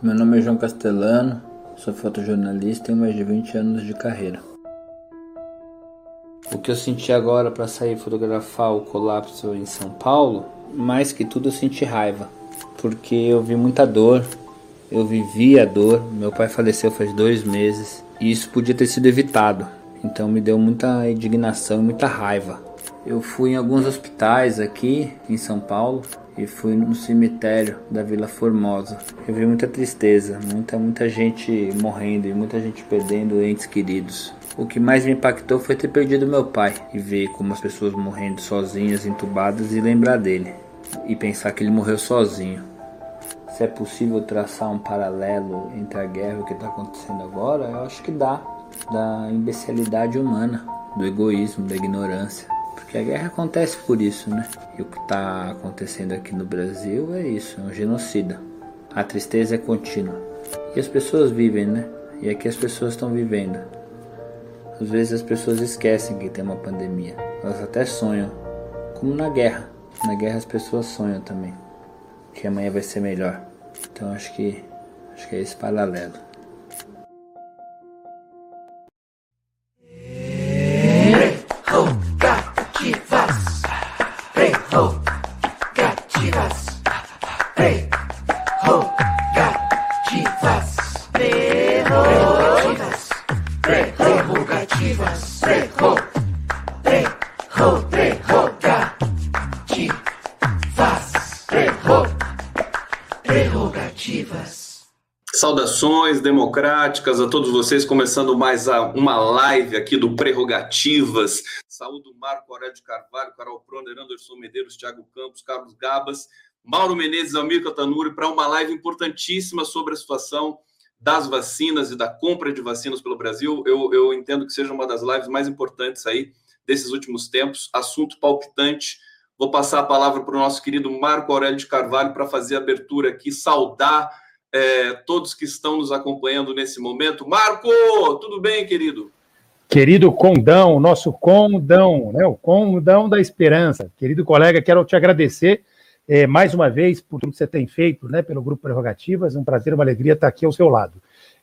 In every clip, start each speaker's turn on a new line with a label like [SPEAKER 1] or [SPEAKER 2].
[SPEAKER 1] Meu nome é João Castelano, sou fotojornalista e mais de 20 anos de carreira. O que eu senti agora para sair fotografar o colapso em São Paulo, mais que tudo eu senti raiva, porque eu vi muita dor, eu vivi a dor. Meu pai faleceu faz dois meses e isso podia ter sido evitado. Então me deu muita indignação, muita raiva. Eu fui em alguns hospitais aqui em São Paulo e fui no cemitério da Vila Formosa. Eu vi muita tristeza, muita muita gente morrendo e muita gente perdendo entes queridos. O que mais me impactou foi ter perdido meu pai e ver como as pessoas morrendo sozinhas, entubadas e lembrar dele e pensar que ele morreu sozinho. Se é possível traçar um paralelo entre a guerra e o que está acontecendo agora, eu acho que dá. Da imbecilidade humana, do egoísmo, da ignorância. Porque a guerra acontece por isso, né? E o que está acontecendo aqui no Brasil é isso, é um genocida. A tristeza é contínua. E as pessoas vivem, né? E aqui as pessoas estão vivendo. Às vezes as pessoas esquecem que tem uma pandemia. Elas até sonham. Como na guerra. Na guerra as pessoas sonham também. Que amanhã vai ser melhor. Então acho que acho que é esse paralelo.
[SPEAKER 2] Democráticas a todos vocês, começando mais uma live aqui do Prerrogativas. Saúde Marco Aurélio de Carvalho, Carol Proner, Anderson Medeiros, Thiago Campos, Carlos Gabas, Mauro Menezes, Almir Catanuri, para uma live importantíssima sobre a situação das vacinas e da compra de vacinas pelo Brasil. Eu, eu entendo que seja uma das lives mais importantes aí desses últimos tempos. Assunto palpitante. Vou passar a palavra para o nosso querido Marco Aurélio de Carvalho para fazer a abertura aqui, saudar é, todos que estão nos acompanhando nesse momento. Marco, tudo bem, querido?
[SPEAKER 3] Querido Condão, nosso Condão, né, o Condão da Esperança. Querido colega, quero te agradecer é, mais uma vez por tudo que você tem feito né, pelo Grupo Prerrogativas. Um prazer, uma alegria estar aqui ao seu lado.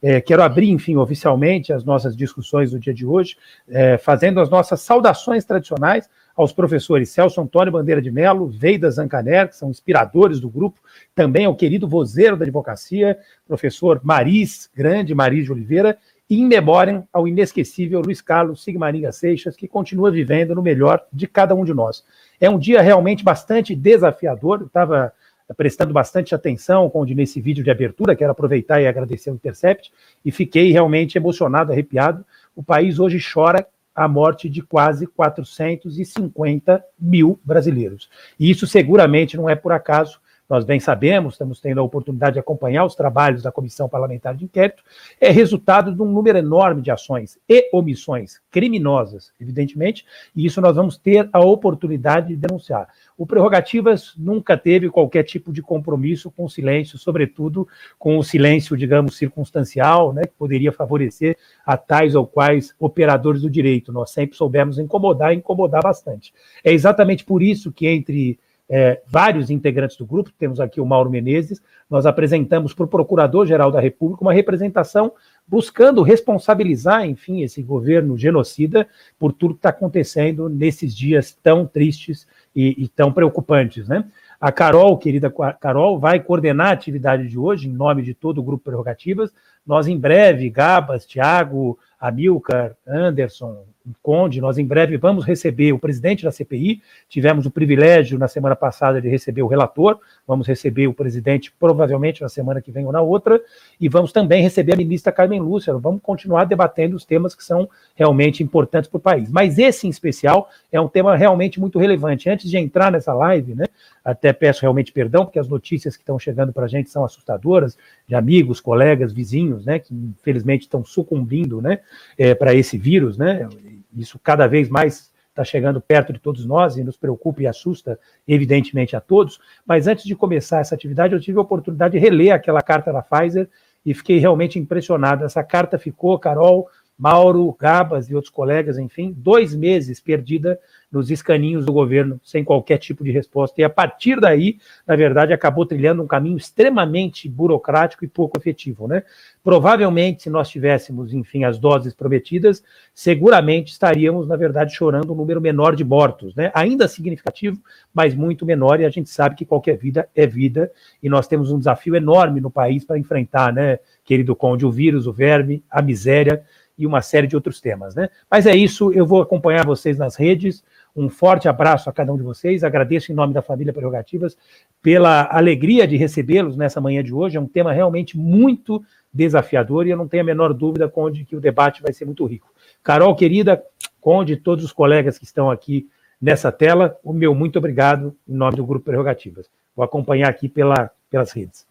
[SPEAKER 3] É, quero abrir, enfim, oficialmente as nossas discussões do dia de hoje, é, fazendo as nossas saudações tradicionais aos professores Celso Antônio Bandeira de Melo, Veida Zancaner, que são inspiradores do grupo, também ao querido vozeiro da advocacia, professor Maris, grande Maris de Oliveira, e em memória ao inesquecível Luiz Carlos Sigmaringa Seixas, que continua vivendo no melhor de cada um de nós. É um dia realmente bastante desafiador, estava prestando bastante atenção com, nesse vídeo de abertura, quero aproveitar e agradecer o Intercept, e fiquei realmente emocionado, arrepiado. O país hoje chora a morte de quase 450 mil brasileiros. E isso seguramente não é por acaso. Nós bem sabemos, estamos tendo a oportunidade de acompanhar os trabalhos da Comissão Parlamentar de Inquérito, é resultado de um número enorme de ações e omissões criminosas, evidentemente, e isso nós vamos ter a oportunidade de denunciar. O Prerrogativas nunca teve qualquer tipo de compromisso com o silêncio, sobretudo com o silêncio, digamos, circunstancial, né, que poderia favorecer a tais ou quais operadores do direito. Nós sempre soubemos incomodar e incomodar bastante. É exatamente por isso que, entre é, vários integrantes do grupo, temos aqui o Mauro Menezes, nós apresentamos para o Procurador-Geral da República uma representação buscando responsabilizar, enfim, esse governo genocida por tudo que está acontecendo nesses dias tão tristes e, e tão preocupantes, né? A Carol, querida Carol, vai coordenar a atividade de hoje, em nome de todo o Grupo Prerrogativas. Nós, em breve, Gabas, Tiago, Amilcar, Anderson, Conde, nós em breve vamos receber o presidente da CPI. Tivemos o privilégio na semana passada de receber o relator, vamos receber o presidente provavelmente na semana que vem ou na outra, e vamos também receber a ministra Carmen Lúcia. Vamos continuar debatendo os temas que são realmente importantes para o país. Mas esse em especial é um tema realmente muito relevante. Antes de entrar nessa live, né, até peço realmente perdão, porque as notícias que estão chegando para a gente são assustadoras, de amigos, colegas, vizinhos, né, que infelizmente estão sucumbindo, né, é, para esse vírus, né, isso cada vez mais está chegando perto de todos nós e nos preocupa e assusta, evidentemente, a todos. Mas antes de começar essa atividade, eu tive a oportunidade de reler aquela carta da Pfizer e fiquei realmente impressionado. Essa carta ficou, Carol, Mauro, Gabas e outros colegas, enfim, dois meses perdida nos escaninhos do governo, sem qualquer tipo de resposta. E a partir daí, na verdade, acabou trilhando um caminho extremamente burocrático e pouco efetivo. Né? Provavelmente, se nós tivéssemos, enfim, as doses prometidas, seguramente estaríamos, na verdade, chorando um número menor de mortos. Né? Ainda significativo, mas muito menor, e a gente sabe que qualquer vida é vida, e nós temos um desafio enorme no país para enfrentar, né, querido Conde, o vírus, o verme, a miséria e uma série de outros temas, né? Mas é isso, eu vou acompanhar vocês nas redes. Um forte abraço a cada um de vocês. Agradeço em nome da família Prerrogativas pela alegria de recebê-los nessa manhã de hoje. É um tema realmente muito desafiador e eu não tenho a menor dúvida, Conde, que o debate vai ser muito rico. Carol, querida, Conde, todos os colegas que estão aqui nessa tela, o meu muito obrigado em nome do Grupo Prerrogativas. Vou acompanhar aqui pela, pelas redes.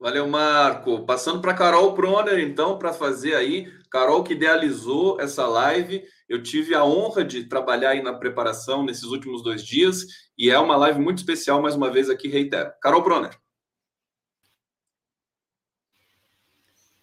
[SPEAKER 2] Valeu, Marco. Passando para Carol Proner, então, para fazer aí. Carol que idealizou essa live. Eu tive a honra de trabalhar aí na preparação nesses últimos dois dias e é uma live muito especial, mais uma vez aqui, reitero. Carol Proner.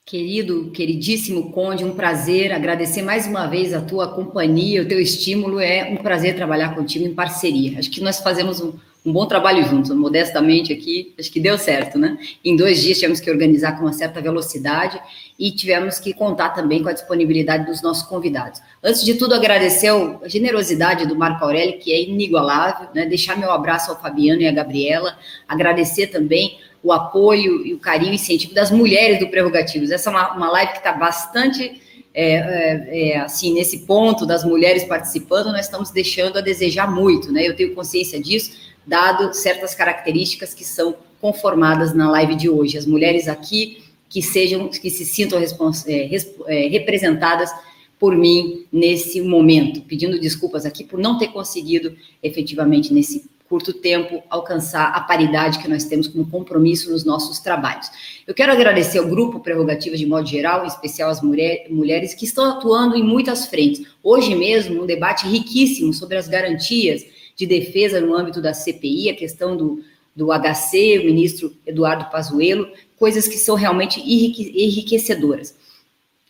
[SPEAKER 4] Querido, queridíssimo Conde, um prazer agradecer mais uma vez a tua companhia, o teu estímulo. É um prazer trabalhar contigo em parceria. Acho que nós fazemos um, um bom trabalho juntos, modestamente aqui, acho que deu certo, né? Em dois dias tivemos que organizar com uma certa velocidade e tivemos que contar também com a disponibilidade dos nossos convidados. Antes de tudo, agradecer a generosidade do Marco Aurélio, que é inigualável, né? Deixar meu abraço ao Fabiano e à Gabriela, agradecer também o apoio e o carinho e incentivo das mulheres do Prerrogativos. Essa é uma, uma live que está bastante é, é, é, assim, nesse ponto das mulheres participando, nós estamos deixando a desejar muito, né? Eu tenho consciência disso, dado certas características que são conformadas na live de hoje. As mulheres aqui que sejam, que se sintam é, é, representadas por mim nesse momento, pedindo desculpas aqui por não ter conseguido efetivamente nesse curto tempo alcançar a paridade que nós temos como compromisso nos nossos trabalhos. Eu quero agradecer ao grupo Prerrogativas de modo geral, em especial as mulher, mulheres que estão atuando em muitas frentes. Hoje mesmo, um debate riquíssimo sobre as garantias de defesa no âmbito da CPI, a questão do, do HC, o ministro Eduardo Pazuello, coisas que são realmente enriquecedoras.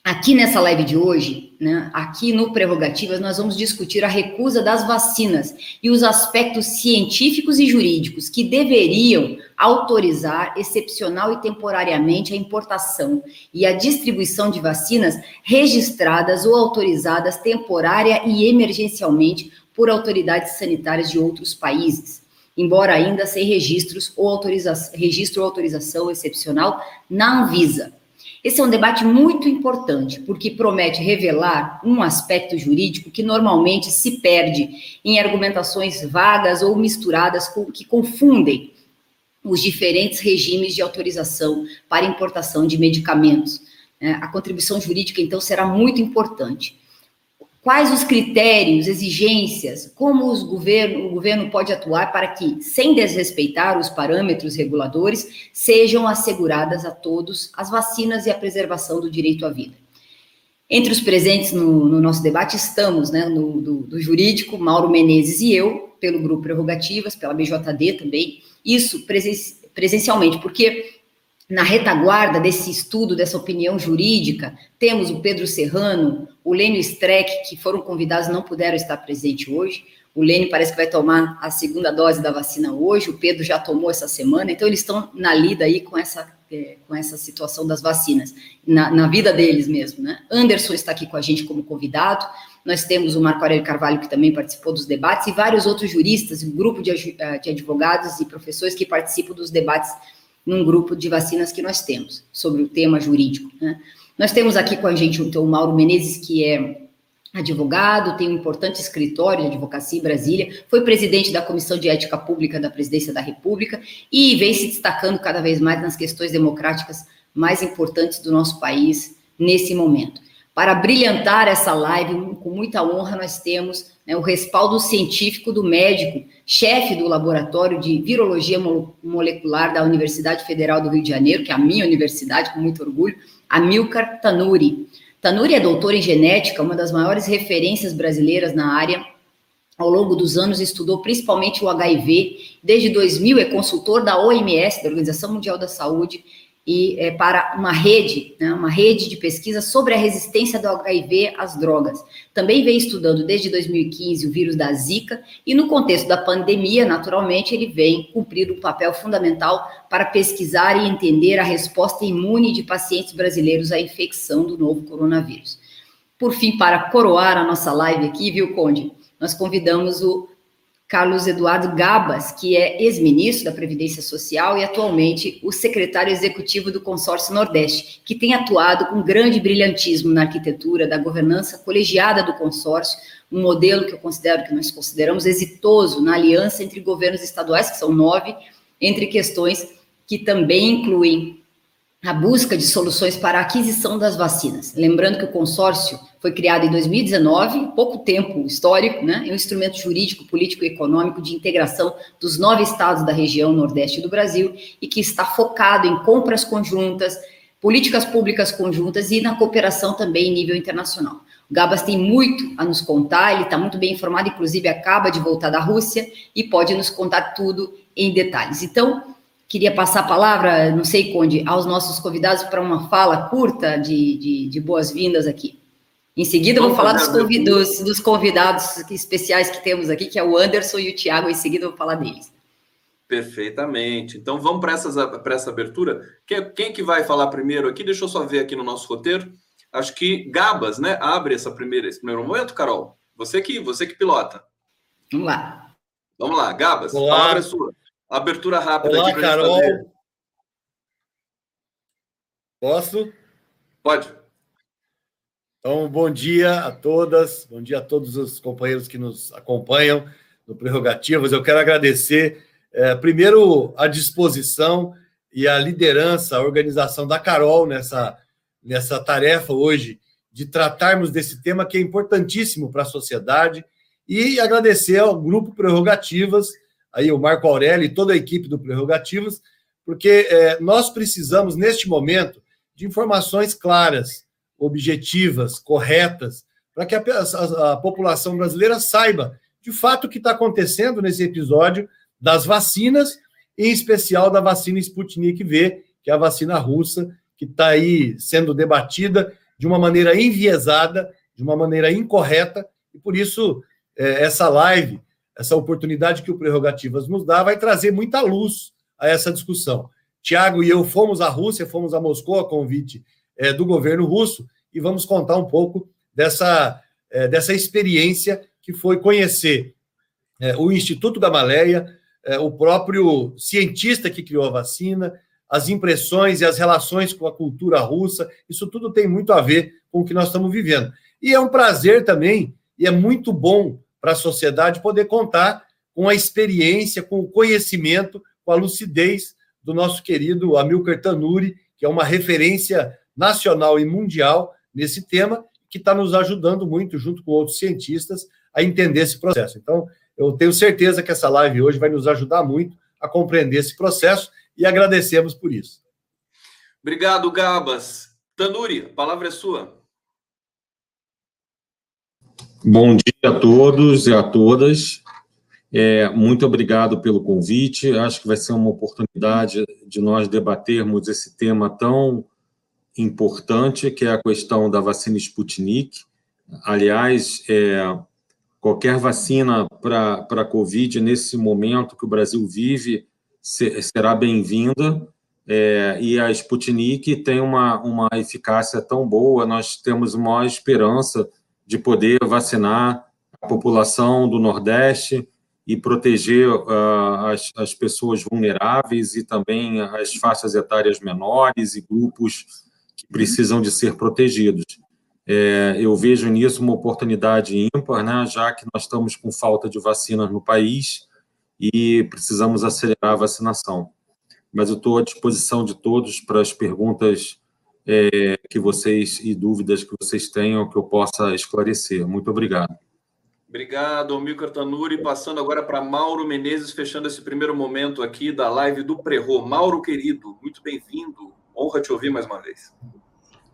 [SPEAKER 4] Aqui nessa live de hoje, né, aqui no Prerrogativas, nós vamos discutir a recusa das vacinas e os aspectos científicos e jurídicos que deveriam autorizar excepcional e temporariamente a importação e a distribuição de vacinas registradas ou autorizadas temporária e emergencialmente por autoridades sanitárias de outros países, embora ainda sem registros ou autoriza registro ou autorização excepcional na Anvisa. Esse é um debate muito importante, porque promete revelar um aspecto jurídico que normalmente se perde em argumentações vagas ou misturadas com, que confundem os diferentes regimes de autorização para importação de medicamentos. É, a contribuição jurídica, então, será muito importante. Quais os critérios, exigências, como os governo, o governo pode atuar para que, sem desrespeitar os parâmetros reguladores, sejam asseguradas a todos as vacinas e a preservação do direito à vida? Entre os presentes no, no nosso debate estamos, né, no, do, do, jurídico, Mauro Menezes e eu, pelo Grupo Prerrogativas, pela BJD também, isso presen, presencialmente, porque na retaguarda desse estudo, dessa opinião jurídica, temos o Pedro Serrano, o Lênio Streck, que foram convidados não puderam estar presente hoje. O Lênio parece que vai tomar a segunda dose da vacina hoje, o Pedro já tomou essa semana, então eles estão na lida aí com essa, é, com essa situação das vacinas, na, na vida deles mesmo, né? Anderson está aqui com a gente como convidado, nós temos o Marco Aurélio Carvalho, que também participou dos debates, e vários outros juristas, um grupo de, de advogados e professores que participam dos debates num grupo de vacinas que nós temos, sobre o tema jurídico. Né? Nós temos aqui com a gente então, o Mauro Menezes, que é advogado, tem um importante escritório de advocacia em Brasília, foi presidente da Comissão de Ética Pública da Presidência da República e vem se destacando cada vez mais nas questões democráticas mais importantes do nosso país nesse momento. Para brilhantar essa live, com muita honra, nós temos né, o respaldo científico do médico, chefe do laboratório de virologia molecular da Universidade Federal do Rio de Janeiro, que é a minha universidade, com muito orgulho, Amilcar Tanuri. Tanuri é doutor em genética, uma das maiores referências brasileiras na área. Ao longo dos anos, estudou principalmente o HIV. Desde 2000, é consultor da OMS, da Organização Mundial da Saúde, e é, para uma rede, né, uma rede de pesquisa sobre a resistência do HIV às drogas. Também vem estudando desde 2015 o vírus da Zika e no contexto da pandemia, naturalmente, ele vem cumprir um papel fundamental para pesquisar e entender a resposta imune de pacientes brasileiros à infecção do novo coronavírus. Por fim, para coroar a nossa live aqui, viu, Conde? Nós convidamos o Carlos Eduardo Gabas, que é ex-ministro da Previdência Social e atualmente o secretário executivo do Consórcio Nordeste, que tem atuado com grande brilhantismo na arquitetura da governança colegiada do consórcio, um modelo que eu considero que nós consideramos exitoso na aliança entre governos estaduais, que são nove, entre questões que também incluem a busca de soluções para a aquisição das vacinas. Lembrando que o consórcio foi criado em 2019, pouco tempo histórico, né? É um instrumento jurídico, político e econômico de integração dos nove estados da região nordeste do Brasil e que está focado em compras conjuntas, políticas públicas conjuntas e na cooperação também em nível internacional. O Gabas tem muito a nos contar, ele está muito bem informado, inclusive acaba de voltar da Rússia e pode nos contar tudo em detalhes. Então, queria passar a palavra, não sei, Conde, aos nossos convidados para uma fala curta de, de, de boas-vindas aqui. Em seguida, eu vou falar dos convidados, dos convidados especiais que temos aqui, que é o Anderson e o Tiago. Em seguida, eu vou falar deles.
[SPEAKER 2] Perfeitamente. Então, vamos para essa abertura. Quem, quem que vai falar primeiro aqui? Deixa eu só ver aqui no nosso roteiro. Acho que Gabas, né? Abre essa primeira, esse primeiro momento, Carol. Você que, você que pilota.
[SPEAKER 4] Vamos lá.
[SPEAKER 2] Vamos lá, Gabas.
[SPEAKER 5] Olá. A palavra é
[SPEAKER 2] sua. Abertura rápida
[SPEAKER 5] Olá, aqui Carol. Posso?
[SPEAKER 2] Pode.
[SPEAKER 5] Então, bom dia a todas, bom dia a todos os companheiros que nos acompanham no Prerrogativas. Eu quero agradecer, é, primeiro, a disposição e a liderança, a organização da Carol nessa, nessa tarefa hoje de tratarmos desse tema que é importantíssimo para a sociedade e agradecer ao Grupo Prerrogativas, aí o Marco Aurélio e toda a equipe do Prerrogativas, porque é, nós precisamos, neste momento, de informações claras, objetivas, corretas, para que a, a, a, população brasileira saiba de fato o que está acontecendo nesse episódio das vacinas, em especial da vacina Sputnik V, que é a vacina russa, que está aí sendo debatida de uma maneira enviesada, de uma maneira incorreta, e por isso é, essa live, essa oportunidade que o Prerrogativas nos dá, vai trazer muita luz a essa discussão. Tiago e eu fomos à Rússia, fomos a Moscou a convite é, do governo russo e vamos contar um pouco dessa, é, dessa experiência que foi conhecer é, o Instituto Gamaleia, é, o próprio cientista que criou a vacina, as impressões e as relações com a cultura russa, isso tudo tem muito a ver com o que nós estamos vivendo. E é um prazer também, e é muito bom para a sociedade poder contar com a experiência, com o conhecimento, com a lucidez do nosso querido Amilcar Tanuri, que é uma referência nacional e mundial nesse tema, que está nos ajudando muito, junto com outros cientistas, a entender esse processo. Então, eu tenho certeza que essa live hoje vai nos ajudar muito a compreender esse processo e agradecemos por isso.
[SPEAKER 2] Obrigado, Gabas. Tanuri, a palavra é sua.
[SPEAKER 6] Bom dia a todos e a todas. É, muito obrigado pelo convite. Acho que vai ser uma oportunidade de nós debatermos esse tema tão importante, que é a questão da vacina Sputnik. Aliás, é, qualquer vacina para a Covid, nesse momento que o Brasil vive, será bem-vinda. É, e a Sputnik tem uma, uma eficácia tão boa, nós temos maior esperança de poder vacinar a população do Nordeste e proteger uh, as, as pessoas vulneráveis e também as faixas etárias menores e grupos precisam de ser protegidos. É, eu vejo nisso uma oportunidade ímpar, né, já que nós estamos com falta de vacinas no país e precisamos acelerar a vacinação. Mas eu estou à disposição de todos para as perguntas é, que vocês e dúvidas que vocês tenham que eu possa esclarecer. Muito obrigado.
[SPEAKER 2] Obrigado, Almir Tanuri. Passando agora para Mauro Menezes, fechando esse primeiro momento aqui da live do Prerro. Mauro, querido, muito bem-vindo. Honra te ouvir mais uma vez.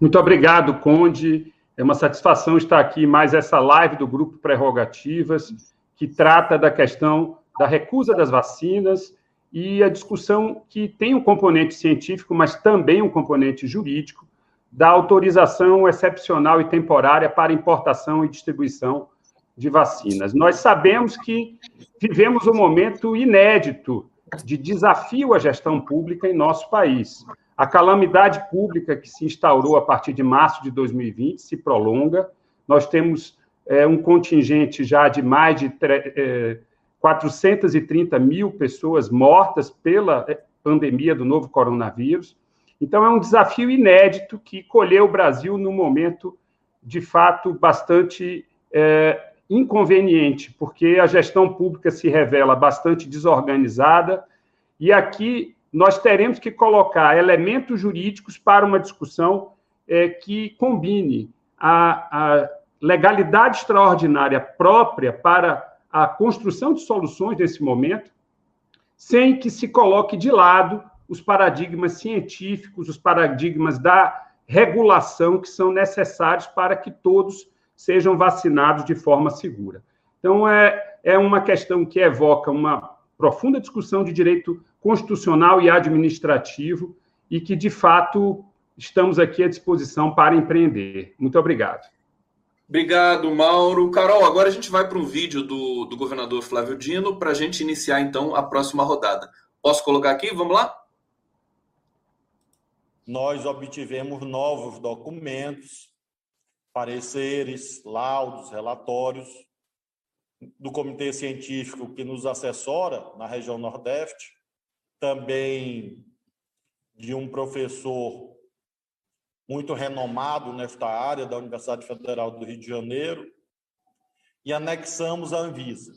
[SPEAKER 7] Muito obrigado, Conde. É uma satisfação estar aqui mais essa live do Grupo Prerrogativas, que trata da questão da recusa das vacinas e a discussão que tem um componente científico, mas também um componente jurídico, da autorização excepcional e temporária para importação e distribuição de vacinas. Nós sabemos que vivemos um momento inédito de desafio à gestão pública em nosso país. A calamidade pública que se instaurou a partir de março de 2020 se prolonga. Nós temos é, um contingente já de mais de é, 430 mil pessoas mortas pela é, pandemia do novo coronavírus. Então, é um desafio inédito que colheu o Brasil num momento, de fato, bastante é, inconveniente, porque a gestão pública se revela bastante desorganizada, e aqui nós teremos que colocar elementos jurídicos para uma discussão é, que combine a, a legalidade extraordinária própria para a construção de soluções nesse momento, sem que se coloque de lado os paradigmas científicos, os paradigmas da regulação que são necessários para que todos sejam vacinados de forma segura. Então, é, é uma questão que evoca uma profunda discussão de direito constitucional e administrativo e que, de fato, estamos aqui à disposição para empreender. Muito obrigado.
[SPEAKER 2] Obrigado, Mauro. Carol, agora a gente vai para um vídeo do, do governador Flávio Dino para a gente iniciar, então, a próxima rodada. Posso colocar aqui? Vamos lá?
[SPEAKER 8] Nós obtivemos novos documentos pareceres, laudos, relatórios do comitê científico que nos assessora na região Nordeste, também de um professor muito renomado nesta área da Universidade Federal do Rio de Janeiro, e anexamos a Anvisa.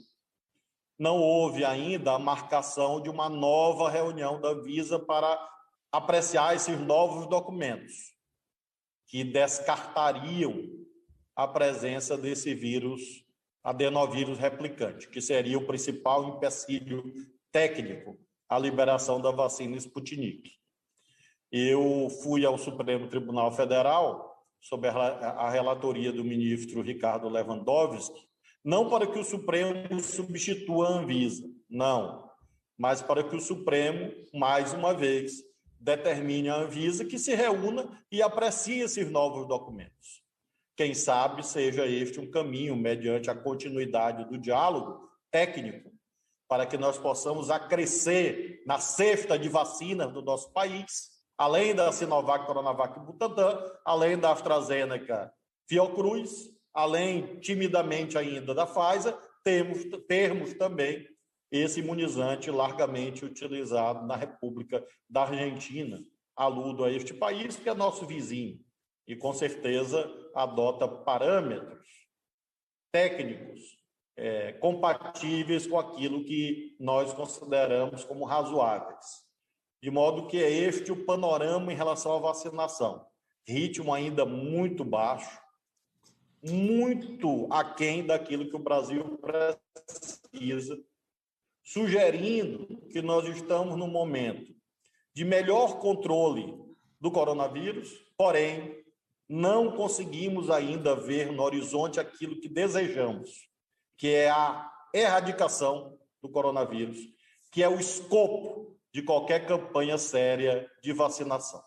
[SPEAKER 8] Não houve ainda a marcação de uma nova reunião da Anvisa para apreciar esses novos documentos que descartariam a presença desse vírus, adenovírus replicante, que seria o principal empecilho técnico à liberação da vacina Sputnik. Eu fui ao Supremo Tribunal Federal, sob a relatoria do ministro Ricardo Lewandowski, não para que o Supremo substitua a Anvisa, não, mas para que o Supremo, mais uma vez, determine a Anvisa que se reúna e aprecie esses novos documentos. Quem sabe seja este um caminho, mediante a continuidade do diálogo técnico, para que nós possamos acrescer na cesta de vacinas do nosso país, além da Sinovac, Coronavac e Butantan, além da AstraZeneca, Fiocruz, além, timidamente ainda, da Pfizer, temos, termos também esse imunizante largamente utilizado na República da Argentina. Aludo a este país, que é nosso vizinho, e com certeza adota parâmetros técnicos é, compatíveis com aquilo que nós consideramos como razoáveis. De modo que é este o panorama em relação à vacinação. Ritmo ainda muito baixo, muito aquém daquilo que o Brasil precisa sugerindo que nós estamos no momento de melhor controle do coronavírus, porém, não conseguimos ainda ver no horizonte aquilo que desejamos, que é a erradicação do coronavírus, que é o escopo de qualquer campanha séria de vacinação.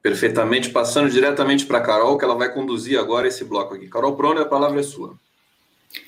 [SPEAKER 2] Perfeitamente, passando diretamente para a Carol, que ela vai conduzir agora esse bloco aqui. Carol Prono, a palavra é sua.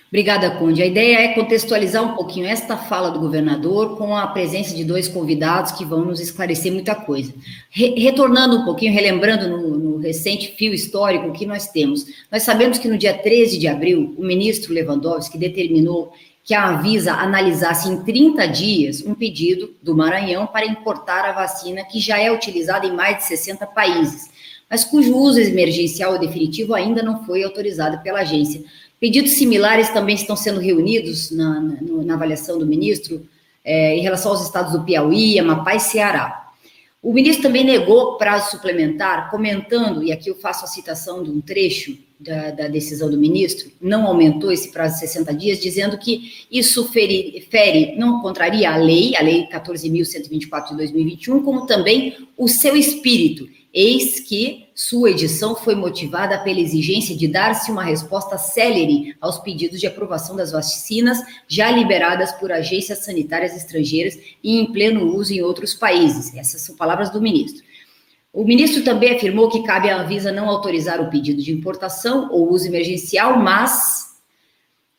[SPEAKER 4] Obrigada, Conde. A ideia é contextualizar um pouquinho esta fala do governador com a presença de dois convidados que vão nos esclarecer muita coisa. Re retornando um pouquinho, relembrando no, no, recente fio histórico que nós temos. Nós sabemos que no dia 13 de abril, o ministro Lewandowski determinou que a Anvisa analisasse em 30 dias um pedido do Maranhão para importar a vacina que já é utilizada em mais de 60 países, mas cujo uso emergencial definitivo ainda não foi autorizado pela agência. Pedidos similares também estão sendo reunidos na, na, na avaliação do ministro é, em relação aos estados do Piauí, Amapá e Ceará. O ministro também negou prazo suplementar, comentando, e aqui eu faço a citação de um trecho da, da, decisão do ministro, não aumentou esse prazo de 60 dias, dizendo que isso fere, fere não contraria a lei, a lei 14.124 de 2021, como também o seu espírito, eis que Sua edição foi motivada pela exigência de dar-se uma resposta célere aos pedidos de aprovação das vacinas já liberadas por agências sanitárias estrangeiras e em pleno uso em outros países. Essas são palavras do ministro. O ministro também afirmou que cabe à Anvisa não autorizar o pedido de importação ou uso emergencial, mas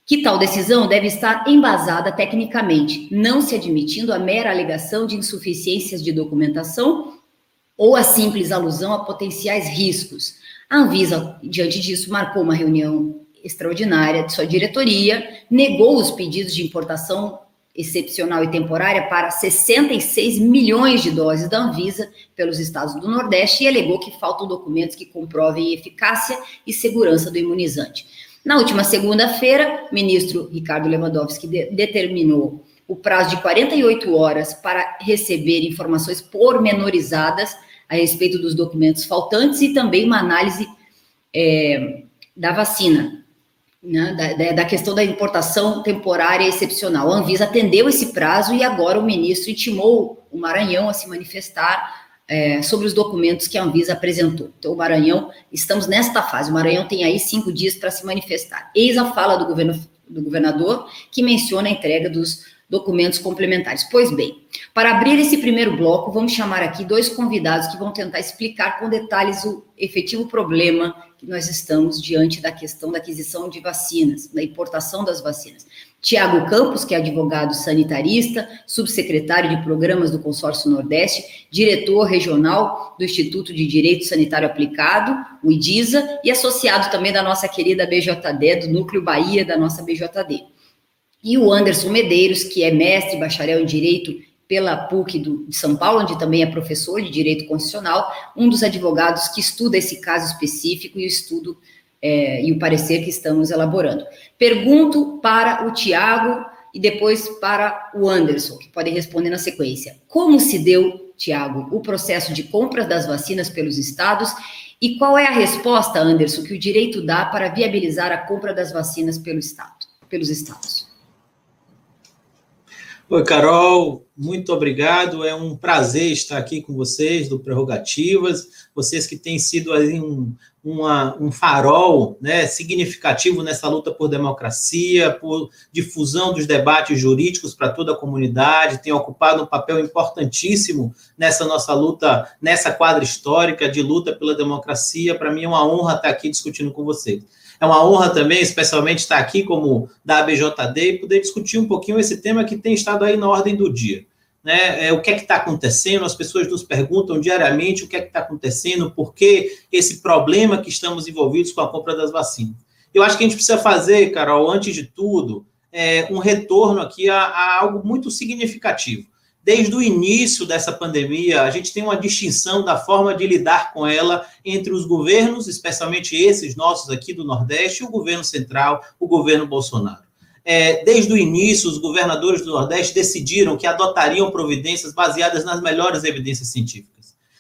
[SPEAKER 4] que tal decisão deve estar embasada tecnicamente, não se admitindo a mera alegação de insuficiências de documentação ou a simples alusão a potenciais riscos. A Anvisa, diante disso, marcou uma reunião extraordinária de sua diretoria, negou os pedidos de importação excepcional e temporária para 66 milhões de doses da Anvisa pelos estados do Nordeste e alegou que faltam documentos que comprovem eficácia e segurança do imunizante. Na última segunda-feira, o ministro Ricardo Lewandowski de determinou o prazo de 48 horas para receber informações pormenorizadas a respeito dos documentos faltantes e também uma análise é, da vacina, né, da, da, questão da importação temporária excepcional. A Anvisa atendeu esse prazo e agora o ministro intimou o Maranhão a se manifestar é, sobre os documentos que a Anvisa apresentou. Então, o Maranhão, estamos nesta fase, o Maranhão tem aí cinco dias para se manifestar. Eis a fala do, governo, do governador, que menciona a entrega dos documentos complementares. Pois bem, para abrir esse primeiro bloco, vamos chamar aqui dois convidados que vão tentar explicar com detalhes o efetivo problema que nós estamos diante da questão da aquisição de vacinas, da importação das vacinas. Tiago Campos, que é advogado sanitarista, subsecretário de programas do Consórcio Nordeste, diretor regional do Instituto de Direito Sanitário Aplicado, o IDISA, e associado também da nossa querida BJD, do Núcleo Bahia da nossa BJD. E o Anderson Medeiros, que é mestre bacharel em Direito pela PUC do, de São Paulo, onde também é professor de Direito Constitucional, um dos advogados que estuda esse caso específico e o estudo é, e o parecer que estamos elaborando. Pergunto para o Tiago e depois para o Anderson, que podem responder na sequência. Como se deu, Tiago, o processo de compra das vacinas pelos estados e qual é a resposta, Anderson, que o direito dá para viabilizar a compra das vacinas pelo estado, pelos estados?
[SPEAKER 9] Oi, Carol, muito obrigado. É um prazer estar aqui com vocês do Prerrogativas, vocês que têm sido aí um, uma, um farol né, significativo nessa luta por democracia, por difusão dos debates jurídicos para toda a comunidade, têm ocupado um papel importantíssimo nessa nossa luta, nessa quadra histórica de luta pela democracia. Para mim é uma honra estar aqui discutindo com vocês. É uma honra também, especialmente, estar aqui como da ABJD e poder discutir um pouquinho esse tema que tem estado aí na ordem do dia. Né? É, o que é que está acontecendo? As pessoas nos perguntam diariamente o que é que está acontecendo, por que esse problema que estamos envolvidos com a compra das vacinas. Eu acho que a gente precisa fazer, Carol, antes de tudo, é, um retorno aqui a, a algo muito significativo desde o início dessa pandemia, a gente tem uma distinção da forma de lidar com ela entre os governos, especialmente esses nossos aqui do Nordeste, e o governo central, o governo Bolsonaro. É, desde o início, os governadores do Nordeste decidiram que adotariam providências baseadas nas melhores evidências científicas.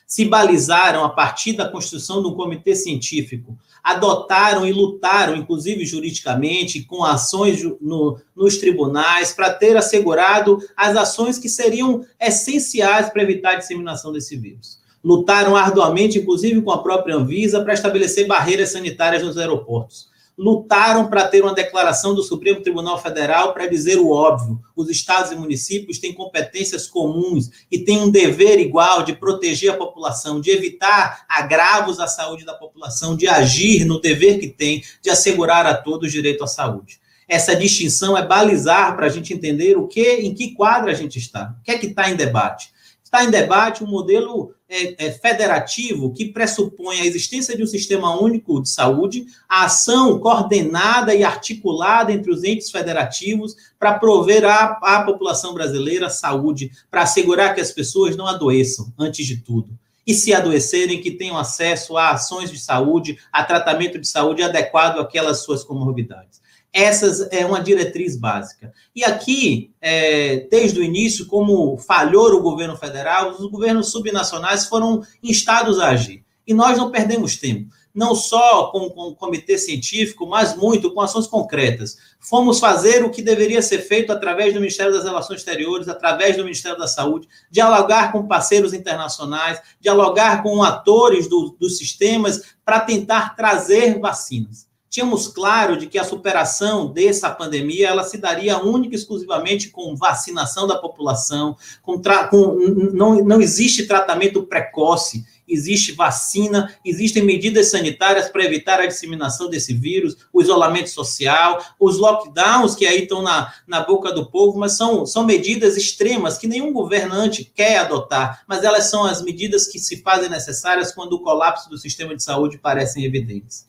[SPEAKER 9] Se balizaram a partir da constituição de um comitê científico adotaram e lutaram, inclusive juridicamente, com ações no, nos tribunais, para ter assegurado as ações que seriam essenciais para evitar a disseminação desse vírus. Lutaram arduamente, inclusive com a própria Anvisa, para estabelecer barreiras sanitárias nos aeroportos lutaram para ter uma declaração do Supremo Tribunal Federal para dizer o óbvio: os estados e municípios têm competências comuns e têm um dever igual de proteger a população, de evitar agravos à saúde da população, de agir no dever que tem de assegurar a todos o direito à saúde. Essa distinção é balizar para a gente entender o que, em que quadro a gente está, o que é que está em debate. Está em debate um modelo é, é, federativo que pressupõe a existência de um sistema único de saúde, a ação coordenada e articulada entre os entes federativos para prover à, à população brasileira saúde, para assegurar que as pessoas não adoeçam, antes de tudo. E se adoecerem, que tenham acesso a ações de saúde, a tratamento de saúde adequado àquelas suas comorbidades. Essa é uma diretriz básica. E aqui, é, desde o início, como falhou o governo federal, os governos subnacionais foram instados a agir. E nós não perdemos tempo. não só com, com o comitê científico, mas muito com ações concretas. Fomos fazer o que deveria ser feito através do Ministério das Relações Exteriores, através do Ministério da Saúde, dialogar com parceiros internacionais, dialogar com atores do, dos sistemas para tentar trazer vacinas tínhamos claro de que a superação dessa pandemia ela se daria única e exclusivamente com vacinação da população, com, com não, não existe tratamento precoce, existe vacina, existem medidas sanitárias para evitar a disseminação desse vírus, o isolamento social, os lockdowns que aí estão na, na boca do povo, mas são, são medidas extremas que nenhum governante quer adotar, mas elas são as medidas que se fazem necessárias quando o colapso do sistema de saúde parecem evidentes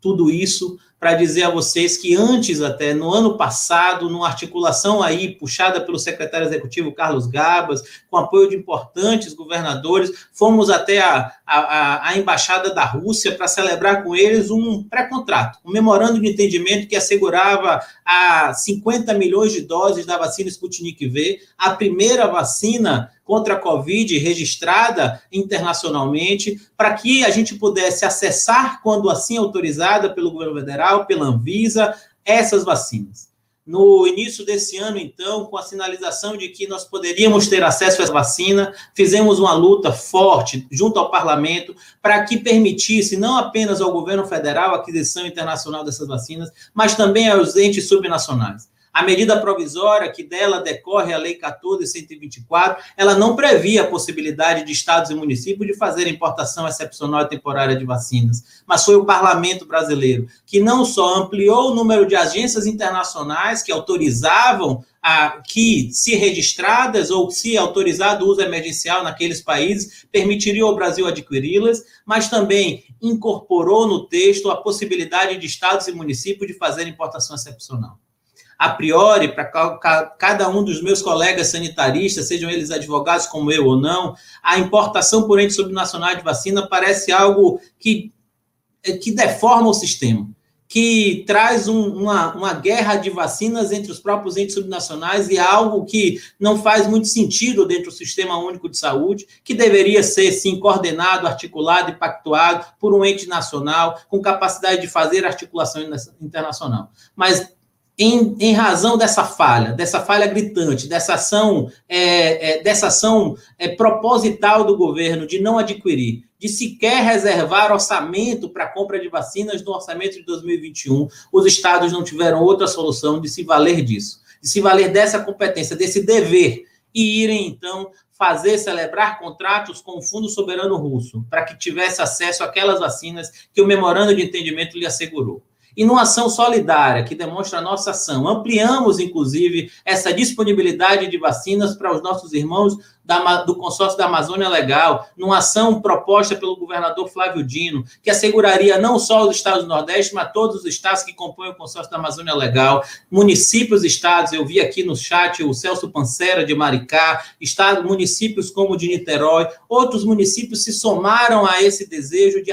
[SPEAKER 9] tudo isso para dizer a vocês que antes até, no ano passado, numa articulação aí puxada pelo secretário executivo Carlos Gabas, com apoio de importantes governadores, fomos até a, a, a embaixada da Rússia para celebrar com eles um pré-contrato, um memorando de entendimento que assegurava a 50 milhões de doses da vacina Sputnik V, a primeira vacina contra a Covid registrada internacionalmente, para que a gente pudesse acessar, quando assim autorizada pelo governo federal, pela Anvisa, essas vacinas. No início desse ano, então, com a sinalização de que nós poderíamos ter acesso essa vacina, fizemos uma luta forte junto ao parlamento para que permitisse não apenas ao governo federal a aquisição internacional dessas vacinas, mas também aos entes subnacionais. A medida provisória que dela decorre a Lei 14124, ela não previa a possibilidade de estados e municípios de fazer importação excepcional e temporária de vacinas, mas foi o parlamento brasileiro que não só ampliou o número de agências internacionais que autorizavam a, que, se registradas ou se autorizado o uso emergencial naqueles países, permitiria ao Brasil adquiri-las, mas também incorporou no texto a possibilidade de estados e municípios de fazer importação excepcional a priori, para cada um dos meus colegas sanitaristas, sejam eles advogados como eu ou não, a importação por ente subnacional de vacina parece algo que, é, que deforma o sistema, que traz um, uma, uma guerra de vacinas entre os próprios entes subnacionais e é algo que não faz muito sentido dentro do Sistema Único de Saúde, que deveria ser, sim, coordenado, articulado e pactuado por um ente nacional, com capacidade de fazer articulação internacional. Mas em, em, razão dessa falha, dessa falha gritante, dessa ação, é, é, dessa ação é, proposital do governo de não adquirir, de sequer reservar orçamento para compra de vacinas no orçamento de 2021, os estados não tiveram outra solução de se valer disso, de se valer dessa competência, desse dever, e irem, então, fazer celebrar contratos com o Fundo Soberano Russo, para que tivesse acesso àquelas vacinas que o memorando de entendimento lhe assegurou e numa ação solidária que demonstra a nossa ação. Ampliamos, inclusive, essa disponibilidade de vacinas para os nossos irmãos da, do consórcio da Amazônia Legal, numa ação proposta pelo governador Flávio Dino, que asseguraria não só os estados do Nordeste, mas todos os estados que compõem o consórcio da Amazônia Legal, municípios, estados, eu vi aqui no chat o Celso Pancera de Maricá, estados, municípios como de Niterói, outros municípios se somaram a esse desejo de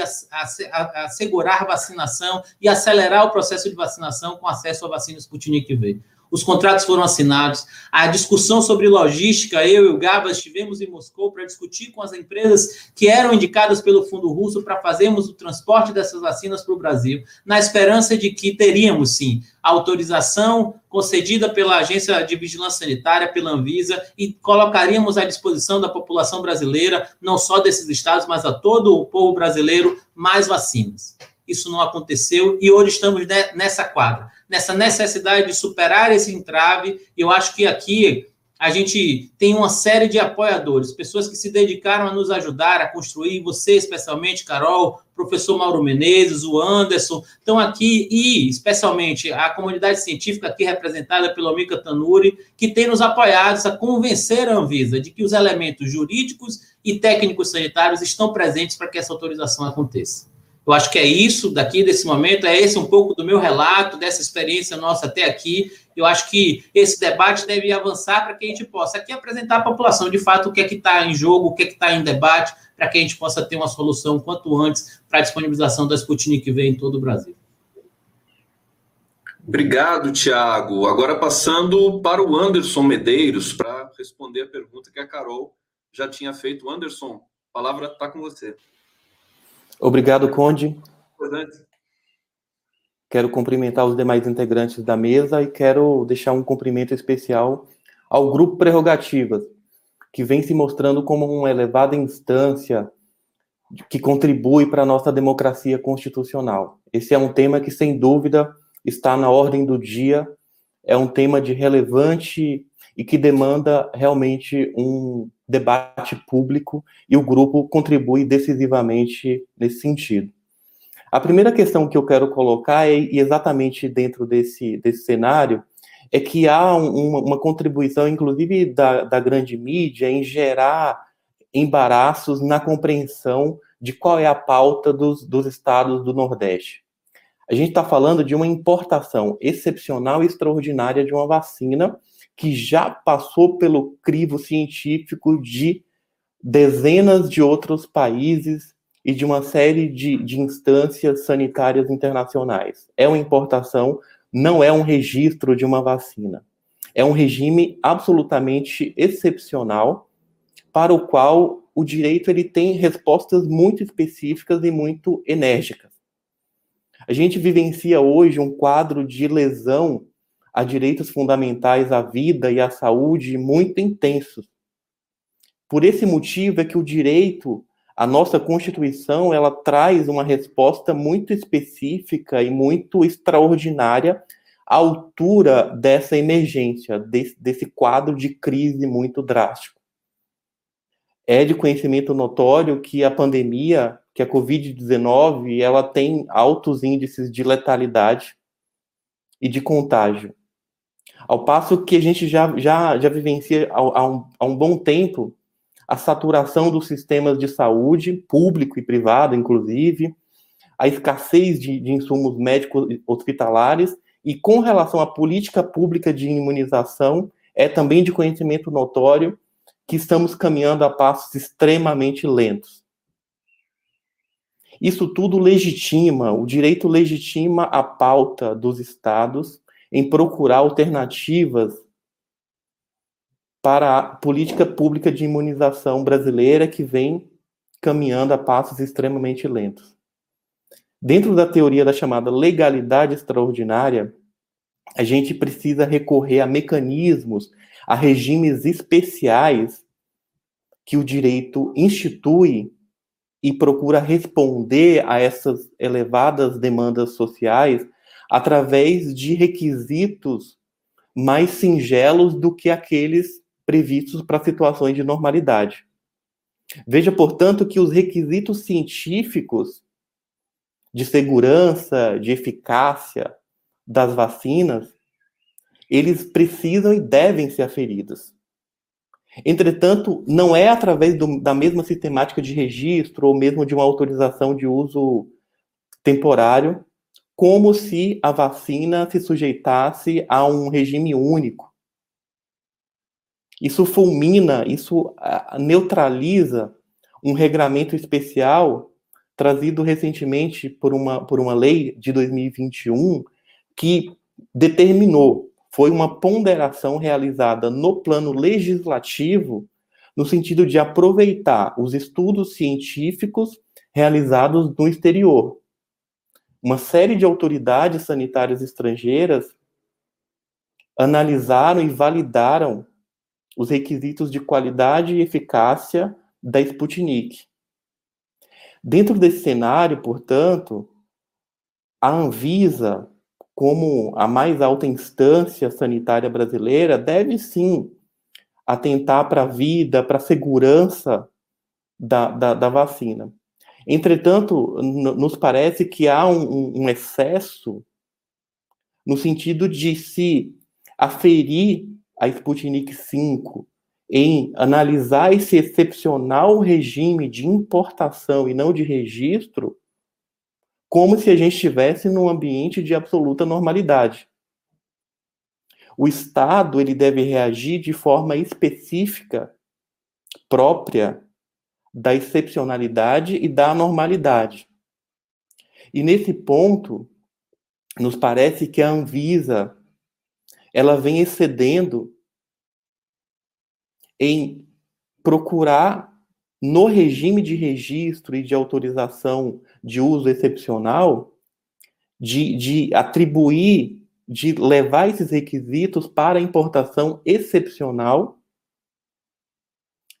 [SPEAKER 9] assegurar vacinação e acelerar o processo de vacinação com acesso à vacina Sputnik V os contratos foram assinados, a discussão sobre logística, eu e o Gabas estivemos em Moscou para discutir com as empresas que eram indicadas pelo Fundo Russo para fazermos o transporte dessas vacinas para o Brasil, na esperança de que teríamos, sim, autorização concedida pela Agência de Vigilância Sanitária, pela Anvisa, e colocaríamos à disposição da população brasileira, não só desses estados, mas a todo o povo brasileiro, mais vacinas. Isso não aconteceu e hoje estamos nessa quadra nessa necessidade de superar esse entrave. Eu acho que aqui a gente tem uma série de apoiadores, pessoas que se dedicaram a nos ajudar a construir, você especialmente, Carol, professor Mauro Menezes, o Anderson, estão aqui, e especialmente a comunidade científica aqui representada pelo Mica Tanuri, que tem nos apoiado a convencer a Anvisa de que os elementos jurídicos e técnicos sanitários estão presentes para que essa autorização aconteça. Eu acho que é isso daqui desse momento, é esse um pouco do meu relato, dessa experiência nossa até aqui. Eu acho que esse debate deve avançar para que a gente possa aqui apresentar à população de fato o que é que está em jogo, o que é que está em debate, para que a gente possa ter uma solução quanto antes para a disponibilização da Sputnik V em todo o Brasil.
[SPEAKER 2] Obrigado, Tiago. Agora passando para o Anderson Medeiros para responder a pergunta que a Carol já tinha feito. Anderson, a palavra está com você.
[SPEAKER 10] Obrigado, Conde. Quero cumprimentar os demais integrantes da mesa e quero deixar um cumprimento especial ao Grupo Prerrogativas, que vem se mostrando como uma elevada instância que contribui para a nossa democracia constitucional. Esse é um tema que, sem dúvida, está na ordem do dia, é um tema de relevante e que demanda realmente um debate público e o grupo contribui decisivamente nesse sentido. A primeira questão que eu quero colocar é exatamente dentro desse, desse cenário é que há uma, uma contribuição, inclusive da, da grande mídia, em gerar embaraços na compreensão de qual é a pauta dos, dos estados do Nordeste. A gente está falando de uma importação excepcional e extraordinária de uma vacina que já passou pelo crivo científico de dezenas de outros países e de uma série de, de instâncias sanitárias internacionais. É uma importação, não é um registro de uma vacina. É um regime absolutamente excepcional para o qual o direito ele tem respostas muito específicas e muito enérgicas. A gente vivencia hoje um quadro de lesão a direitos fundamentais à vida e à saúde muito intensos. Por esse motivo é que o direito, a nossa Constituição, ela traz uma resposta muito específica e muito extraordinária à altura dessa emergência, desse, desse quadro de crise muito drástico. É de conhecimento notório que a pandemia, que a Covid-19, ela tem altos índices de letalidade e de contágio. Ao passo que a gente já, já, já vivencia há, um, há um bom tempo a saturação dos sistemas de saúde, público e privado, inclusive, a escassez de, de insumos médicos hospitalares, e com relação à política pública de imunização, é também de conhecimento notório que estamos caminhando a passos extremamente lentos. Isso tudo legitima, o direito legitima a pauta dos estados em procurar alternativas para a política pública de imunização brasileira que vem caminhando a passos extremamente lentos. Dentro da teoria da chamada legalidade extraordinária, a gente precisa recorrer a mecanismos, a regimes especiais que o direito institui e procura responder a essas elevadas demandas sociais através de requisitos mais singelos do que aqueles previstos para situações de normalidade. Veja, portanto, que os requisitos científicos de segurança, de eficácia das vacinas, eles precisam e devem ser aferidos. Entretanto, não é através do, da mesma sistemática de registro ou mesmo de uma autorização de uso temporário como se a vacina se sujeitasse a um regime único. Isso fulmina, isso neutraliza um regramento especial trazido recentemente por uma, por uma lei de 2021 que determinou, foi uma ponderação realizada no plano legislativo, no sentido de aproveitar os estudos científicos realizados no exterior, uma série de autoridades sanitárias estrangeiras analisaram e validaram os requisitos de qualidade e eficácia da Sputnik. Dentro desse cenário, portanto, a Anvisa, como a mais alta instância sanitária brasileira, deve sim atentar para a vida, para a segurança da, da, da vacina. Entretanto, nos parece que há um, um excesso no sentido de se aferir a Sputnik 5 em analisar esse excepcional regime de importação e não de registro, como se a gente estivesse num ambiente de absoluta normalidade. O Estado ele deve reagir de forma específica, própria da excepcionalidade e da anormalidade. E nesse ponto, nos parece que a Anvisa ela vem excedendo em procurar no regime de registro e de autorização de uso excepcional, de, de atribuir, de levar esses requisitos para importação excepcional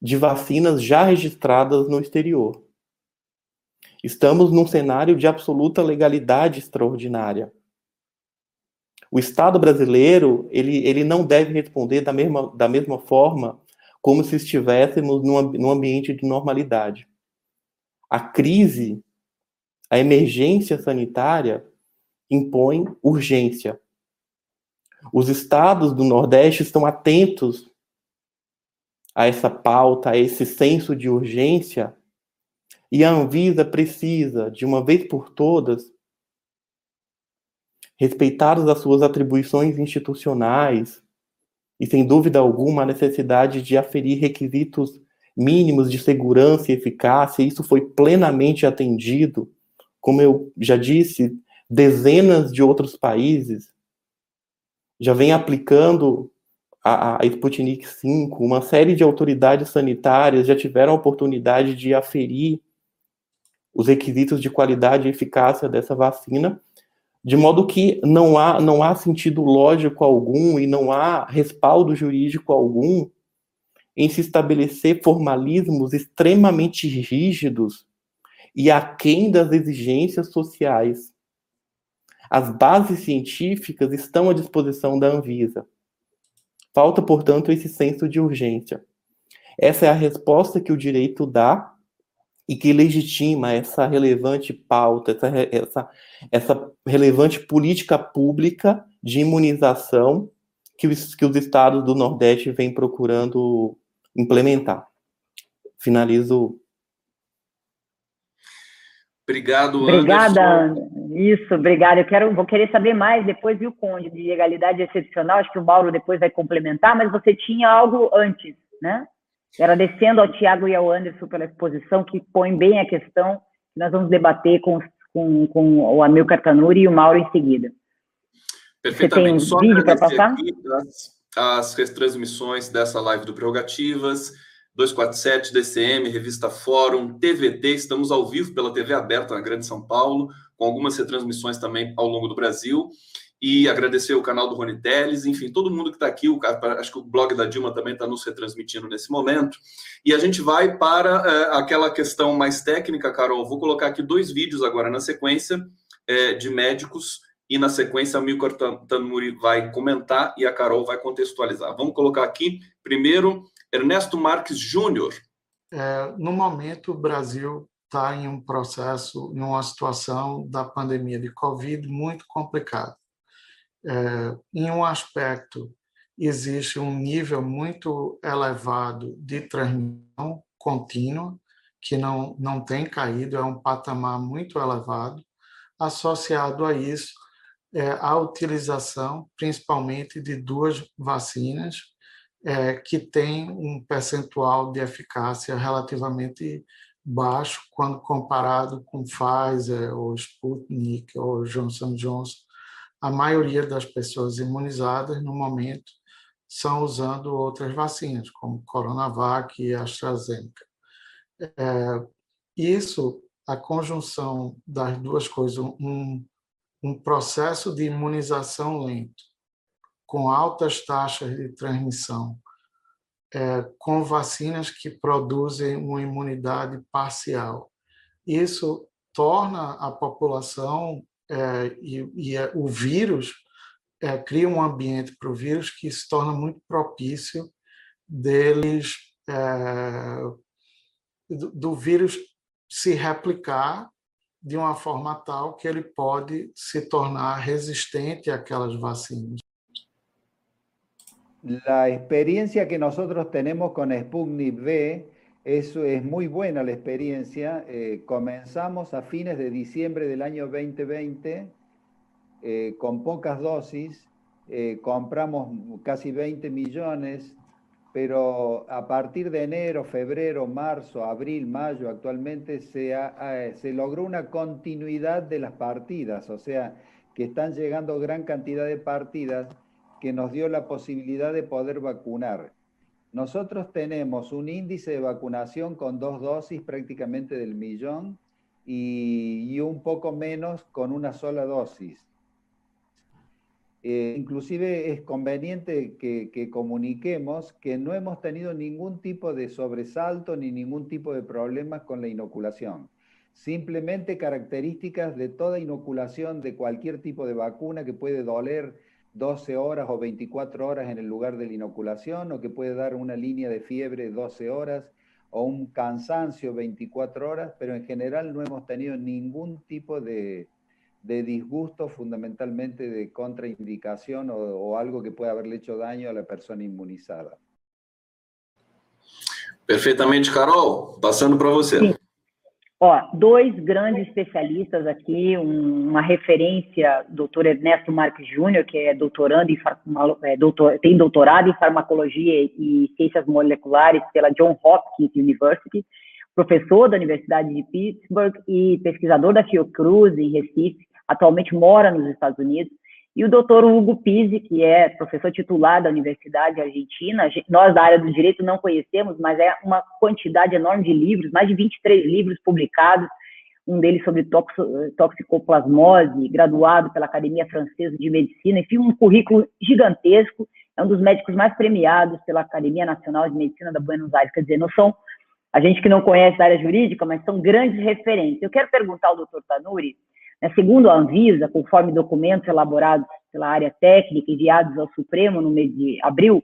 [SPEAKER 10] de vacinas já registradas no exterior. Estamos num cenário de absoluta legalidade extraordinária. O Estado brasileiro, ele, ele não deve responder da mesma, da mesma forma como se estivéssemos num, num ambiente de normalidade. A crise, a emergência sanitária impõe urgência. Os estados do Nordeste estão atentos a essa pauta, a esse senso de urgência, e a Anvisa precisa, de uma vez por todas, respeitadas as suas atribuições institucionais e, sem dúvida alguma, a necessidade de aferir requisitos mínimos de segurança e eficácia, isso foi plenamente atendido. Como eu já disse, dezenas de outros países já vêm aplicando a, a Sputnik 5, uma série de autoridades sanitárias já tiveram a oportunidade de aferir os requisitos de qualidade e eficácia dessa vacina, de modo que não há, não há sentido lógico algum e não há respaldo jurídico algum em se estabelecer formalismos extremamente rígidos e aquém das exigências sociais. As bases científicas estão à disposição da Anvisa. Falta, portanto, esse senso de urgência. Essa é a resposta que o direito dá e que legitima essa relevante pauta, essa, essa, essa relevante política pública de imunização que os, que os estados do Nordeste vêm procurando implementar. Finalizo.
[SPEAKER 2] Obrigado,
[SPEAKER 11] Obrigada, Anderson. Isso, obrigada. Eu quero, vou querer saber mais depois, viu, Conde, de legalidade excepcional. Acho que o Mauro depois vai complementar, mas você tinha algo antes, né? Agradecendo ao Tiago e ao Anderson pela exposição, que põe bem a questão que nós vamos debater com, com, com o Amilcar Tanuri e o Mauro em seguida.
[SPEAKER 2] Perfeitamente. Você tem um vídeo para passar? As, as retransmissões dessa live do Prerrogativas, 247, DCM, Revista Fórum, TVT, estamos ao vivo pela TV aberta na Grande São Paulo, com algumas retransmissões também ao longo do Brasil e agradecer o canal do Rony Teles, enfim, todo mundo que está aqui, o, acho que o blog da Dilma também está nos retransmitindo nesse momento. E a gente vai para é, aquela questão mais técnica, Carol. Vou colocar aqui dois vídeos agora na sequência é, de médicos e na sequência a Milcar Tanuri vai comentar e a Carol vai contextualizar. Vamos colocar aqui, primeiro, Ernesto Marques Júnior.
[SPEAKER 12] É, no momento, o Brasil está em um processo, em uma situação da pandemia de Covid muito complicada é, em um aspecto, existe um nível muito elevado de transmissão contínua, que não, não tem caído, é um patamar muito elevado. Associado a isso, é, a utilização, principalmente, de duas vacinas, é, que tem um percentual de eficácia relativamente baixo quando comparado com Pfizer, ou Sputnik, ou Johnson Johnson, a maioria das pessoas imunizadas, no momento, são usando outras vacinas, como Coronavac e AstraZeneca. É, isso, a conjunção das duas coisas, um, um processo de imunização lento, com altas taxas de transmissão, é, com vacinas que produzem uma imunidade parcial. Isso torna a população é, e, e é, o vírus é, cria um ambiente para o vírus que se torna muito propício deles é, do, do vírus se replicar de uma forma tal que ele pode se tornar resistente àquelas vacinas.
[SPEAKER 13] La experiencia que nosotros tenemos con Sputnik V Eso es muy buena la experiencia. Eh, comenzamos a fines de diciembre del año 2020 eh, con pocas dosis, eh, compramos casi 20 millones, pero a partir de enero, febrero, marzo, abril, mayo, actualmente se, se logró una continuidad de las partidas, o sea, que están llegando gran cantidad de partidas que nos dio la posibilidad de poder vacunar. nosotros tenemos un índice de vacunación con dos dosis prácticamente del millón y, y un poco menos con una sola dosis. Eh, inclusive es conveniente que, que, comuniquemos que no hemos tenido ningún tipo de sobresalto ni ningún tipo de problemas con la inoculación. Simplemente características de toda inoculación de cualquier tipo de vacuna que puede doler 12 horas o 24 horas en el lugar de la inoculación o que puede dar una línea de fiebre 12 horas o un cansancio 24 horas, pero en general no hemos tenido ningún tipo de, de disgusto fundamentalmente de contraindicación o, o, algo que pueda haberle hecho daño a la persona inmunizada.
[SPEAKER 2] Perfeitamente, Carol. Passando para você.
[SPEAKER 11] Sim. Ó, dois grandes especialistas aqui, um, uma referência, doutor Ernesto Marques Júnior, que é doutorando em é, doutor, tem doutorado em farmacologia e ciências moleculares pela John Hopkins University, professor da Universidade de Pittsburgh e pesquisador da Fiocruz em Recife, atualmente mora nos Estados Unidos, e o doutor Hugo Pizzi, que é professor titular da Universidade Argentina. Nós, da área do direito, não conhecemos, mas é uma quantidade enorme de livros, mais de 23 livros publicados, um deles sobre toxicoplasmose, graduado pela Academia Francesa de Medicina, enfim, um currículo gigantesco, é um dos médicos mais premiados pela Academia Nacional de Medicina da Buenos Aires, quer dizer, não são a gente que não conhece a área jurídica, mas são grandes referentes. Eu quero perguntar ao doutor Tanuri, segundo a Anvisa, conforme documentos elaborados pela área técnica enviados ao Supremo no mês de abril,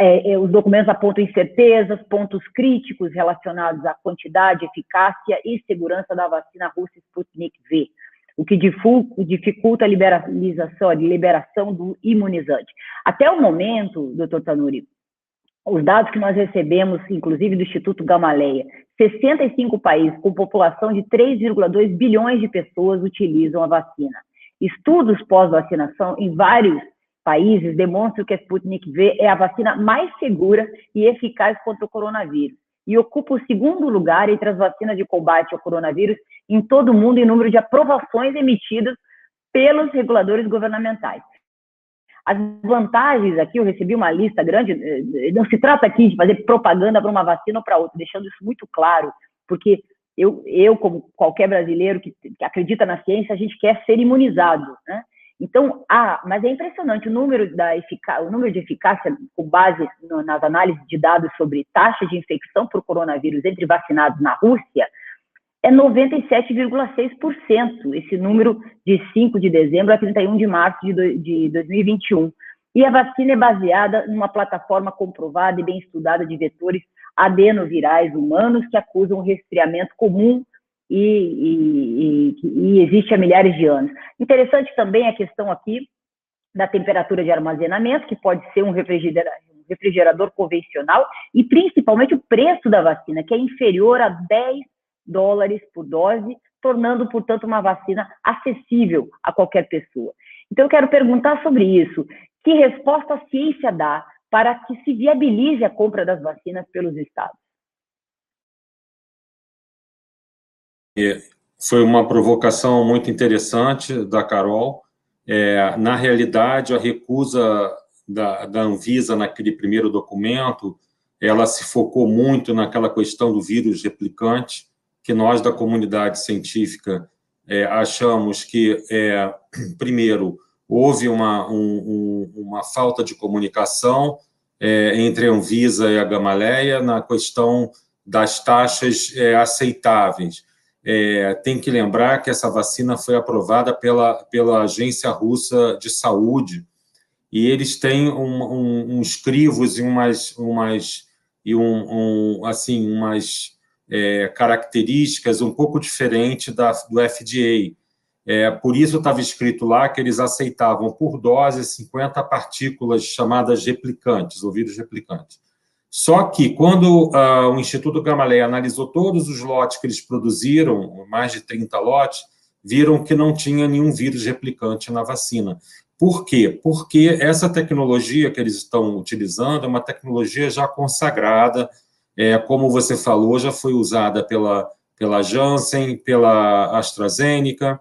[SPEAKER 11] é, é, os documentos apontam incertezas, pontos críticos relacionados à quantidade, eficácia e segurança da vacina russa Sputnik V, o que dificulta a liberalização, a liberação do imunizante. Até o momento, doutor Tanuri, os dados que nós recebemos, inclusive do Instituto Gamaleia, 65 países com população de 3,2 bilhões de pessoas utilizam a vacina. Estudos pós-vacinação em vários países demonstram que a Sputnik V é a vacina mais segura e eficaz contra o coronavírus e ocupa o segundo lugar entre as vacinas de combate ao coronavírus em todo o mundo em número de aprovações emitidas pelos reguladores governamentais. As vantagens aqui, eu recebi uma lista grande, eh, não se trata aqui de fazer propaganda para uma vacina ou para outra, deixando isso muito claro, porque eu, eu como qualquer brasileiro que, que acredita na ciência, a gente quer ser imunizado, né? Então, ah, mas é impressionante o número, da o número de eficácia com base no, nas análises de dados sobre taxa de infecção por coronavírus entre vacinados na Rússia, é 97,6%, esse número de 5 de dezembro a 31 de março de, do, de 2021. E a vacina é baseada numa plataforma comprovada e bem estudada de vetores adenovirais humanos que acusam resfriamento comum e, e, e, e existe há milhares de anos. Interessante também a questão aqui da temperatura de armazenamento, que pode ser um refrigerador, um refrigerador convencional, e principalmente o preço da vacina, que é inferior a 10 dólares por dose, tornando, portanto, uma vacina acessível a qualquer pessoa. Então, eu quero perguntar sobre isso. Que resposta a ciência dá para que se viabilize a compra das vacinas pelos estados?
[SPEAKER 6] É, foi uma provocação muito interessante da Carol. É, na realidade, a recusa da, da Anvisa naquele primeiro documento, ela se focou muito naquela questão do vírus replicante, que nós da comunidade científica é, achamos que, é, primeiro, houve uma, um, uma falta de comunicação é, entre a Anvisa e a Gamaleia na questão das taxas é, aceitáveis. É, tem que lembrar que essa vacina foi aprovada pela, pela Agência Russa de Saúde e eles têm um, um, uns crivos e umas, umas e um, um assim umas é, características um pouco diferentes da, do FDA. É, por isso estava escrito lá que eles aceitavam por dose 50 partículas chamadas replicantes, ou vírus replicantes. Só que quando uh, o Instituto Gamaleya analisou todos os lotes que eles produziram, mais de 30 lotes, viram que não tinha nenhum vírus replicante na vacina. Por quê? Porque essa tecnologia que eles estão utilizando é uma tecnologia já consagrada, é, como você falou, já foi usada pela, pela Janssen, pela AstraZeneca.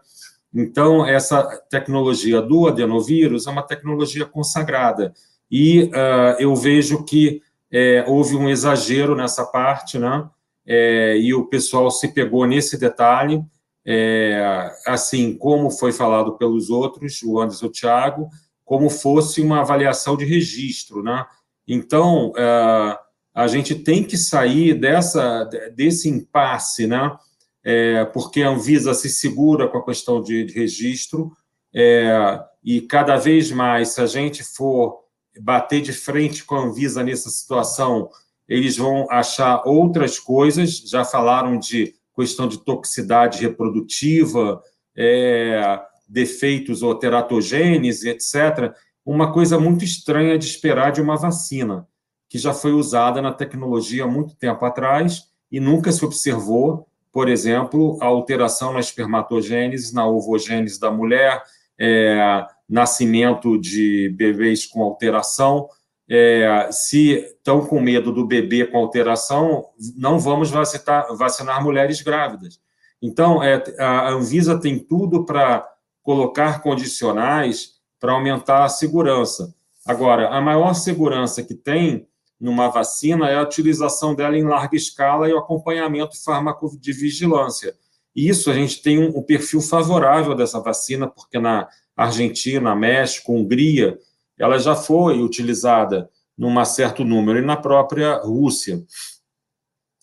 [SPEAKER 6] Então, essa tecnologia do adenovírus é uma tecnologia consagrada. E uh, eu vejo que é, houve um exagero nessa parte, né? É, e o pessoal se pegou nesse detalhe, é, assim como foi falado pelos outros, o Anderson e o Thiago, como fosse uma avaliação de registro, né? Então, é, a gente tem que sair dessa, desse impasse, né? É, porque a Anvisa se segura com a questão de, de registro, é, e cada vez mais, se a gente for bater de frente com a Anvisa nessa situação, eles vão achar outras coisas, já falaram de questão de toxicidade reprodutiva, é, defeitos ou teratogênese, etc. Uma coisa muito estranha de esperar de uma vacina, que já foi usada na tecnologia há muito tempo atrás e nunca se observou, por exemplo, a alteração na espermatogênese, na ovogênese da mulher, é, nascimento de bebês com alteração. É, se estão com medo do bebê com alteração, não vamos vacinar, vacinar mulheres grávidas. Então, é, a Anvisa tem tudo para colocar condicionais para aumentar a segurança. Agora, a maior segurança que tem numa vacina é a utilização dela em larga escala e o acompanhamento fármaco de vigilância. Isso a gente tem um, um perfil favorável dessa vacina, porque na Argentina, México, Hungria, ela já foi utilizada num certo número, e na própria Rússia.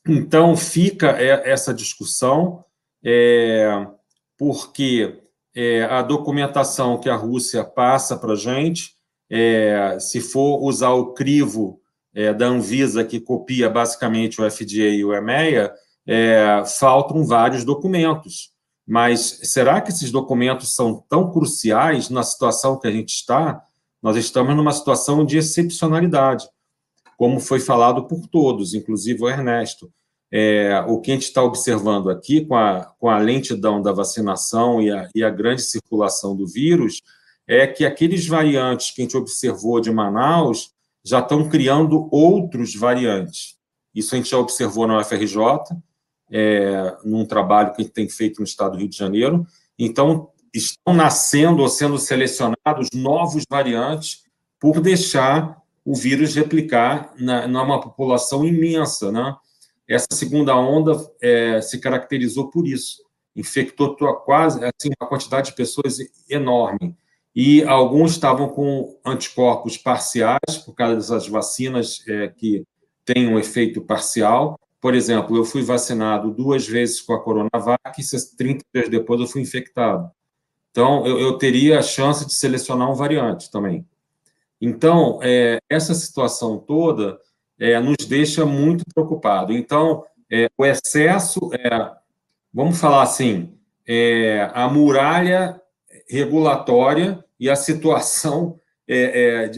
[SPEAKER 6] Então, fica essa discussão, é, porque é, a documentação que a Rússia passa para a gente, é, se for usar o crivo é, da Anvisa, que copia basicamente o FDA e o EMEA, é, faltam vários documentos. Mas será que esses documentos são tão cruciais na situação que a gente está? Nós estamos numa situação de excepcionalidade, como foi falado por todos, inclusive o Ernesto. É, o que a gente está observando aqui, com a, com a lentidão da vacinação e a, e a grande circulação do vírus, é que aqueles variantes que a gente observou de Manaus já estão criando outros variantes. Isso a gente já observou na UFRJ, é, num trabalho que a gente tem feito no estado do Rio de Janeiro. Então, estão nascendo ou sendo selecionados novos variantes por deixar o vírus replicar na, numa população imensa, né? Essa segunda onda é, se caracterizou por isso, infectou quase assim uma quantidade de pessoas enorme e alguns estavam com anticorpos parciais por causa dessas vacinas é, que têm um efeito parcial por exemplo, eu fui vacinado duas vezes com a Coronavac e 30 dias depois eu fui infectado. Então, eu, eu teria a chance de selecionar um variante também. Então, é, essa situação toda é, nos deixa muito preocupados. Então, é, o excesso, é, vamos falar assim, é, a muralha regulatória e a situação é,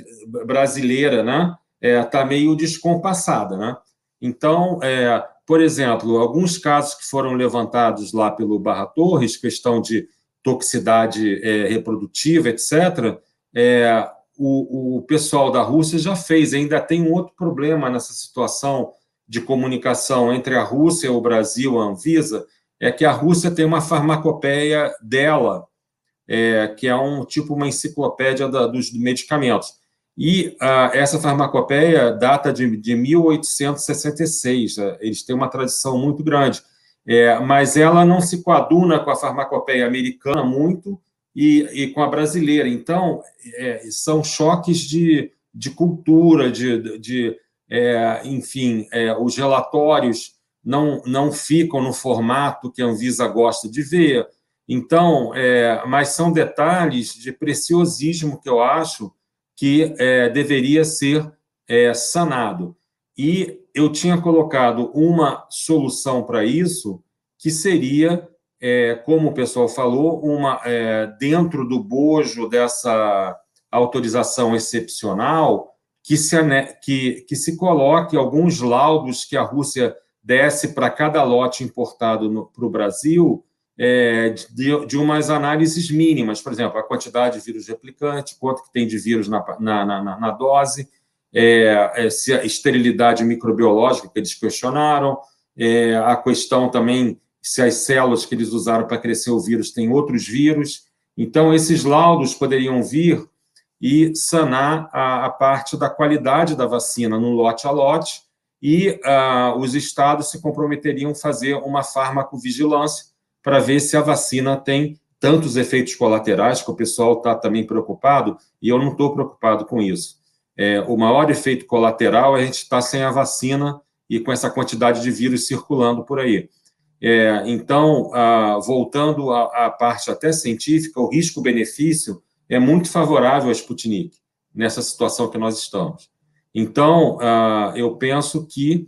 [SPEAKER 6] brasileira, né, está meio descompassada, né? Então, é, por exemplo, alguns casos que foram levantados lá pelo Barra Torres, questão de toxicidade é, reprodutiva, etc., é, o, o pessoal da Rússia já fez. Ainda tem um outro problema nessa situação de comunicação entre a Rússia, o Brasil, a Anvisa, é que a Rússia tem uma farmacopeia dela, é, que é um tipo uma enciclopédia da, dos medicamentos. E ah, essa farmacopeia data de, de 1866, ah, eles têm uma tradição muito grande, é, mas ela não se coaduna com a farmacopeia americana muito e, e com a brasileira. Então, é, são choques de, de cultura, de, de é, enfim, é, os relatórios não, não ficam no formato que a Anvisa gosta de ver. Então, é, mas são detalhes de preciosismo que eu acho que é, deveria ser é, sanado. E eu tinha colocado uma solução para isso, que seria, é, como o pessoal falou, uma é, dentro do bojo dessa autorização excepcional, que se, que, que se coloque alguns laudos que a Rússia desse para cada lote importado para o Brasil, é, de, de umas análises mínimas, por exemplo, a quantidade de vírus replicante, quanto que tem de vírus na, na, na, na dose, é, é, se a esterilidade microbiológica que eles questionaram, é, a questão também se as células que eles usaram para crescer o vírus têm outros vírus. Então, esses laudos poderiam vir e sanar a, a parte da qualidade da vacina no lote a lote, e uh, os estados se comprometeriam a fazer uma farmacovigilância para ver se a vacina tem tantos efeitos colaterais, que o pessoal está também preocupado, e eu não estou preocupado com isso. É, o maior efeito colateral é a gente estar tá sem a vacina e com essa quantidade de vírus circulando por aí. É, então, ah, voltando à, à, parte até científica, o risco-benefício é muito favorável à Sputnik, nessa situação que nós estamos. Então, eu penso que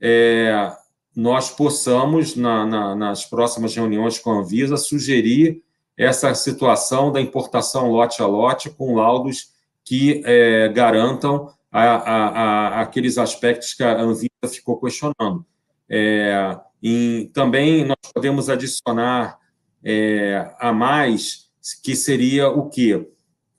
[SPEAKER 6] é, nós possamos, na, na, nas próximas reuniões com a Anvisa, sugerir essa situação da importação lote a lote com laudos que é, garantam a, a, a, aqueles aspectos que a Anvisa ficou questionando. É, e também nós podemos adicionar é, a mais, que seria o quê?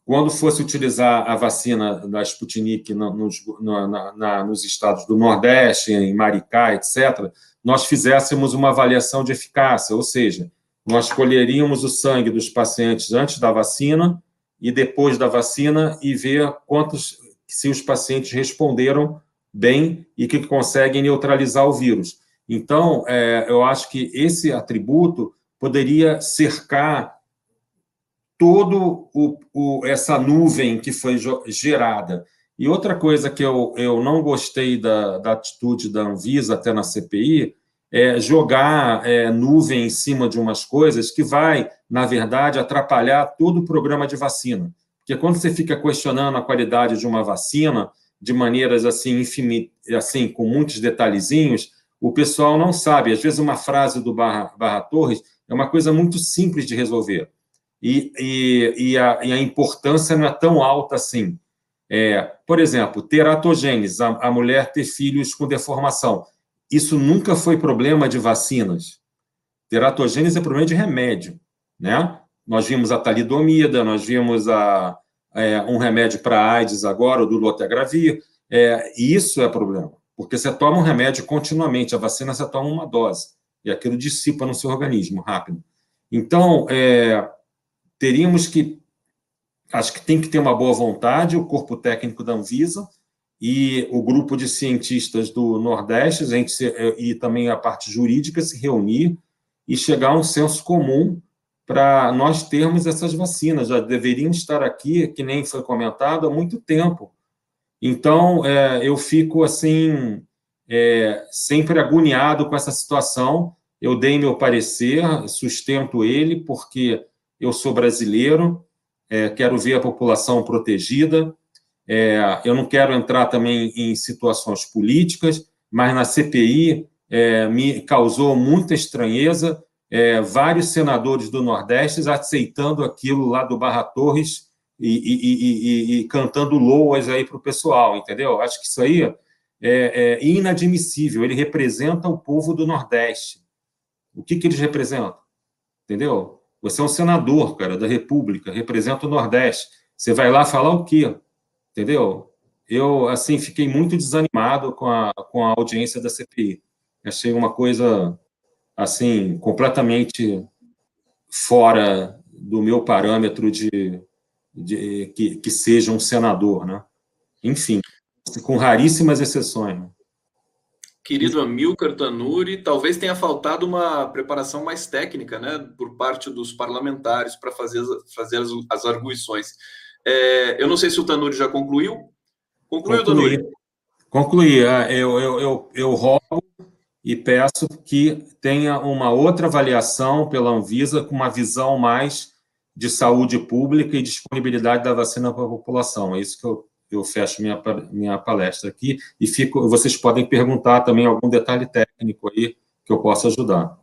[SPEAKER 6] Quando fosse utilizar a vacina da Sputnik nos, na, na, nos estados do Nordeste, em Maricá, etc., nós fizéssemos uma avaliação de eficácia, ou seja, nós colheríamos o sangue dos pacientes antes da vacina e depois da vacina e ver quantos, se os pacientes responderam bem e que conseguem neutralizar o vírus. Então, é, eu acho que esse atributo poderia cercar todo o, o, essa nuvem que foi gerada. E outra coisa que eu, eu não gostei da, da atitude da Anvisa até na CPI é jogar é, nuvem em cima de umas coisas que vai, na verdade, atrapalhar todo o programa de vacina. Porque quando você fica questionando a qualidade de uma vacina de maneiras assim, infin... assim com muitos detalhezinhos, o pessoal não sabe. Às vezes, uma frase do Barra, Barra Torres é uma coisa muito simples de resolver. E, e, e, a, e a, importância não é tão alta assim. É, por exemplo, teratogênese, a, a mulher ter filhos com deformação. Isso nunca foi problema de vacinas. Teratogênese é problema de remédio, né? Nós vimos a talidomida, nós vimos a, é, um remédio para AIDS agora, o do lotegravir. É, isso é problema. Porque você toma um remédio continuamente, a vacina você toma uma dose, e aquilo dissipa no seu organismo rápido. Então, é, teríamos que. Acho que tem que ter uma boa vontade, o corpo técnico da Anvisa e o grupo de cientistas do Nordeste, a gente se, e também a parte jurídica se reunir e chegar a um senso comum para nós termos essas vacinas. Já deveriam estar aqui, que nem foi comentado, há muito tempo. Então, é, eu fico assim, é, sempre agoniado com essa situação. Eu dei meu parecer, sustento ele, porque eu sou brasileiro, é, quero ver a população protegida. É, eu não quero entrar também em situações políticas, mas na CPI é, me causou muita estranheza é, vários senadores do Nordeste aceitando aquilo lá do Barra Torres e, e, e, e cantando loas aí para o pessoal, entendeu? Acho que isso aí é, é, inadmissível. Ele representa o povo do Nordeste. O que, que eles representam? Entendeu? Você é um senador, cara, da República, representa o Nordeste. Você vai lá falar o quê? Entendeu? Eu, assim, fiquei muito desanimado com a, com a audiência da CPI. Achei uma coisa, assim, completamente fora do meu parâmetro de, de, que, que seja um senador, né? Enfim, com raríssimas exceções. Né?
[SPEAKER 2] Querido Amilcar Tanuri, talvez tenha faltado uma preparação mais técnica, né, por parte dos parlamentares para fazer, fazer as, as arguições. É, eu não sei se o Tanuri já concluiu. Concluiu. Tanuri?
[SPEAKER 6] Concluí. Ah, eu, eu, eu, eu rogo e peço que tenha uma outra avaliação pela Anvisa com uma visão mais de saúde pública e disponibilidade da vacina para a população. É isso que eu, eu fecho minha, minha palestra aqui e fico, vocês podem perguntar também algum detalhe técnico aí que eu possa ajudar.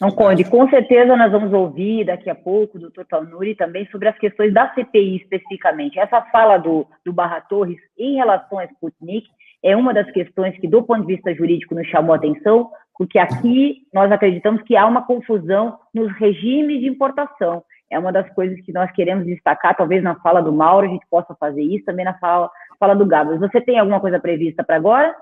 [SPEAKER 11] Não, Conde, com certeza nós vamos ouvir daqui a pouco o doutor Talnuri também sobre as questões da CPI especificamente. Essa fala do, do Barra Torres em relação à Sputnik é uma das questões que, do ponto de vista jurídico, nos chamou a atenção, porque aqui nós acreditamos que há uma confusão nos regimes de importação é uma das coisas que nós queremos destacar, talvez na fala do Mauro a gente possa fazer isso, também na fala, fala do Gabas. Você tem alguma coisa prevista para agora?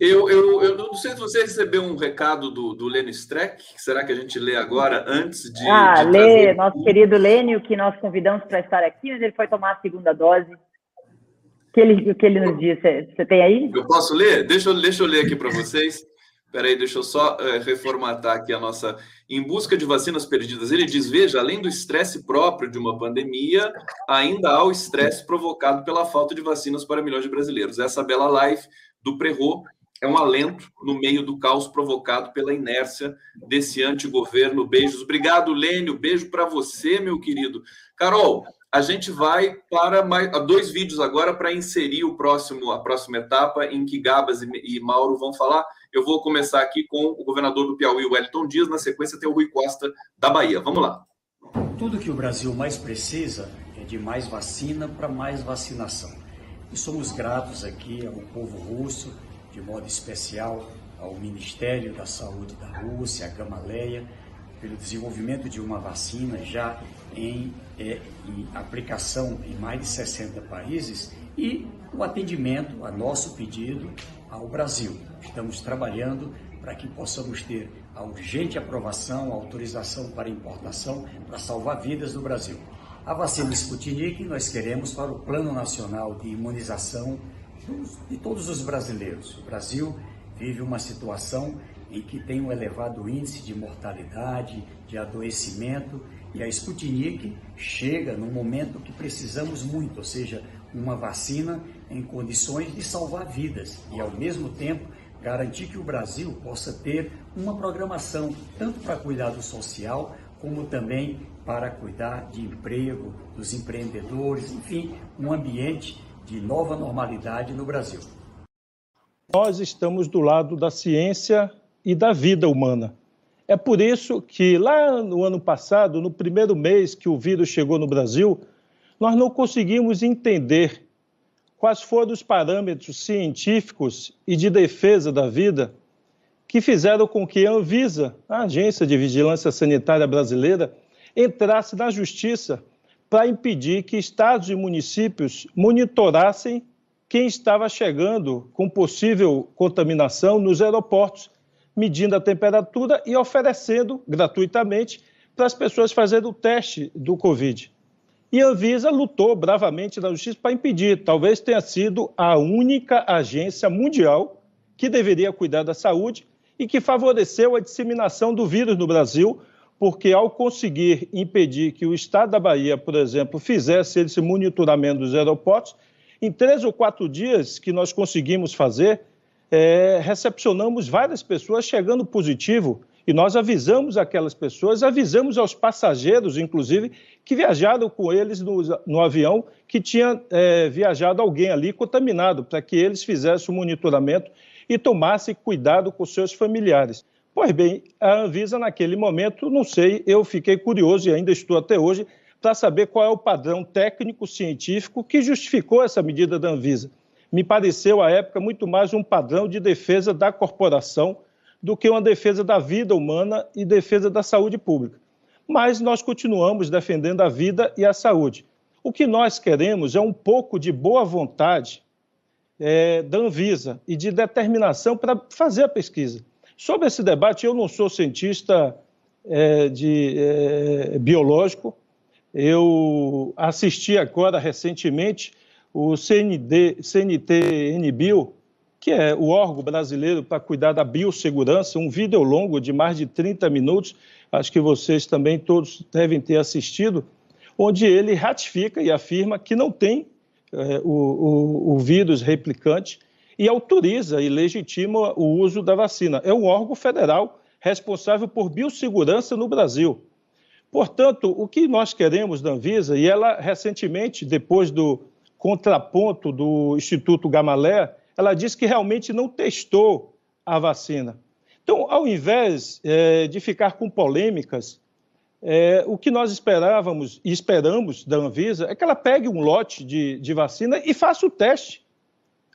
[SPEAKER 2] Eu, eu, eu não sei se você recebeu um recado do, do Lênio Streck. Será que a gente lê agora, antes de.
[SPEAKER 11] Ah,
[SPEAKER 2] de
[SPEAKER 11] lê,
[SPEAKER 2] trazer...
[SPEAKER 11] nosso querido Lênio, que nós convidamos para estar aqui, mas ele foi tomar a segunda dose. O que ele, que ele nos disse? Você tem aí?
[SPEAKER 2] Eu posso ler? Deixa eu, deixa eu ler aqui para vocês. Espera aí, deixa eu só é, reformatar aqui a nossa. Em busca de vacinas perdidas, ele diz: veja, além do estresse próprio de uma pandemia, ainda há o estresse provocado pela falta de vacinas para milhões de brasileiros. Essa bela live do Prerro é um alento no meio do caos provocado pela inércia desse antigoverno. Beijos. Obrigado, Lênio. Beijo para você, meu querido. Carol, a gente vai para mais, dois vídeos agora para inserir o próximo, a próxima etapa em que Gabas e, e Mauro vão falar. Eu vou começar aqui com o governador do Piauí, Wellington Dias. Na sequência, tem o Rui Costa da Bahia. Vamos lá.
[SPEAKER 14] Tudo que o Brasil mais precisa é de mais vacina para mais vacinação. E somos gratos aqui ao povo russo de modo especial ao Ministério da Saúde da Rússia, a Gamaleia, pelo desenvolvimento de uma vacina já em, é, em, aplicação em mais de 60 países e o atendimento a nosso pedido ao Brasil. Estamos trabalhando para que possamos ter a urgente aprovação, a autorização para importação para salvar vidas no Brasil. A vacina Sputnik nós queremos para o Plano Nacional de Imunização de todos os brasileiros. O Brasil vive uma situação em que tem um elevado índice de mortalidade, de adoecimento, e a Sputnik chega no momento que precisamos muito, ou seja, uma vacina em condições de salvar vidas e, ao mesmo tempo, garantir que o Brasil possa ter uma programação tanto para cuidar do social, como também para cuidar de emprego, dos empreendedores, enfim, um ambiente de nova normalidade no Brasil.
[SPEAKER 15] Nós estamos do lado da ciência e da vida humana. É por isso que lá no ano passado, no primeiro mês que o vírus chegou no Brasil, nós não conseguimos entender quais foram os parâmetros científicos e de defesa da vida que fizeram com que a Anvisa, a Agência de Vigilância Sanitária Brasileira, entrasse na justiça para impedir que estados e municípios monitorassem quem estava chegando com possível contaminação nos aeroportos, medindo a temperatura e oferecendo gratuitamente para as pessoas fazerem o teste do Covid. E a Anvisa lutou bravamente na justiça para impedir. Talvez tenha sido a única agência mundial que deveria cuidar da saúde e que favoreceu a disseminação do vírus no Brasil, porque ao conseguir impedir que o Estado da Bahia, por exemplo, fizesse esse monitoramento dos aeroportos, em três ou quatro dias que nós conseguimos fazer, é, recepcionamos várias pessoas chegando positivo e nós avisamos aquelas pessoas, avisamos aos passageiros, inclusive, que viajaram com eles no, no avião, que tinha é, viajado alguém ali contaminado, para que eles fizessem o monitoramento e tomassem cuidado com seus familiares. Pois bem, a Anvisa, naquele momento, não sei, eu fiquei curioso e ainda estou até hoje para saber qual é o padrão técnico-científico que justificou essa medida da Anvisa. Me pareceu, à época, muito mais um padrão de defesa da corporação do que uma defesa da vida humana e defesa da saúde pública. Mas nós continuamos defendendo a vida e a saúde. O que nós queremos é um pouco de boa vontade é, da Anvisa e de determinação para fazer a pesquisa. Sobre esse debate, eu não sou cientista é, de, é, biológico. Eu assisti agora recentemente o CND, CNT-NBio, que é o órgão brasileiro para cuidar da biossegurança, um vídeo longo de mais de 30 minutos, acho que vocês também todos devem ter assistido, onde ele ratifica e afirma que não tem é, o, o, o vírus replicante e autoriza e legitima o uso da vacina. É um órgão federal responsável por biossegurança no Brasil. Portanto, o que nós queremos da Anvisa, e ela recentemente, depois do contraponto do Instituto Gamalé, ela disse que realmente não testou a vacina. Então, ao invés é, de ficar com polêmicas, é, o que nós esperávamos e esperamos da Anvisa é que ela pegue um lote de, de vacina e faça o teste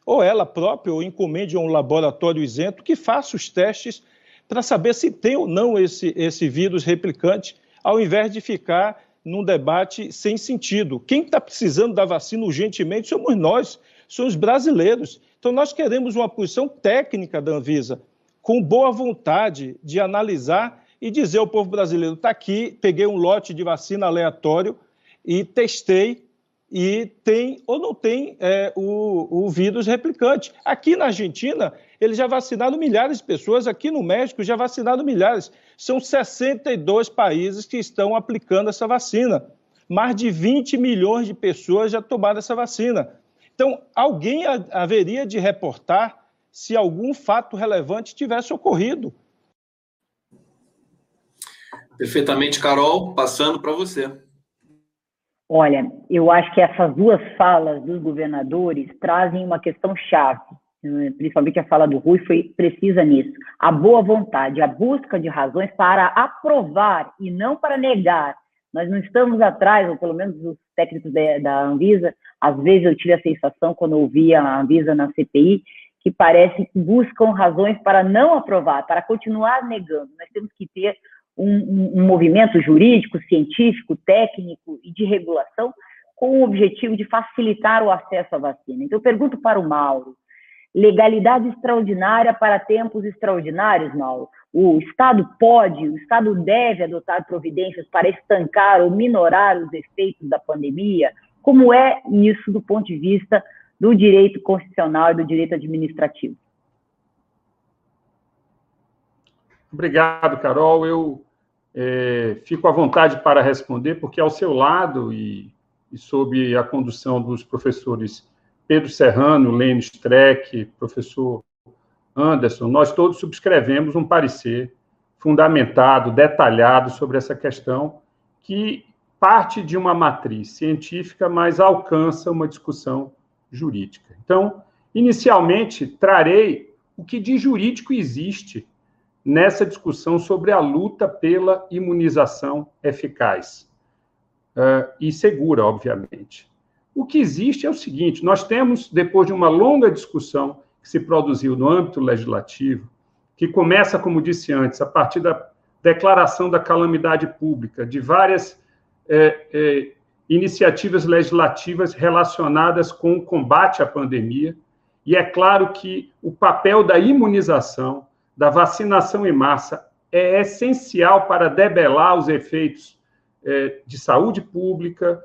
[SPEAKER 15] ou ela própria, ou encomende a um laboratório isento que faça os testes para saber se tem ou não esse, esse vírus replicante, ao invés de ficar num debate sem sentido. Quem está precisando da vacina urgentemente somos nós, somos os brasileiros. Então, nós queremos uma posição técnica da Anvisa, com boa vontade de analisar e dizer ao povo brasileiro: está aqui, peguei um lote de vacina aleatório e testei e tem ou não tem é, o, o vírus replicante. Aqui na Argentina, eles já vacinaram milhares de pessoas, aqui no México já vacinaram milhares. São 62 países que estão aplicando essa vacina. Mais de 20 milhões de pessoas já tomaram essa vacina. Então, alguém haveria de reportar se algum fato relevante tivesse ocorrido.
[SPEAKER 2] Perfeitamente, Carol, passando para você.
[SPEAKER 11] Olha, eu acho que essas duas falas dos governadores trazem uma questão chave, né? principalmente a fala do Rui foi precisa nisso. A boa vontade, a busca de razões para aprovar e não para negar. Nós não estamos atrás, ou pelo menos os técnicos da, da Anvisa, às vezes eu tive a sensação, quando ouvia a Anvisa na CPI, que parece que buscam razões para não aprovar, para continuar negando. Nós temos que ter um, um, movimento jurídico, científico, técnico e de regulação com o objetivo de facilitar o acesso à vacina. Então, eu pergunto para o Mauro: legalidade extraordinária para tempos extraordinários, Mauro? O Estado pode, o Estado deve adotar providências para estancar ou minorar os efeitos da pandemia? Como é isso do ponto de vista do direito constitucional e do direito administrativo?
[SPEAKER 7] Obrigado, Carol. Eu é, fico à vontade para responder, porque ao seu lado e, e sob a condução dos professores Pedro Serrano, Lênin Streck, professor Anderson, nós todos subscrevemos um parecer fundamentado, detalhado sobre essa questão, que parte de uma matriz científica, mas alcança uma discussão jurídica. Então, inicialmente, trarei o que de jurídico existe nessa discussão sobre a luta pela imunização eficaz uh, e segura, obviamente. O que existe é o seguinte: nós temos, depois de uma longa discussão que se produziu no âmbito legislativo, que começa, como disse antes, a partir da declaração da calamidade pública, de várias é, é, iniciativas legislativas relacionadas com o combate à pandemia, e é claro que o papel da imunização da vacinação em massa é essencial para debelar os efeitos é, de saúde pública,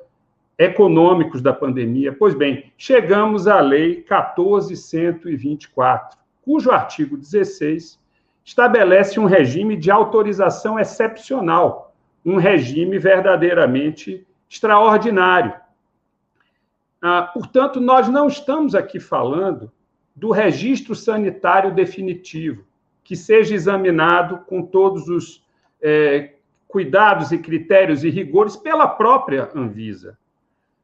[SPEAKER 7] econômicos da pandemia. Pois bem, chegamos à Lei 14.124, cujo artigo 16 estabelece um regime de autorização excepcional, um regime verdadeiramente extraordinário. Ah, portanto, nós não estamos aqui falando do registro sanitário definitivo que seja examinado com todos os é, cuidados e critérios e rigores pela própria Anvisa.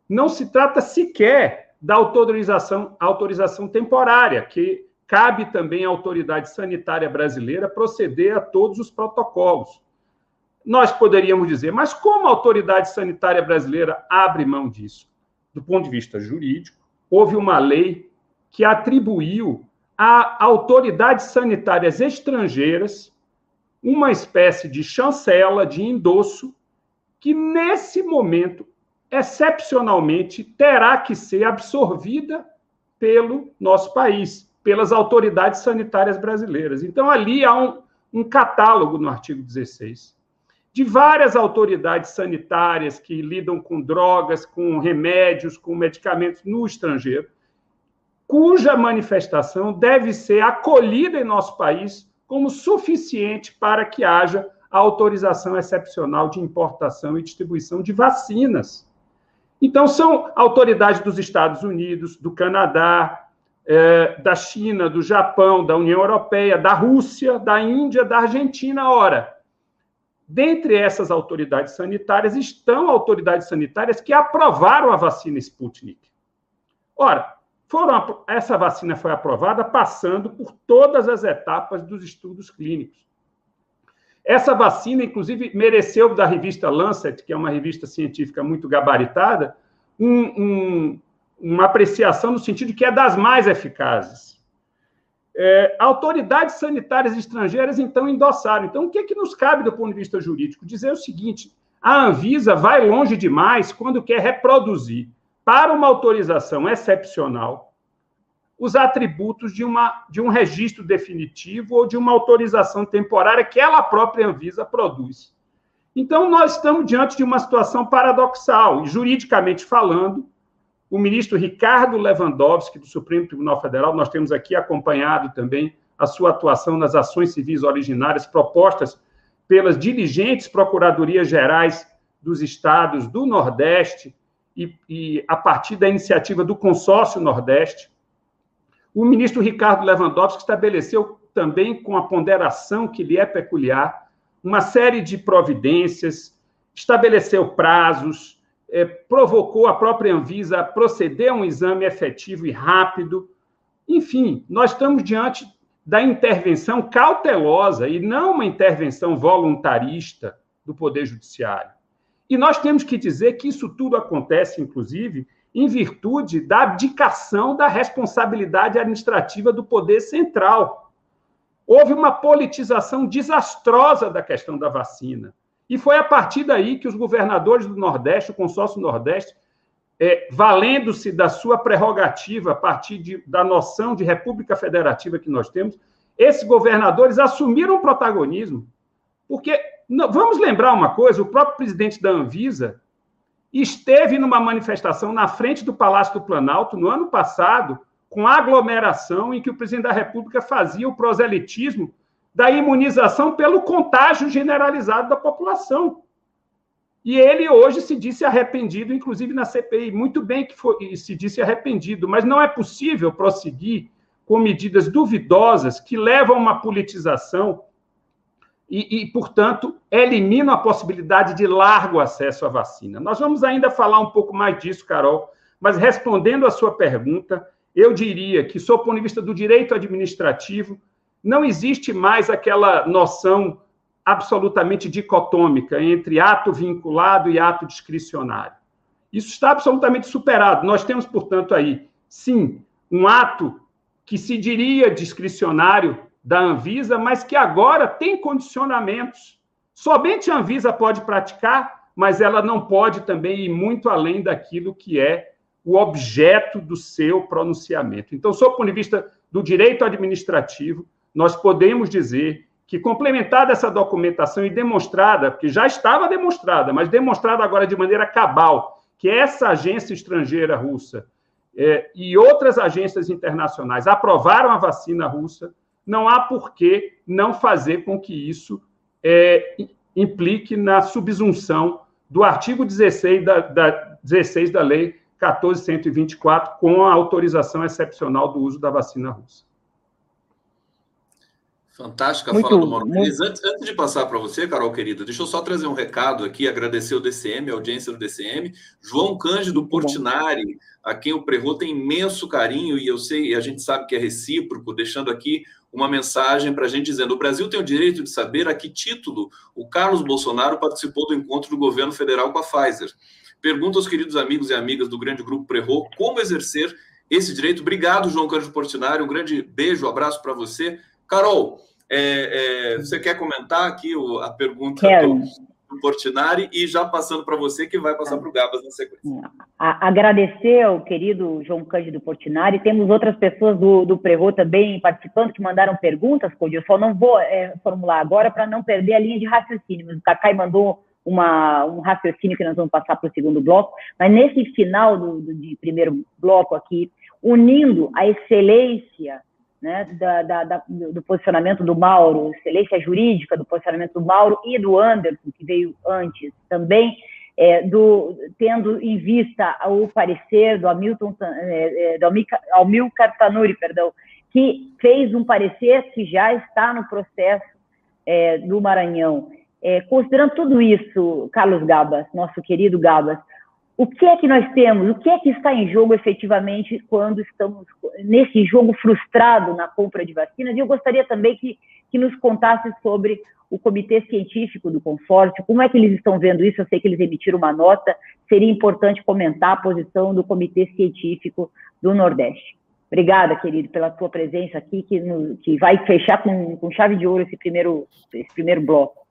[SPEAKER 7] Não se trata sequer da autorização, autorização temporária, que cabe também à autoridade sanitária brasileira proceder a todos os protocolos. Nós poderíamos dizer, mas como a autoridade sanitária brasileira abre mão disso? Do ponto de vista jurídico, houve uma lei que atribuiu a autoridades sanitárias estrangeiras uma espécie de chancela, de endosso, que nesse momento, excepcionalmente, terá que ser absorvida pelo nosso país, pelas autoridades sanitárias brasileiras. Então, ali há um, um catálogo no artigo 16 de várias autoridades sanitárias que lidam com drogas, com remédios, com medicamentos no estrangeiro, cuja manifestação deve ser acolhida em nosso país como suficiente para que haja a autorização excepcional de importação e distribuição de vacinas. Então, são autoridades dos Estados Unidos, do Canadá, é, da China, do Japão, da União Europeia, da Rússia, da Índia, da Argentina. Ora, dentre essas autoridades sanitárias estão autoridades sanitárias que aprovaram a vacina Sputnik. Ora, foram, essa vacina foi aprovada passando por todas as etapas dos estudos clínicos. Essa vacina, inclusive, mereceu da revista Lancet, que é uma revista científica muito gabaritada, um, um, uma apreciação no sentido que é das mais eficazes. É, autoridades sanitárias estrangeiras, então, endossaram. Então, o que, é que nos cabe do ponto de vista jurídico? Dizer o seguinte: a Anvisa vai longe demais quando quer reproduzir para uma autorização excepcional os atributos de, uma, de um registro definitivo ou de uma autorização temporária que ela própria Anvisa produz. Então, nós estamos diante de uma situação paradoxal, e juridicamente falando, o ministro Ricardo Lewandowski, do Supremo Tribunal Federal, nós temos aqui acompanhado também a sua atuação nas ações civis originárias propostas pelas diligentes procuradorias gerais dos estados do Nordeste e, e a partir da iniciativa do Consórcio Nordeste, o ministro Ricardo Lewandowski estabeleceu também, com a ponderação que lhe é peculiar, uma série de providências, estabeleceu prazos, é, provocou a própria Anvisa a proceder a um exame efetivo e rápido. Enfim, nós estamos diante da intervenção cautelosa e não uma intervenção voluntarista do Poder Judiciário. E nós temos que dizer que isso tudo acontece, inclusive, em virtude da abdicação da responsabilidade administrativa do poder central. Houve uma politização desastrosa da questão da vacina. E foi a partir daí que os governadores do Nordeste, o consórcio Nordeste, é, valendo-se da sua prerrogativa a partir de, da noção de república federativa que nós temos, esses governadores assumiram o protagonismo. Porque, vamos lembrar uma coisa: o próprio presidente da Anvisa, esteve numa manifestação na frente do Palácio do Planalto no ano passado, com aglomeração em que o presidente da República fazia o proselitismo da imunização pelo contágio generalizado da população. E ele hoje se disse arrependido, inclusive na CPI. Muito bem que foi, se disse arrependido, mas não é possível prosseguir com medidas duvidosas que levam a uma politização e, e, portanto, eliminam a possibilidade de largo acesso à vacina. Nós vamos ainda falar um pouco mais disso, Carol, mas respondendo à sua pergunta, eu diria que, sob o ponto de vista do direito administrativo, não existe mais aquela noção absolutamente dicotômica entre ato vinculado e ato discricionário. Isso está absolutamente superado. Nós temos, portanto, aí, sim, um ato que se diria discricionário da Anvisa, mas que agora tem condicionamentos. Somente a Anvisa pode praticar, mas ela não pode também ir muito além daquilo que é o objeto do seu pronunciamento. Então, sob o ponto de vista do direito administrativo, nós podemos dizer que, complementada essa documentação e demonstrada, porque já estava demonstrada, mas demonstrada agora de maneira cabal, que essa agência estrangeira russa é, e outras agências internacionais aprovaram a vacina russa, não há por que não fazer com que isso é, implique na subsunção do artigo 16 da, da, 16 da Lei 14.124, com a autorização excepcional do uso da vacina russa.
[SPEAKER 2] Fantástica a muito, fala do Mauro muito... Antes, antes, de passar para você, Carol querida, deixa eu só trazer um recado aqui, agradecer o DCM, a audiência do DCM. João Cândido Portinari, a quem o Prerro tem imenso carinho, e eu sei, e a gente sabe que é recíproco, deixando aqui uma mensagem para a gente dizendo: o Brasil tem o direito de saber a que título o Carlos Bolsonaro participou do encontro do governo federal com a Pfizer. Pergunta aos queridos amigos e amigas do grande grupo Prerro como exercer esse direito. Obrigado, João Cândido Portinari. Um grande beijo, abraço para você. Carol, é, é, você quer comentar aqui a pergunta do, do, Portinari e já passando para você que vai passar para o Gabas na sequência.
[SPEAKER 11] Agradecer ao querido João Cândido Portinari. Temos outras pessoas do, do Prevô também participando que mandaram perguntas, Cody. Eu só não vou é, formular agora para não perder a linha de raciocínio. Mas o Cacai mandou uma, um raciocínio que nós vamos passar para o segundo bloco. Mas nesse final do, do de primeiro bloco aqui, unindo a excelência né, da, da, da, do posicionamento do Mauro, excelência jurídica do posicionamento do Mauro e do Anderson, que veio antes também, é, do, tendo em vista o parecer do Hamilton, é, é do Amilcar Tanuri, perdão, que fez um parecer que já está no processo é, do Maranhão. É, considerando tudo isso, Carlos Gabas, nosso querido Gabas, o que é que nós temos, o que é que está em jogo efetivamente quando estamos nesse jogo frustrado na compra de vacinas? E eu gostaria também que, que nos contasse sobre o comitê científico do consórcio, como é que eles estão vendo isso? Eu sei que eles emitiram uma nota, seria importante comentar a posição do comitê científico do Nordeste. Obrigada, querido, pela tua presença aqui, que, no, que vai fechar com, com chave de ouro esse primeiro, esse primeiro bloco.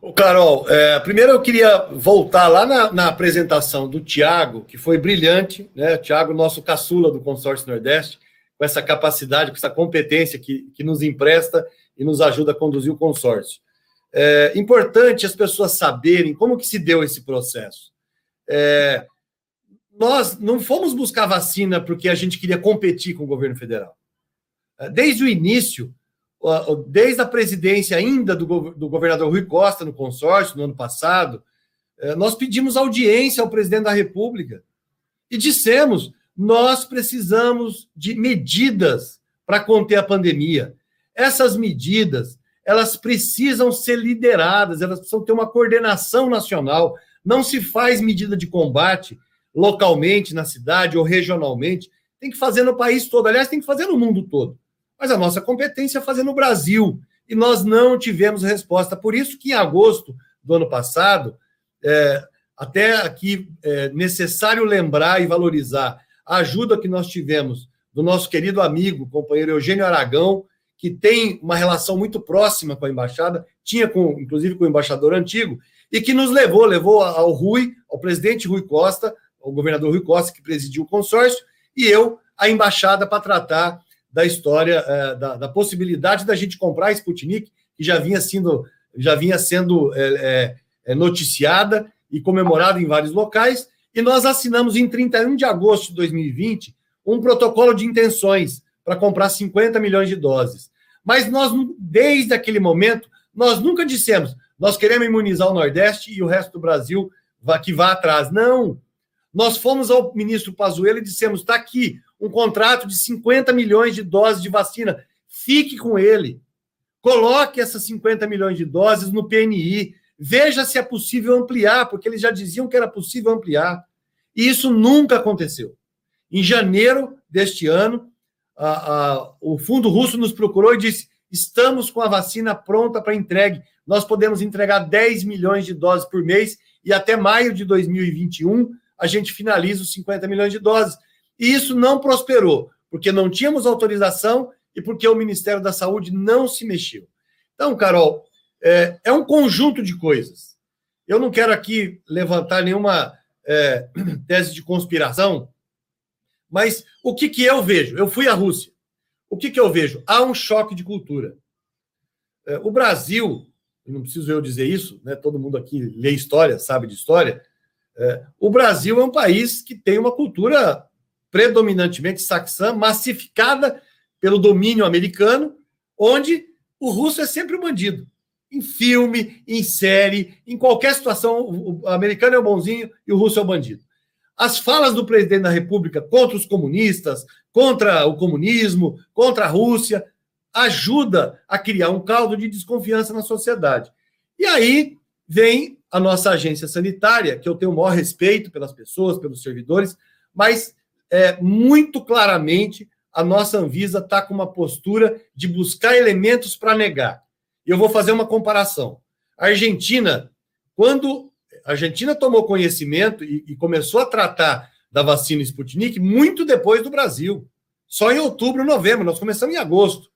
[SPEAKER 5] Ô, Carol, é, primeiro eu queria voltar lá na, na apresentação do Tiago, que foi brilhante, né? Tiago, nosso caçula do Consórcio Nordeste, com essa capacidade, com essa competência que, que nos empresta e nos ajuda a conduzir o consórcio. É importante as pessoas saberem como que se deu esse processo. É, nós não fomos buscar vacina porque a gente queria competir com o governo federal. É, desde o início, desde a presidência ainda do, do governador Rui Costa no consórcio, no ano passado, é, nós pedimos audiência ao presidente da República e dissemos: nós precisamos de medidas para conter a pandemia. Essas medidas, elas precisam ser lideradas, elas precisam ter uma coordenação nacional. Não se faz medida de combate localmente na cidade ou regionalmente, tem que fazer no país todo. Aliás, tem que fazer no mundo todo. Mas a nossa competência é fazer no Brasil. E nós não tivemos resposta. Por isso que em agosto do ano passado, é, até aqui é necessário lembrar e valorizar a ajuda que nós tivemos do nosso querido amigo, companheiro Eugênio Aragão, que tem uma relação muito próxima com a embaixada, tinha com, inclusive com o embaixador antigo, e que nos levou, levou ao Rui, ao presidente Rui Costa, o governador Rui Costa, que presidiu o consórcio, e eu, a embaixada, para tratar da história, é, da, da, possibilidade da gente comprar a Sputnik, que já vinha sendo, já vinha sendo é, é, noticiada e comemorada em vários locais, e nós assinamos em 31 de agosto de 2020 um protocolo de intenções para comprar 50 milhões de doses. Mas nós, desde aquele momento, nós nunca dissemos, nós queremos imunizar o Nordeste e o resto do Brasil que vá atrás. Não, nós fomos ao ministro Pazuello e dissemos: está aqui um contrato de 50 milhões de doses de vacina, fique com ele. Coloque essas 50 milhões de doses no PNI. Veja se é possível ampliar, porque eles já diziam que era possível ampliar. E isso nunca aconteceu. Em janeiro deste ano, a, a, o Fundo Russo nos procurou e disse: estamos com a vacina pronta para entregue. Nós podemos entregar 10 milhões de doses por mês e até maio de 2021 a gente finaliza os 50 milhões de doses. E isso não prosperou, porque não tínhamos autorização e porque o Ministério da Saúde não se mexeu. Então, Carol, é, é um conjunto de coisas. Eu não quero aqui levantar nenhuma é, tese de conspiração, mas o que, que eu vejo? Eu fui à Rússia. O que, que eu vejo? Há um choque de cultura. É, o Brasil, não preciso eu dizer isso, né? todo mundo aqui lê história, sabe de história, é, o Brasil é um país que tem uma cultura predominantemente saxã, massificada pelo domínio americano, onde o russo é sempre o bandido. Em filme, em série, em qualquer situação, o americano é o bonzinho e o russo é o bandido. As falas do presidente da República contra os comunistas, contra o comunismo, contra a Rússia, ajuda a criar um caldo de desconfiança na sociedade. E aí vem a nossa agência sanitária, que eu tenho o maior respeito pelas pessoas, pelos servidores, mas é, muito claramente a nossa Anvisa está com uma postura de buscar elementos para negar. Eu vou fazer uma comparação. A Argentina, quando a Argentina tomou conhecimento e, e começou a tratar da vacina Sputnik, muito depois do Brasil. Só em outubro, novembro, nós começamos em agosto.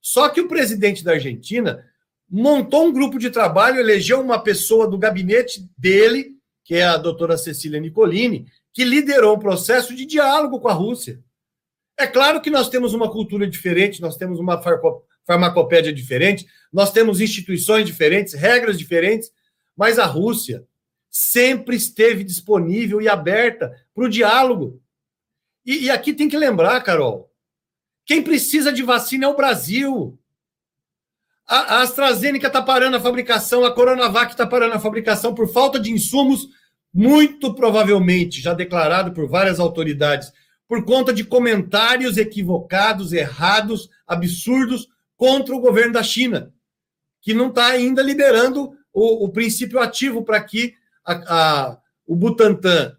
[SPEAKER 5] Só que o presidente da Argentina montou um grupo de trabalho, elegeu uma pessoa do gabinete dele, que é a doutora Cecília Nicolini, que liderou um processo de diálogo com a Rússia. É claro que nós temos uma cultura diferente, nós temos uma farmacopédia diferente, nós temos instituições diferentes, regras diferentes, mas a Rússia sempre esteve disponível e aberta para o diálogo. E, e aqui tem que lembrar, Carol, quem precisa de vacina é o Brasil. A, AstraZeneca está parando a fabricação, a Coronavac está parando a fabricação por falta de insumos, muito provavelmente já declarado por várias autoridades, por conta de comentários equivocados, errados, absurdos contra o governo da China, que não está ainda liberando o, o, princípio ativo para que a, a, o Butantan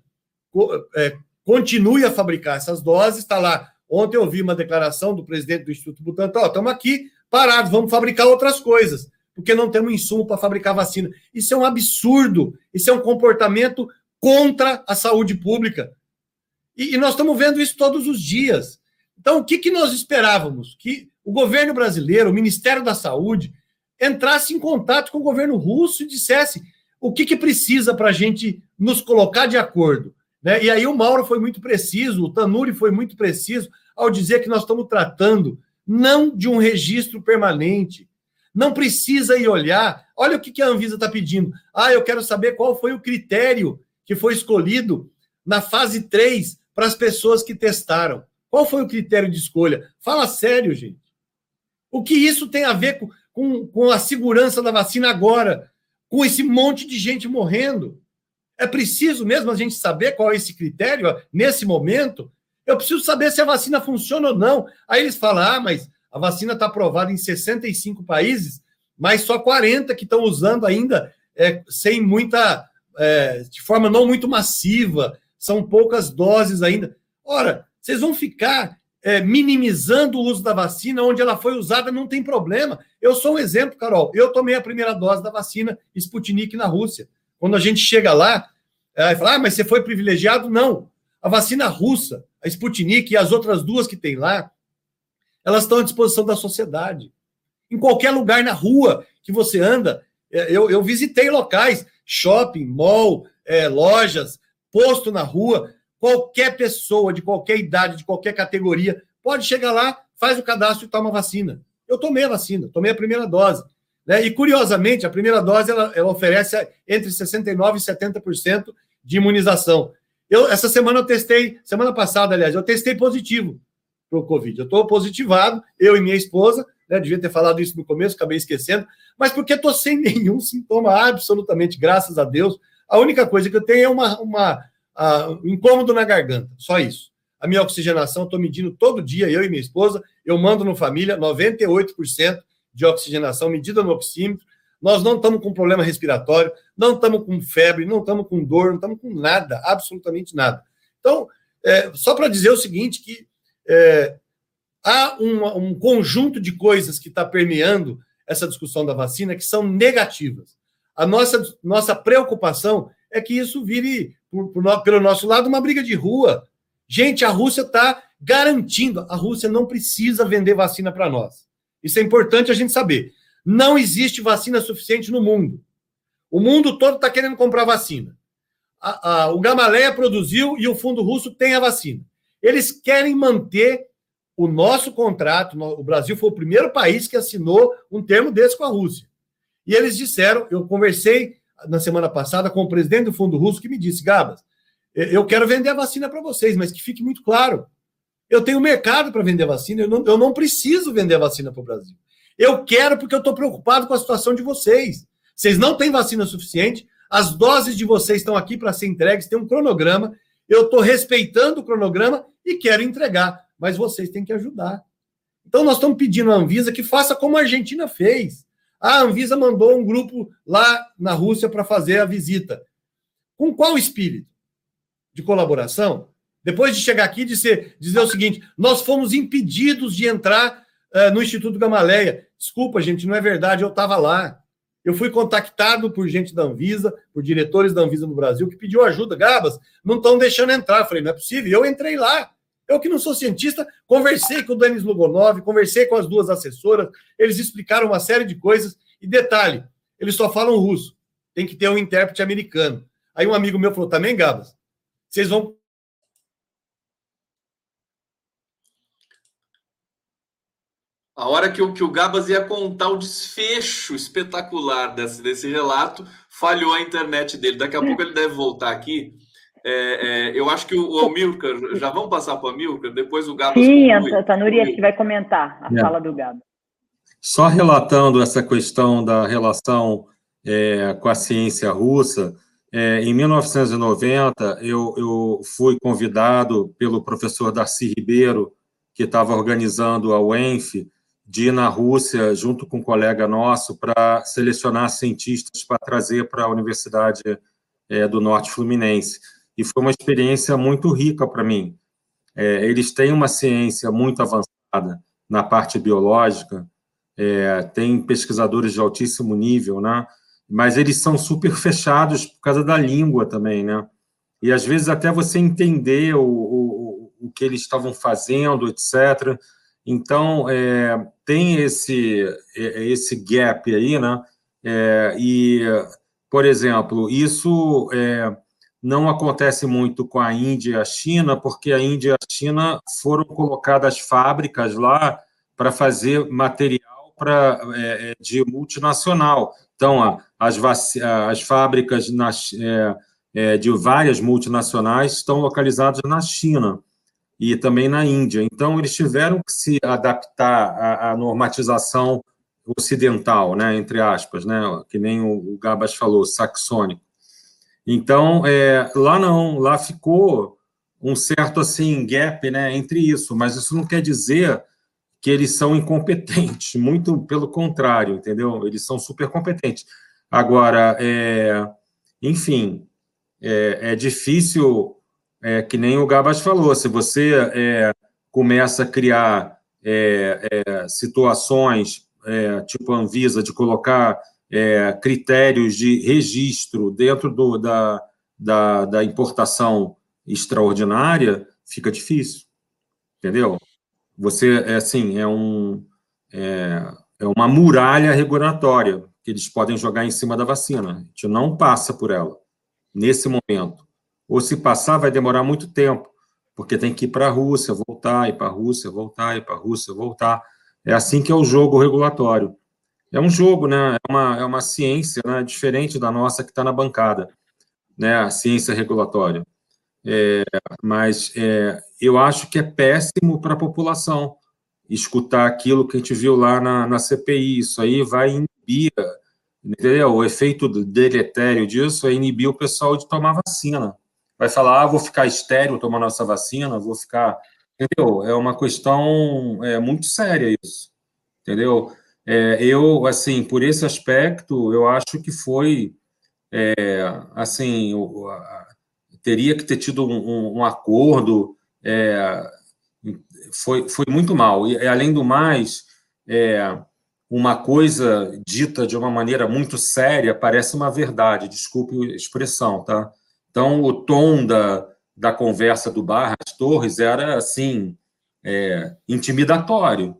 [SPEAKER 5] é, continue a fabricar essas doses. Está lá. Ontem eu vi uma declaração do presidente do Instituto Butantan: estamos aqui parados, vamos fabricar outras coisas, porque não temos insumo para fabricar vacina. Isso é um absurdo, isso é um comportamento contra a saúde pública. E, e nós estamos vendo isso todos os dias. Então, o que, que nós esperávamos? Que o governo brasileiro, o Ministério da Saúde, entrasse em contato com o governo russo e dissesse o que, que precisa para a gente nos colocar de acordo. Né? E aí o Mauro foi muito preciso, o Tanuri foi muito preciso ao dizer que nós estamos tratando não de um registro permanente. Não precisa ir olhar. Olha o que, a Anvisa está pedindo. Ah, eu quero saber qual foi o critério que foi escolhido na fase 3 para as pessoas que testaram. Qual foi o critério de escolha? Fala sério, gente. O que isso tem a ver com, com, com a segurança da vacina agora, com esse monte de gente morrendo? É preciso mesmo a gente saber qual é esse critério nesse momento? Eu preciso saber se a vacina funciona ou não. Aí eles falam: ah, mas a vacina está aprovada em 65 países, mas só 40 que estão usando ainda é, sem muita. É, de forma não muito massiva, são poucas doses ainda. Ora, vocês vão ficar é, minimizando o uso da vacina, onde ela foi usada, não tem problema. Eu sou um exemplo, Carol. Eu tomei a primeira dose da vacina Sputnik na Rússia. Quando a gente chega lá, é, fala, ah, mas você foi privilegiado? Não. A vacina russa, a Sputnik e as outras duas que tem lá, elas estão à disposição da sociedade. Em qualquer lugar na rua que você anda, é, eu, eu visitei locais, shopping, mall, é, lojas, posto na rua, Qualquer pessoa de qualquer idade, de qualquer categoria, pode chegar lá, faz o cadastro e toma a vacina. Eu tomei a vacina, tomei a primeira dose. Né? E, curiosamente, a primeira dose ela, ela oferece entre 69% e 70% de imunização. Eu, essa semana eu testei, semana passada, aliás, eu testei positivo para o Covid. Eu estou positivado, eu e minha esposa, né, devia ter falado isso no começo, acabei esquecendo, mas porque estou sem nenhum sintoma, absolutamente, graças a Deus. A única coisa que eu tenho é uma, uma, ah, incômodo na garganta, só isso. A minha oxigenação, estou medindo todo dia, eu e minha esposa, eu mando no família 98% de oxigenação medida no oxímetro. Nós não estamos com problema respiratório, não estamos com febre, não estamos com dor, não estamos com nada, absolutamente nada. Então, é, só para dizer o seguinte, que é, há um, um conjunto de coisas que está permeando essa discussão da vacina que são negativas. A nossa, nossa preocupação é que isso vire, por, por, pelo nosso lado, uma briga de rua. Gente, a Rússia está garantindo, a Rússia não precisa vender vacina para nós. Isso é importante a gente saber. Não existe vacina suficiente no mundo. O mundo todo está querendo comprar vacina. A, a, o Gamaleia produziu e o fundo russo tem a vacina. Eles querem manter o nosso contrato. O Brasil foi o primeiro país que assinou um termo desse com a Rússia. E eles disseram, eu conversei na semana passada com o presidente do Fundo Russo que me disse, Gabas, eu quero vender a vacina para vocês, mas que fique muito claro. Eu tenho mercado para vender vacina, eu não, eu não preciso vender a vacina para o Brasil. Eu quero porque eu estou preocupado com a situação de vocês. Vocês não têm vacina suficiente, as doses de vocês estão aqui para ser entregues, tem um cronograma. Eu estou respeitando o cronograma e quero entregar, mas vocês têm que ajudar. Então, nós estamos pedindo à Anvisa que faça como a Argentina fez. A Anvisa mandou um grupo lá na Rússia para fazer a visita. Com qual espírito? De colaboração? Depois de chegar aqui e dizer, dizer o seguinte: nós fomos impedidos de entrar uh, no Instituto Gamaleia. Desculpa, gente, não é verdade, eu estava lá. Eu fui contactado por gente da Anvisa, por diretores da Anvisa no Brasil, que pediu ajuda. Gabas, não estão deixando entrar. Eu falei, não é possível. Eu entrei lá. Eu que não sou cientista, conversei com o Denis Lugonov, conversei com as duas assessoras, eles explicaram uma série de coisas. E detalhe, eles só falam russo, tem que ter um intérprete americano. Aí um amigo meu falou, também, Gabas, vocês vão
[SPEAKER 2] A hora que o, que o Gabas ia contar o desfecho espetacular desse, desse relato, falhou a internet dele. Daqui a pouco ele deve voltar aqui. É, é, eu acho que o, Amilcar, já vamos passar para o Amilcar, depois o Gabas.
[SPEAKER 11] Sim, a Tanuri acho que vai comentar a é. fala do Gabas.
[SPEAKER 6] Só relatando essa questão da relação é, com a ciência russa, é, em 1990 eu, eu fui convidado pelo professor Darcy Ribeiro, que estava organizando a UENF, de ir na Rússia junto com um colega nosso para selecionar cientistas para trazer para a Universidade é, do Norte Fluminense e foi uma experiência muito rica para mim. É, eles têm uma ciência muito avançada na parte biológica, é, tem pesquisadores de altíssimo nível, né? Mas eles são super fechados por causa da língua também, né? E às vezes até você entender o, o, o que eles estavam fazendo, etc. Então, é, tem esse, é, esse gap aí, né? É, e, por exemplo, isso é, não acontece muito com a Índia e a China, porque a Índia e a China foram colocadas fábricas lá para fazer material pra, é, é, de multinacional. Então, as, as fábricas nas, é, de várias multinacionais estão localizadas na China e também na Índia. Então, eles tiveram que se adaptar à, à normatização ocidental, né, entre aspas, né, que nem o, o Gabas falou, saxônico. Então, é, lá não, lá ficou um certo assim gap, né, entre isso, mas isso não quer dizer que eles são incompetentes, muito pelo contrário, entendeu? Eles são super competentes. Agora, é, enfim, é, é difícil é, que nem o Gabas falou, se você é, começa a criar é, é situações, é, tipo a Anvisa, de colocar é, critérios de registro dentro do, da, da, da, importação extraordinária, fica difícil, entendeu? Você, assim, é, um, é, é uma muralha regulatória que eles podem jogar em cima da vacina, a gente não passa por ela, nesse momento ou se passar, vai demorar muito tempo, porque tem que ir para a Rússia, voltar, ir para a Rússia, voltar, ir para a Rússia, voltar. É assim que é o jogo regulatório. É um jogo, né? É uma, é uma ciência né? diferente da nossa que está na bancada, né? A ciência regulatória. É, mas é, eu acho que é péssimo para a população escutar aquilo que a gente viu lá na, na CPI. Isso aí vai inibir, entendeu? O efeito deletério disso é inibir o pessoal de tomar vacina vai falar, ah, vou ficar estéreo tomando essa vacina, vou ficar. Entendeu? É uma questão é, muito séria isso. Entendeu? É, eu, assim, por esse aspecto, eu acho que foi, é, assim, teria que ter tido um, um acordo, é, foi, foi muito mal. E, além do mais, é, uma coisa dita de uma maneira muito séria parece uma verdade, desculpe a expressão, tá? Então, o tom da, da conversa do Barras Torres era, assim, é, intimidatório,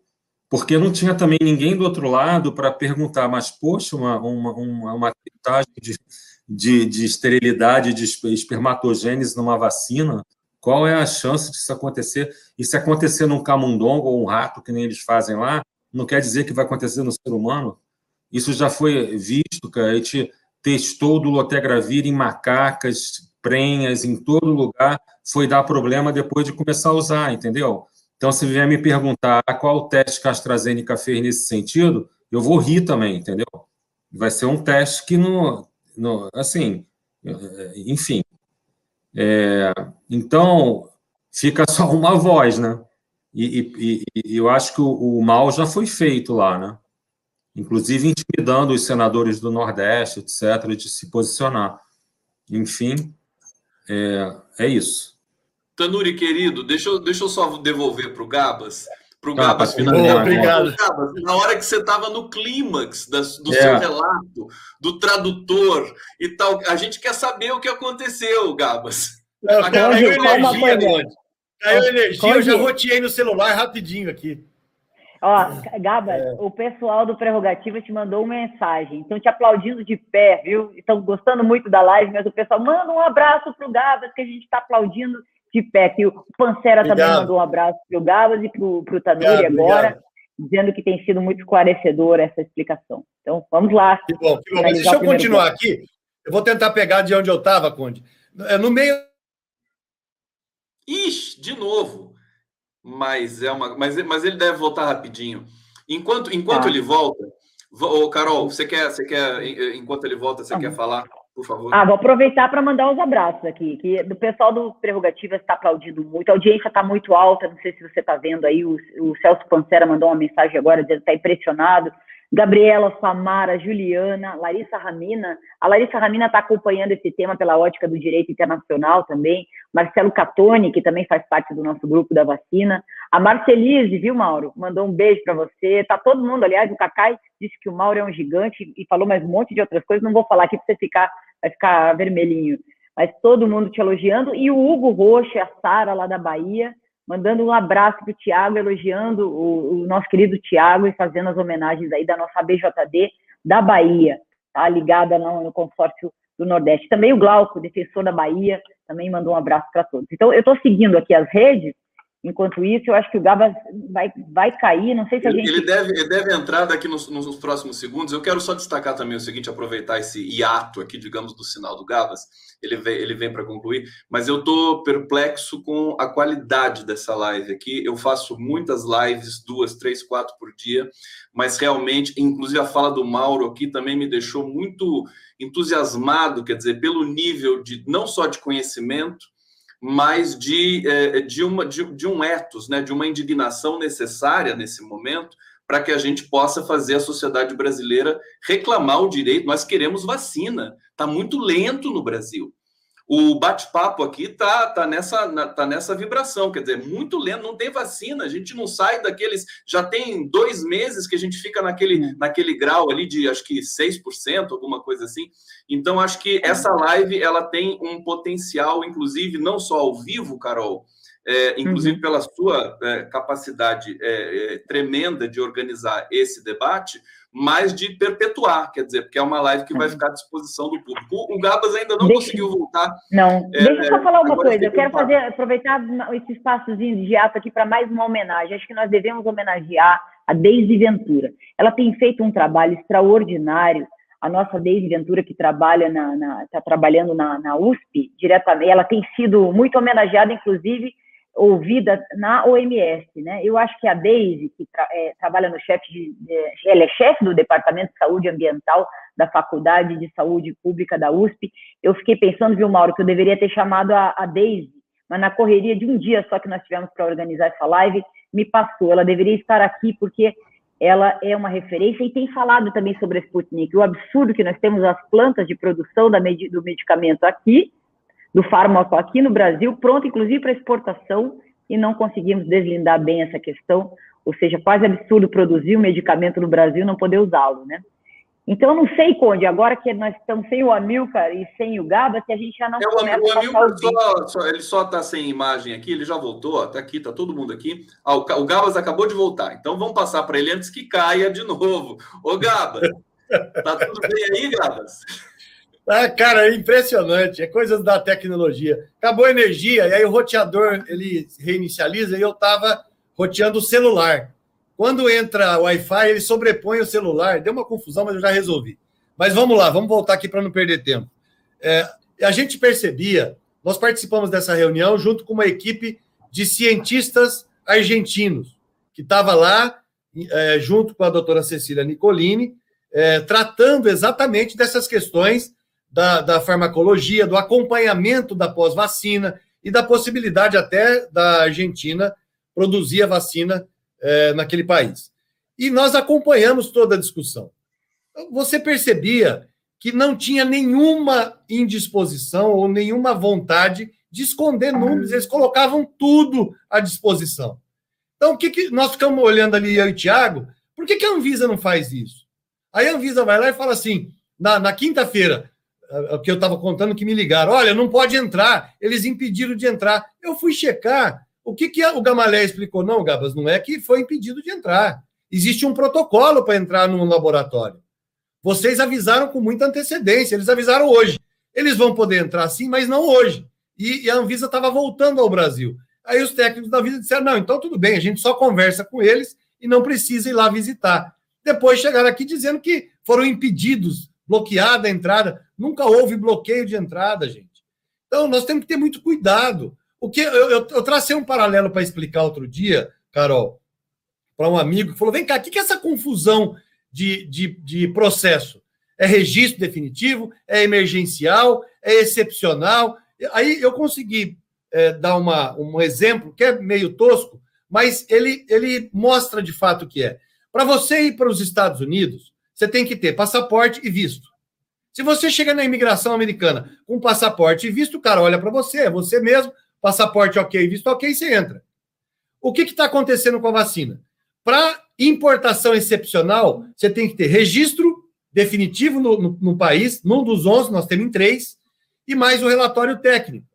[SPEAKER 6] porque não tinha também ninguém do outro lado para perguntar, mas, poxa, uma, uma, uma, uma de, de, de esterilidade, de espermatogênese numa vacina, qual é a chance disso acontecer? E se acontecer num camundongo ou um rato, que nem eles fazem lá, não quer dizer que vai acontecer no ser humano? Isso já foi visto, cara. A gente testou do lotegravir em macacas, prenhas, em todo lugar, foi dar problema depois de começar a usar, entendeu? Então, se vier me perguntar qual teste que a AstraZeneca fez nesse sentido, eu vou rir também, entendeu? Vai ser um teste que não, não assim, enfim. É, então, fica só uma voz, né? E, e, e, eu acho que o, o, mal já foi feito lá, né? Inclusive intimidando os senadores do Nordeste, etc., de se posicionar. Enfim, é, é isso.
[SPEAKER 2] Tanuri, querido, deixa eu, deixa eu só devolver para o Gabas. Para o tá, Gabas finalizar.
[SPEAKER 5] Obrigado.
[SPEAKER 2] Gabas, na hora que você estava no clímax das, do é. seu relato, do tradutor e tal, a gente quer saber o que aconteceu, Gabas.
[SPEAKER 5] Não, caiu energia, Caiu energia, eu já roteei no celular rapidinho aqui.
[SPEAKER 11] Ó, Gabas, é. o pessoal do Prerrogativa te mandou uma mensagem. Estão te aplaudindo de pé, viu? Estão gostando muito da live, mas o pessoal manda um abraço pro Gabas, que a gente está aplaudindo de pé. Que o Pancera obrigado. também mandou um abraço pro Gabas e pro, pro Tanuri agora, obrigado. dizendo que tem sido muito esclarecedora essa explicação. Então, vamos lá.
[SPEAKER 5] Que bom, que bom. Deixa eu continuar aqui. Eu vou tentar pegar de onde eu estava, Conde. É, no meio.
[SPEAKER 2] Ixi, de novo mas é uma, mas, mas ele deve voltar rapidinho. Enquanto, enquanto ah. ele volta, ô, Carol, você quer, você quer, enquanto ele volta, você ah. quer falar? Por favor.
[SPEAKER 11] Ah, vou aproveitar para mandar os abraços aqui, que do pessoal do Prerrogativas está aplaudindo muito, a audiência está muito alta, não sei se você está vendo aí, o, o Celso Pancera mandou uma mensagem agora dizendo que está impressionado, Gabriela, Samara, Juliana, Larissa Ramina. A Larissa Ramina está acompanhando esse tema pela ótica do direito internacional também. Marcelo Catone, que também faz parte do nosso grupo da vacina. A Marcelise, viu, Mauro? Mandou um beijo para você. Tá todo mundo, aliás, o Cacai disse que o Mauro é um gigante e falou mais um monte de outras coisas. Não vou falar aqui para você ficar, vai ficar vermelhinho. Mas todo mundo te elogiando. E o Hugo Rocha, a Sara lá da Bahia, mandando um abraço para o Tiago, elogiando o, o, nosso querido Tiago e fazendo as homenagens aí da nossa BJD da Bahia, tá? ligada no, no consórcio do Nordeste. Também o Glauco, defensor da Bahia, também mandou um abraço para todos. Então, eu estou seguindo aqui as redes, Enquanto isso, eu acho que o Gabas vai, vai cair. Não sei se a gente.
[SPEAKER 2] Ele deve, ele deve entrar daqui nos, nos, próximos segundos. Eu quero só destacar também o seguinte: aproveitar esse hiato aqui, digamos, do sinal do Gabas. Ele vem, ele vem para concluir, mas eu estou perplexo com a qualidade dessa live aqui. Eu faço muitas lives, duas, três, quatro por dia, mas realmente, inclusive a fala do Mauro aqui também me deixou muito entusiasmado, quer dizer, pelo nível de não só de conhecimento mas de, é, de, uma, de, de um ethos, né, de uma indignação necessária nesse momento para que a gente possa fazer a sociedade brasileira reclamar o direito. Nós queremos vacina, está muito lento no Brasil o bate-papo aqui tá, tá, nessa, tá nessa vibração, quer dizer, muito lento, não tem vacina, a gente não sai daqueles. Já tem dois meses que a gente fica naquele, naquele grau ali de acho que 6%, alguma coisa assim. Então, acho que essa live ela tem um potencial, inclusive, não só ao vivo, Carol. É, inclusive uhum. pela sua é, capacidade é, é tremenda de organizar esse debate, mas de perpetuar, quer dizer, porque é uma live que vai ficar à disposição do público. O Gabas ainda não Deixa... conseguiu voltar.
[SPEAKER 11] Não, é, deixa eu só falar uma coisa. Eu quero fazer, aproveitar esse espaçozinho de ato aqui para mais uma homenagem. Acho que nós devemos homenagear a Deise Ventura. Ela tem feito um trabalho extraordinário. A nossa Deise Ventura, que trabalha na, está trabalhando na, na USP diretamente, ela tem sido muito homenageada, inclusive ouvida na OMS, né? Eu acho que a Deise, que tra é, trabalha no chefe de, de, ela é chefe do Departamento de Saúde Ambiental da Faculdade de Saúde Pública da USP. Eu fiquei pensando, viu, Mauro, que eu deveria ter chamado a, a Deise, mas na correria de um dia só que nós tivemos para organizar essa live, me passou. Ela deveria estar aqui porque ela é uma referência e tem falado também sobre a Sputnik. O absurdo que nós temos as plantas de produção med do medicamento aqui, do fármaco aqui no Brasil, pronto inclusive para exportação, e não conseguimos deslindar bem essa questão, ou seja, quase absurdo produzir um medicamento no Brasil e não poder usá-lo, né? Então, eu não sei, Conde, agora que nós estamos sem o Amilcar e sem o Gaba, se a gente já não é,
[SPEAKER 2] começa o Amilcar só, só, ele só está sem imagem aqui, ele já voltou, está aqui, está todo mundo aqui. Ah, o, o Gabas acabou de voltar, então vamos passar para ele antes que caia de novo. Ô, Gabas, tá tudo bem aí, Gabas?
[SPEAKER 5] Ah, cara, é impressionante, é coisas da tecnologia. Acabou a energia, e aí o roteador ele reinicializa e eu estava roteando o celular. Quando entra o Wi-Fi, ele sobrepõe o celular. Deu uma confusão, mas eu já resolvi. Mas vamos lá, vamos voltar aqui para não perder tempo. É, a gente percebia, nós participamos dessa reunião junto com uma equipe de cientistas argentinos, que estava lá, é, junto com a doutora Cecília Nicolini, é, tratando exatamente dessas questões da, da farmacologia, do acompanhamento da pós-vacina e da possibilidade até da Argentina produzir a vacina é, naquele país. E nós acompanhamos toda a discussão. Você percebia que não tinha nenhuma indisposição ou nenhuma vontade de esconder números, eles colocavam tudo à disposição. Então, o que, que nós ficamos olhando ali, eu e Tiago, por que, que a Anvisa não faz isso? Aí a Anvisa vai lá e fala assim: na, na quinta-feira, o que eu estava contando que me ligaram. Olha, não pode entrar. Eles impediram de entrar. Eu fui checar. O que, que o Gamalé explicou? Não, Gabas, não é que foi impedido de entrar. Existe um protocolo para entrar no laboratório. Vocês avisaram com muita antecedência. Eles avisaram hoje. Eles vão poder entrar sim, mas não hoje. E, e a Anvisa estava voltando ao Brasil. Aí os técnicos da Anvisa disseram: não, então tudo bem, a gente só conversa com eles e não precisa ir lá visitar. Depois chegaram aqui dizendo que foram impedidos bloqueada a entrada. Nunca houve bloqueio de entrada, gente. Então, nós temos que ter muito cuidado. O que eu, eu, eu tracei um paralelo para explicar outro dia, Carol, para um amigo que falou: vem cá, o que, que é essa confusão de, de, de processo? É registro definitivo? É emergencial? É excepcional? Aí eu consegui é, dar uma, um exemplo que é meio tosco, mas ele, ele mostra de fato o que é. Para você ir para os Estados Unidos, você tem que ter passaporte e visto. Se você chega na imigração americana com passaporte e visto, o cara olha para você, é você mesmo, passaporte ok, visto ok, você entra. O que está acontecendo com a vacina? Para importação excepcional, você tem que ter registro definitivo no, no, no, país, num dos 11, nós temos em três, e mais o relatório técnico,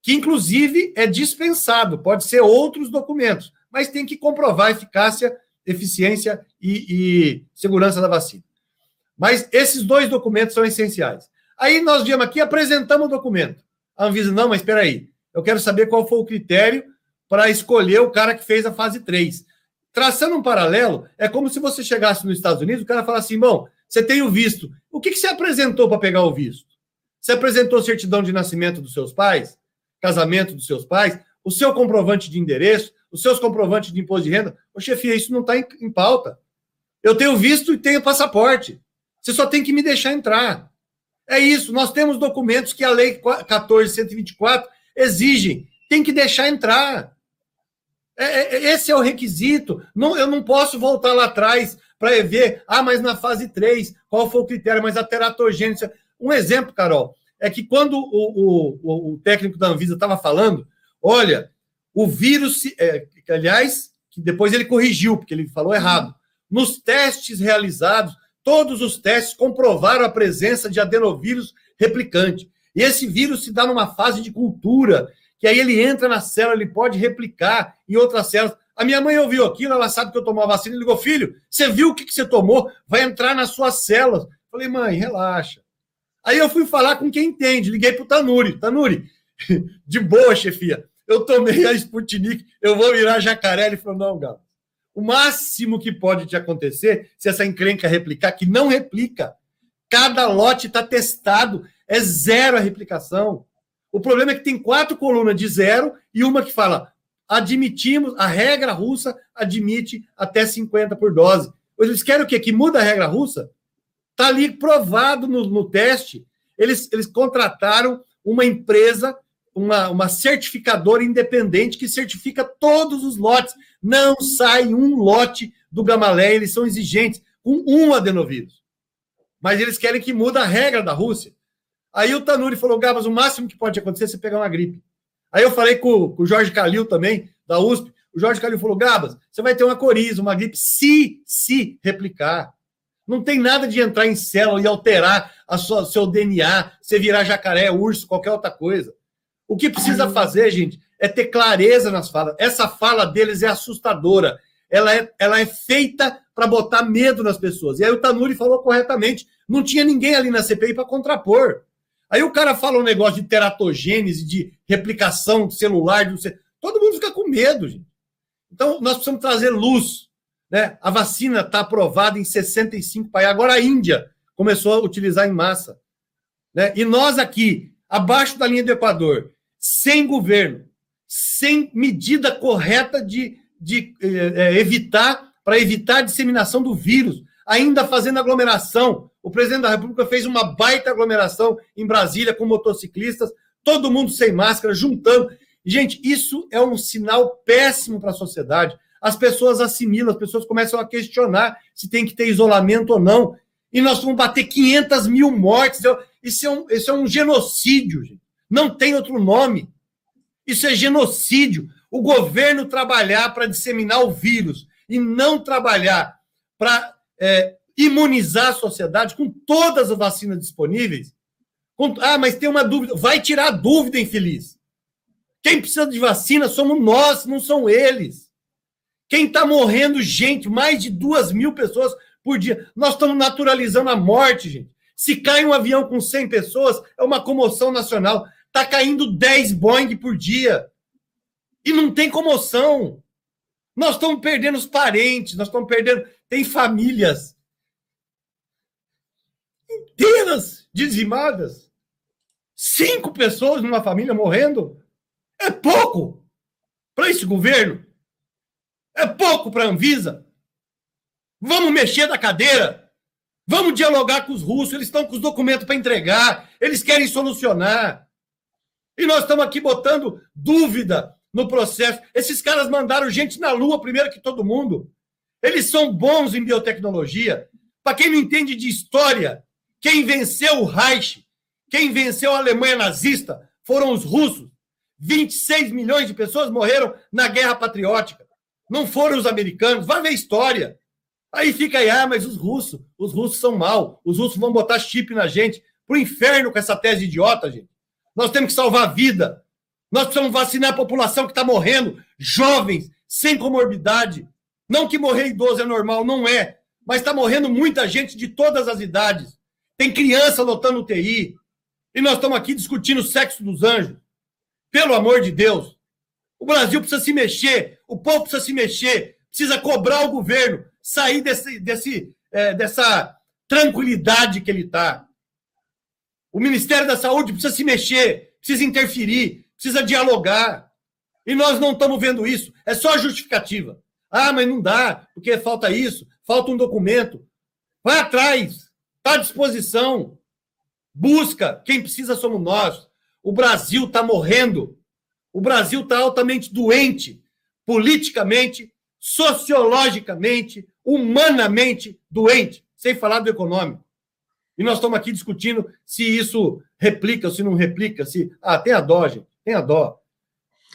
[SPEAKER 5] que inclusive é dispensado, pode ser outros documentos, mas tem que comprovar a eficácia, eficiência e, e segurança da vacina. Mas esses dois documentos são essenciais. Aí nós viemos aqui, apresentamos o documento. A Anvisa, não, mas espera aí, eu quero saber qual foi o critério para escolher o cara que fez a fase 3. Traçando um paralelo, é como se você chegasse nos Estados Unidos, o cara falasse assim, bom, você tem o visto. O que, que você apresentou para pegar o visto? Você apresentou certidão de nascimento dos seus pais? Casamento dos seus pais? O seu comprovante de endereço? Os seus comprovantes de imposto de renda? Ô, chefia, isso não está em, em pauta. Eu tenho visto e tenho passaporte. Você só tem que me deixar entrar. É isso. Nós temos documentos que a Lei 14.124 exigem. Tem que deixar entrar. É, é, esse é o requisito. Não, eu não posso voltar lá atrás para ver, ah, mas na fase 3, qual foi o critério? Mas a teratogênese. Um exemplo, Carol, é que quando o, o, o técnico da Anvisa estava falando, olha, o vírus, é, aliás, que depois ele corrigiu, porque ele falou errado. Nos testes realizados, todos os testes comprovaram a presença de adenovírus replicante. E esse vírus se dá numa fase de cultura, que aí ele entra na célula, ele pode replicar em outras células. A minha mãe ouviu aquilo, ela sabe que eu tomo a vacina, e ligou, filho, você viu o que, que você tomou? Vai entrar nas suas células. Falei, mãe, relaxa. Aí eu fui falar com quem entende, liguei pro Tanuri. Tanuri, de boa, chefia, eu tomei a Sputnik, eu vou virar jacaré. Ele falou, não, Galo, o máximo que pode te acontecer, se essa encrenca replicar, que não replica, cada lote está testado, é zero a replicação. O problema é que tem quatro colunas de zero e uma que fala admitimos, a regra russa admite até 50 por dose. Eles querem o quê? Que muda a regra russa? Está ali provado no, no teste. Eles, eles contrataram uma empresa, uma, uma certificadora independente que certifica todos os lotes. Não sai um lote do Gamalé, eles são exigentes, com um adenovírus. Mas eles querem que muda a regra da Rússia. Aí o Tanuri falou, Gabas, o máximo que pode acontecer é você pegar uma gripe. Aí eu falei com, com o Jorge Calil também, da USP. O Jorge Calil falou: Gabas, você vai ter uma coriza, uma gripe, se, se replicar. Não tem nada de entrar em célula e alterar a sua, seu DNA, você virar jacaré, urso, qualquer outra coisa. O que precisa fazer, gente, é ter clareza nas falas. Essa fala deles é assustadora. Ela é, ela é feita para botar medo nas pessoas. E aí o Tanuri falou corretamente: não tinha ninguém ali na CPI para contrapor. Aí o cara fala um negócio de teratogênese, de replicação celular, de... todo mundo fica com medo, gente. Então, nós precisamos trazer luz. Né? A vacina está aprovada em 65 países. Agora a Índia começou a utilizar em massa. Né? E nós aqui, abaixo da linha do Equador, sem governo, sem medida correta de, de é, evitar, para evitar a disseminação do vírus, ainda fazendo aglomeração, o presidente da República fez uma baita aglomeração em Brasília com motociclistas, todo mundo sem máscara, juntando. Gente, isso é um sinal péssimo para a sociedade. As pessoas assimilam, as pessoas começam a questionar se tem que ter isolamento ou não. E nós vamos bater 500 mil mortes. Isso é um, isso é um genocídio, gente. Não tem outro nome. Isso é genocídio. O governo trabalhar para disseminar o vírus e não trabalhar para é, imunizar a sociedade com todas as vacinas disponíveis. Com, ah, mas tem uma dúvida. Vai tirar a dúvida, infeliz. Quem precisa de vacina somos nós, não são eles. Quem está morrendo, gente, mais de duas mil pessoas por dia. Nós estamos naturalizando a morte, gente. Se cai um avião com 100 pessoas, é uma comoção nacional. Está caindo 10 Boeing por dia. E não tem comoção. Nós estamos perdendo os parentes, nós estamos perdendo. Tem famílias inteiras dizimadas. Cinco pessoas numa família morrendo. É pouco para esse governo. É pouco para a Anvisa. Vamos mexer da cadeira. Vamos dialogar com os russos. Eles estão com os documentos para entregar. Eles querem solucionar. E nós estamos aqui botando dúvida no processo. Esses caras mandaram gente na Lua primeiro que todo mundo. Eles são bons em biotecnologia. Para quem não entende de história, quem venceu o Reich, quem venceu a Alemanha nazista foram os russos. 26 milhões de pessoas morreram na guerra patriótica. Não foram os americanos. Vai ver história. Aí fica aí, ah, mas os russos, os russos são mal. Os russos vão botar chip na gente. Pro inferno com essa tese idiota, gente. Nós temos que salvar a vida. Nós precisamos vacinar a população que está morrendo, jovens, sem comorbidade. Não que morrer idoso é normal, não é. Mas está morrendo muita gente de todas as idades. Tem criança lotando UTI. E nós estamos aqui discutindo o sexo dos anjos. Pelo amor de Deus. O Brasil precisa se mexer, o povo precisa se mexer, precisa cobrar o governo, sair desse, desse, é, dessa tranquilidade que ele está. O Ministério da Saúde precisa se mexer, precisa interferir, precisa dialogar. E nós não estamos vendo isso. É só justificativa. Ah, mas não dá, porque falta isso, falta um documento. Vai atrás, está à disposição. Busca, quem precisa somos nós. O Brasil está morrendo. O Brasil está altamente doente, politicamente, sociologicamente, humanamente doente, sem falar do econômico. E nós estamos aqui discutindo se isso replica ou se não replica, se. Ah, tem a dó, gente, tem a dó.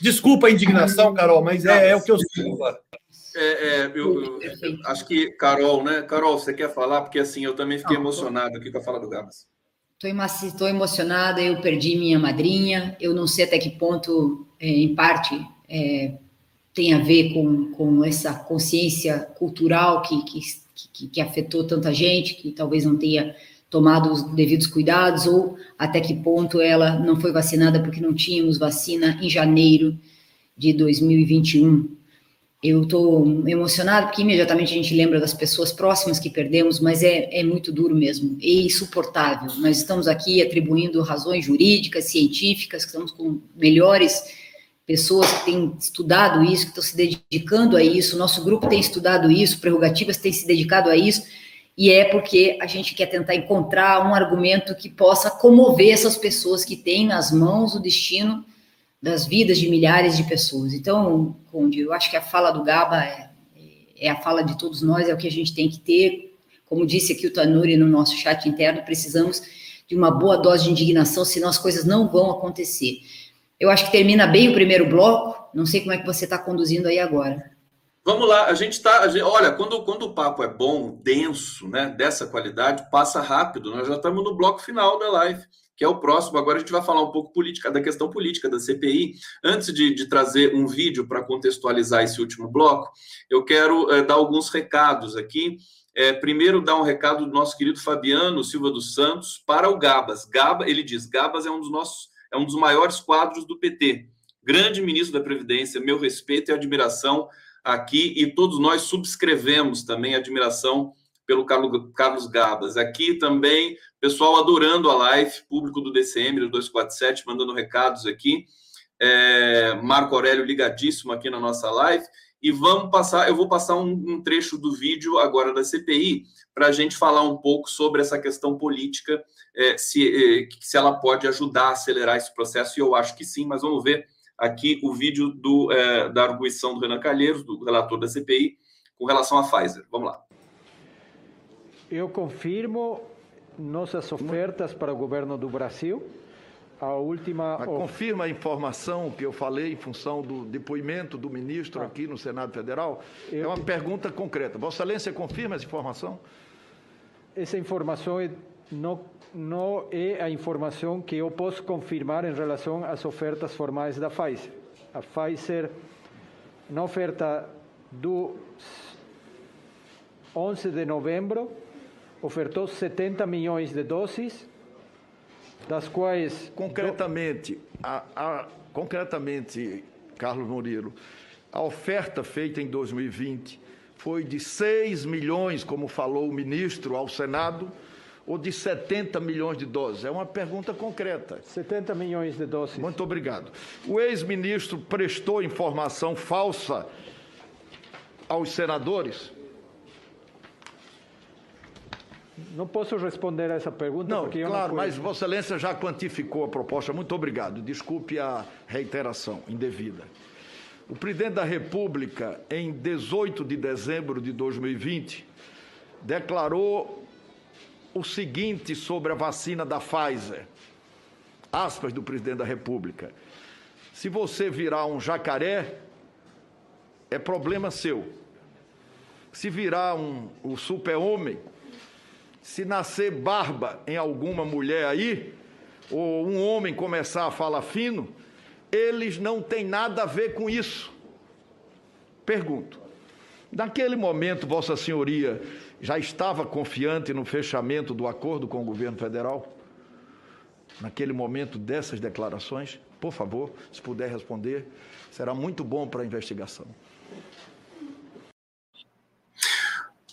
[SPEAKER 5] Desculpa a indignação, Carol, mas é, é o que eu sinto agora.
[SPEAKER 2] É, é, eu, eu, acho que, Carol, né? Carol, você quer falar? Porque assim, eu também fiquei emocionado aqui com a fala do Gabas.
[SPEAKER 4] Estou emocionada, eu perdi minha madrinha, eu não sei até que ponto, é, em parte, é, tem a ver com, com essa consciência cultural que, que, que, que afetou tanta gente, que talvez não tenha tomado os devidos cuidados, ou até que ponto ela não foi vacinada porque não tínhamos vacina em janeiro de 2021. Eu estou emocionado porque imediatamente a gente lembra das pessoas próximas que perdemos, mas é, é muito duro mesmo, é insuportável. Nós estamos aqui atribuindo razões jurídicas, científicas, estamos com melhores pessoas que têm estudado isso, que estão se dedicando a isso, nosso grupo tem estudado isso, Prerrogativas tem se dedicado a isso, e é porque a gente quer tentar encontrar um argumento que possa comover essas pessoas que têm nas mãos o destino das vidas de milhares de pessoas. Então, Conde, eu acho que a fala do Gaba é, é a fala de todos nós, é o que a gente tem que ter. Como disse aqui o Tanuri no nosso chat interno, precisamos de uma boa dose de indignação, senão as coisas não vão acontecer. Eu acho que termina bem o primeiro bloco, não sei como é que você está conduzindo aí agora.
[SPEAKER 2] Vamos lá, a gente está. Olha, quando, quando o papo é bom, denso, né, dessa qualidade, passa rápido. Nós já estamos no bloco final da live, que é o próximo. Agora a gente vai falar um pouco política, da questão política da CPI. Antes de, de trazer um vídeo para contextualizar esse último bloco, eu quero é, dar alguns recados aqui. É, primeiro, dar um recado do nosso querido Fabiano Silva dos Santos para o Gabas. Gaba, ele diz: Gabas é um dos nossos, é um dos maiores quadros do PT. Grande ministro da Previdência, meu respeito e admiração aqui e todos nós subscrevemos também a admiração pelo Carlos Gabas. Aqui também, pessoal adorando a live, público do DCM, do 247, mandando recados aqui. É, Marco Aurélio ligadíssimo aqui na nossa live. E vamos passar, eu vou passar um, um trecho do vídeo agora da CPI para a gente falar um pouco sobre essa questão política, é, se, é, se ela pode ajudar a acelerar esse processo, e eu acho que sim, mas vamos ver aqui o vídeo do, é, da arguição do Renan Calheiros, do relator da CPI, com relação à Pfizer. Vamos lá.
[SPEAKER 16] Eu confirmo nossas ofertas para o governo do Brasil. A última.
[SPEAKER 17] Mas confirma a informação que eu falei em função do depoimento do ministro ah. aqui no Senado Federal? Eu... É uma pergunta concreta. Vossa Excelência confirma essa informação?
[SPEAKER 16] Essa informação é não não é a informação que eu posso confirmar em relação às ofertas formais da Pfizer. A Pfizer, na oferta do 11 de novembro, ofertou 70 milhões de doses, das quais...
[SPEAKER 17] Concretamente, a, a, concretamente, Carlos Murilo, a oferta feita em 2020 foi de 6 milhões, como falou o ministro ao Senado, ou de 70 milhões de doses? É uma pergunta concreta.
[SPEAKER 16] 70 milhões de doses.
[SPEAKER 17] Muito obrigado. O ex-ministro prestou informação falsa aos senadores?
[SPEAKER 16] Não posso responder a essa pergunta.
[SPEAKER 17] Não, porque claro, não mas Vossa Excelência já quantificou a proposta. Muito obrigado. Desculpe a reiteração indevida. O presidente da República, em 18 de dezembro de 2020, declarou o seguinte sobre a vacina da Pfizer. Aspas do presidente da República. Se você virar um jacaré, é problema seu. Se virar um, o super-homem, se nascer barba em alguma mulher aí, ou um homem começar a falar fino, Eles não têm nada a ver com isso. Pergunto. Naquele momento, Vossa Senhoria já estava confiante no fechamento do acordo com o governo federal? Naquele momento dessas declarações? Por favor, se puder responder, será muito bom para a investigação.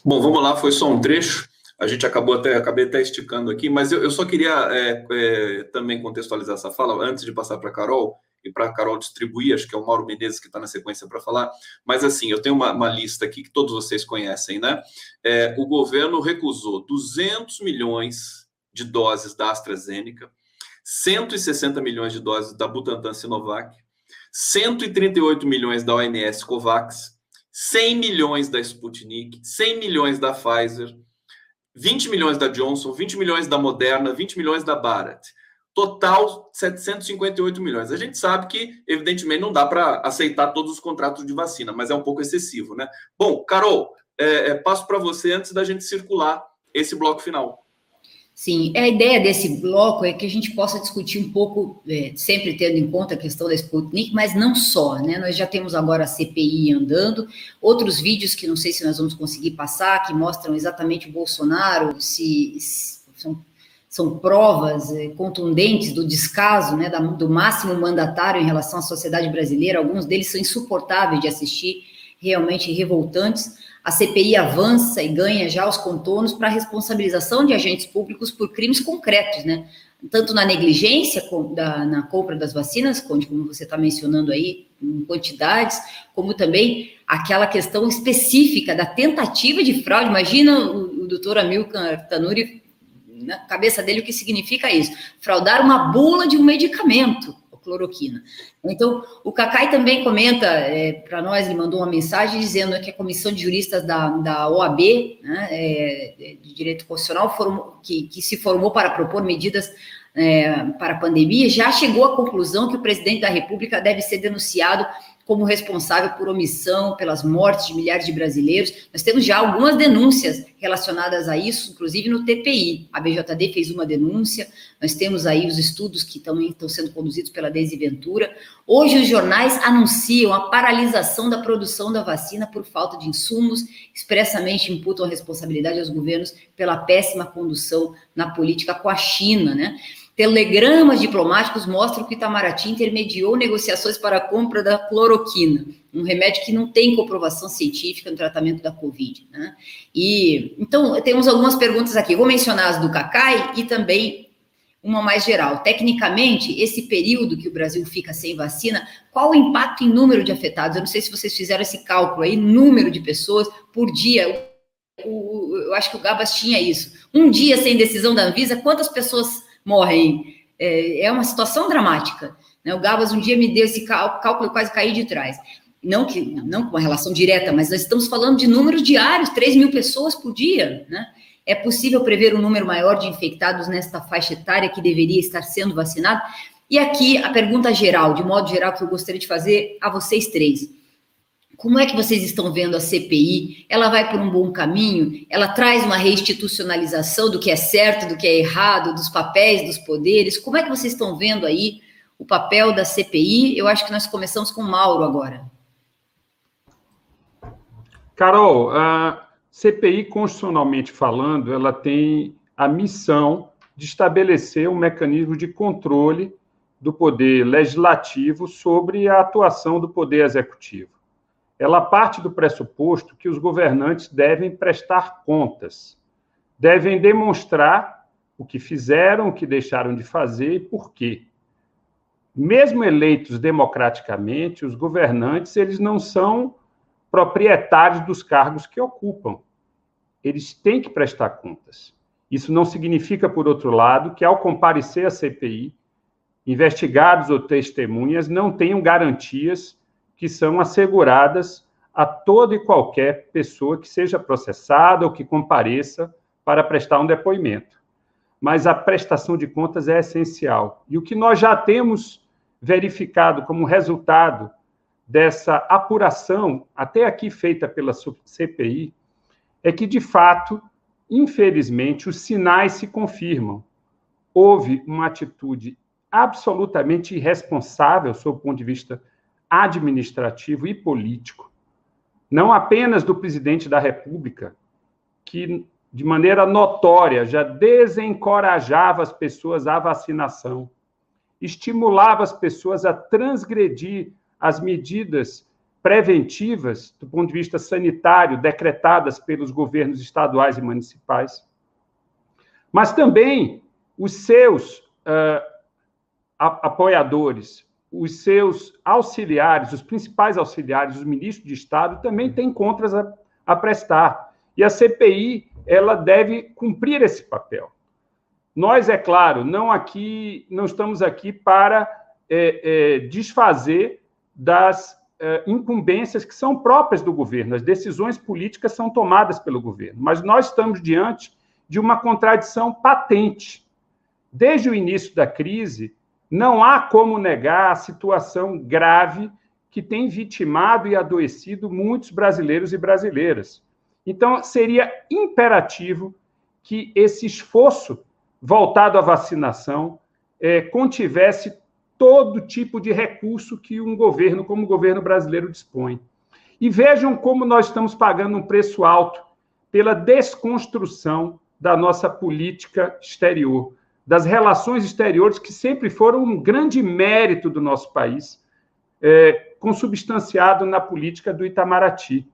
[SPEAKER 2] Bom, vamos lá, foi só um trecho. A gente acabou até, acabei até esticando aqui, mas eu, eu só queria é, é, também contextualizar essa fala antes de passar para a Carol e para a Carol distribuir, acho que é o Mauro Menezes que está na sequência para falar, mas assim, eu tenho uma, uma, lista aqui que todos vocês conhecem, né? É, o governo recusou 200 milhões de doses da AstraZeneca, 160 milhões de doses da Butantan Sinovac, 138 milhões da OMS Covax, 100 milhões da Sputnik, 100 milhões da Pfizer, 20 milhões da Johnson, 20 milhões da Moderna, 20 milhões da Bharat. Total 758 milhões. A gente sabe que, evidentemente, não dá para aceitar todos os contratos de vacina, mas é um pouco excessivo, né? Bom, Carol, é, é, passo para você antes da gente circular esse bloco final.
[SPEAKER 4] Sim, a ideia desse bloco é que a gente possa discutir um pouco, é, sempre tendo em conta a questão da Sputnik, mas não só, né? Nós já temos agora a CPI andando, outros vídeos que não sei se nós vamos conseguir passar, que mostram exatamente o Bolsonaro, se, se são, são, provas é, contundentes do descaso, né, do máximo mandatário em relação à sociedade brasileira, alguns deles são insuportáveis de assistir, realmente revoltantes a CPI avança e ganha já os contornos para a responsabilização de agentes públicos por crimes concretos, né? Tanto na negligência na compra das vacinas, como você está mencionando aí, em quantidades, como também aquela questão específica da tentativa de fraude. Imagina o, o doutor Amilcar Tanuri, na cabeça dele, o que significa isso? Fraudar uma bula de um medicamento cloroquina. Então, o Cacai também comenta é, para nós, ele mandou uma mensagem dizendo que a comissão de juristas da, da OAB, né, é, de Direito Constitucional, formou, que, que se formou para propor medidas é, para a pandemia, já chegou à conclusão que o presidente da República deve ser denunciado como responsável por omissão, pelas mortes de milhares de brasileiros. Nós temos já algumas denúncias relacionadas a isso, inclusive no TPI. A BJD fez uma denúncia, nós temos aí os estudos que também estão sendo conduzidos pela Desi Ventura. Hoje os jornais anunciam a paralisação da produção da vacina por falta de insumos, expressamente imputam a responsabilidade aos governos pela péssima condução na política com a China, né? Telegramas diplomáticos mostram que Itamaraty intermediou negociações para a compra da cloroquina, um remédio que não tem comprovação científica no tratamento da Covid. Né? E então temos algumas perguntas aqui. Vou mencionar as do Cacai e também uma mais geral. Tecnicamente, esse período que o Brasil fica sem vacina, qual o impacto em número de afetados? Eu não sei se vocês fizeram esse cálculo aí, número de pessoas por dia. O, eu acho que o Gabas tinha isso. Um dia sem decisão da Anvisa, quantas pessoas morrem. É, é uma situação dramática. Né? O Gabas um dia me deu esse cálculo, eu quase caí de trás. Não, que, não com uma relação direta, mas nós estamos falando de números diários, 3 mil pessoas por dia. Né? É possível prever um número maior de infectados nesta faixa etária que deveria estar sendo vacinado? E aqui a pergunta geral, de modo geral, que eu gostaria de fazer a vocês três. Como é que vocês estão vendo a CPI? Ela vai por um bom caminho? Ela traz uma reinstitucionalização do que é certo, do que é errado, dos papéis, dos poderes? Como é que vocês estão vendo aí o papel da CPI? Eu acho que nós começamos com o Mauro agora.
[SPEAKER 7] Carol, a CPI, constitucionalmente falando, ela tem a missão de estabelecer um mecanismo de controle do poder legislativo sobre a atuação do poder executivo ela parte do pressuposto que os governantes devem prestar contas, devem demonstrar o que fizeram, o que deixaram de fazer e por quê. Mesmo eleitos democraticamente, os governantes eles não são proprietários dos cargos que ocupam. Eles têm que prestar contas. Isso não significa, por outro lado, que ao comparecer à CPI, investigados ou testemunhas não tenham garantias que são asseguradas a toda e qualquer pessoa que seja processada ou que compareça para prestar um depoimento. Mas a prestação de contas é essencial. E o que nós já temos verificado como resultado dessa apuração, até aqui feita pela CPI, é que, de fato, infelizmente, os sinais se confirmam. Houve uma atitude absolutamente irresponsável sob o ponto de vista administrativo e político, não apenas do presidente da República, que de maneira notória já desencorajava as pessoas à vacinação, estimulava as pessoas a transgredir as medidas preventivas, do ponto de vista sanitário, decretadas pelos governos estaduais e municipais, mas também os seus uh, apoiadores, os seus auxiliares, os principais auxiliares, os ministros de Estado, também têm contas a, a prestar. E a CPI ela deve cumprir esse papel. Nós, é claro, não aqui, não estamos aqui para é, é, desfazer das é, incumbências que são próprias do governo. As decisões políticas são tomadas pelo governo, mas nós estamos diante de uma contradição patente. Desde o início da crise, não há como negar a situação grave que tem vitimado e adoecido muitos brasileiros e brasileiras. Então, seria imperativo que esse esforço voltado à vacinação é, contivesse todo tipo de recurso que um governo como o governo brasileiro dispõe. E vejam como nós estamos pagando um preço alto pela desconstrução da nossa política exterior, das relações exteriores que sempre foram um grande mérito do nosso país, é, consubstanciado na política do Itamaraty.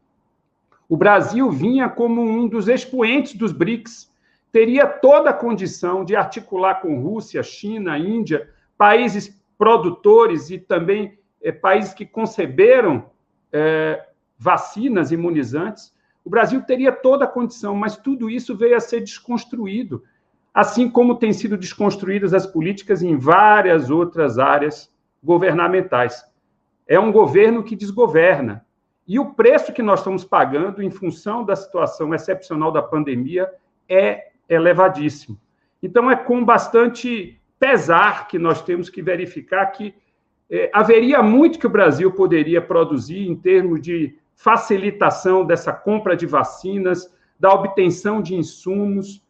[SPEAKER 7] O Brasil vinha como um dos expoentes dos BRICS, teria toda a condição de articular com Rússia, China, Índia, países produtores e também é, países que conceberam é, vacinas imunizantes. O Brasil teria toda a condição, mas tudo isso veio a ser desconstruído, assim como têm sido desconstruídas as políticas em várias outras áreas governamentais. É um governo que desgoverna, e o preço que nós estamos pagando em função da situação excepcional da pandemia é elevadíssimo. Então, é com bastante pesar que nós temos que verificar que é, haveria muito que o Brasil poderia produzir em termos de facilitação dessa compra de vacinas, da obtenção de insumos,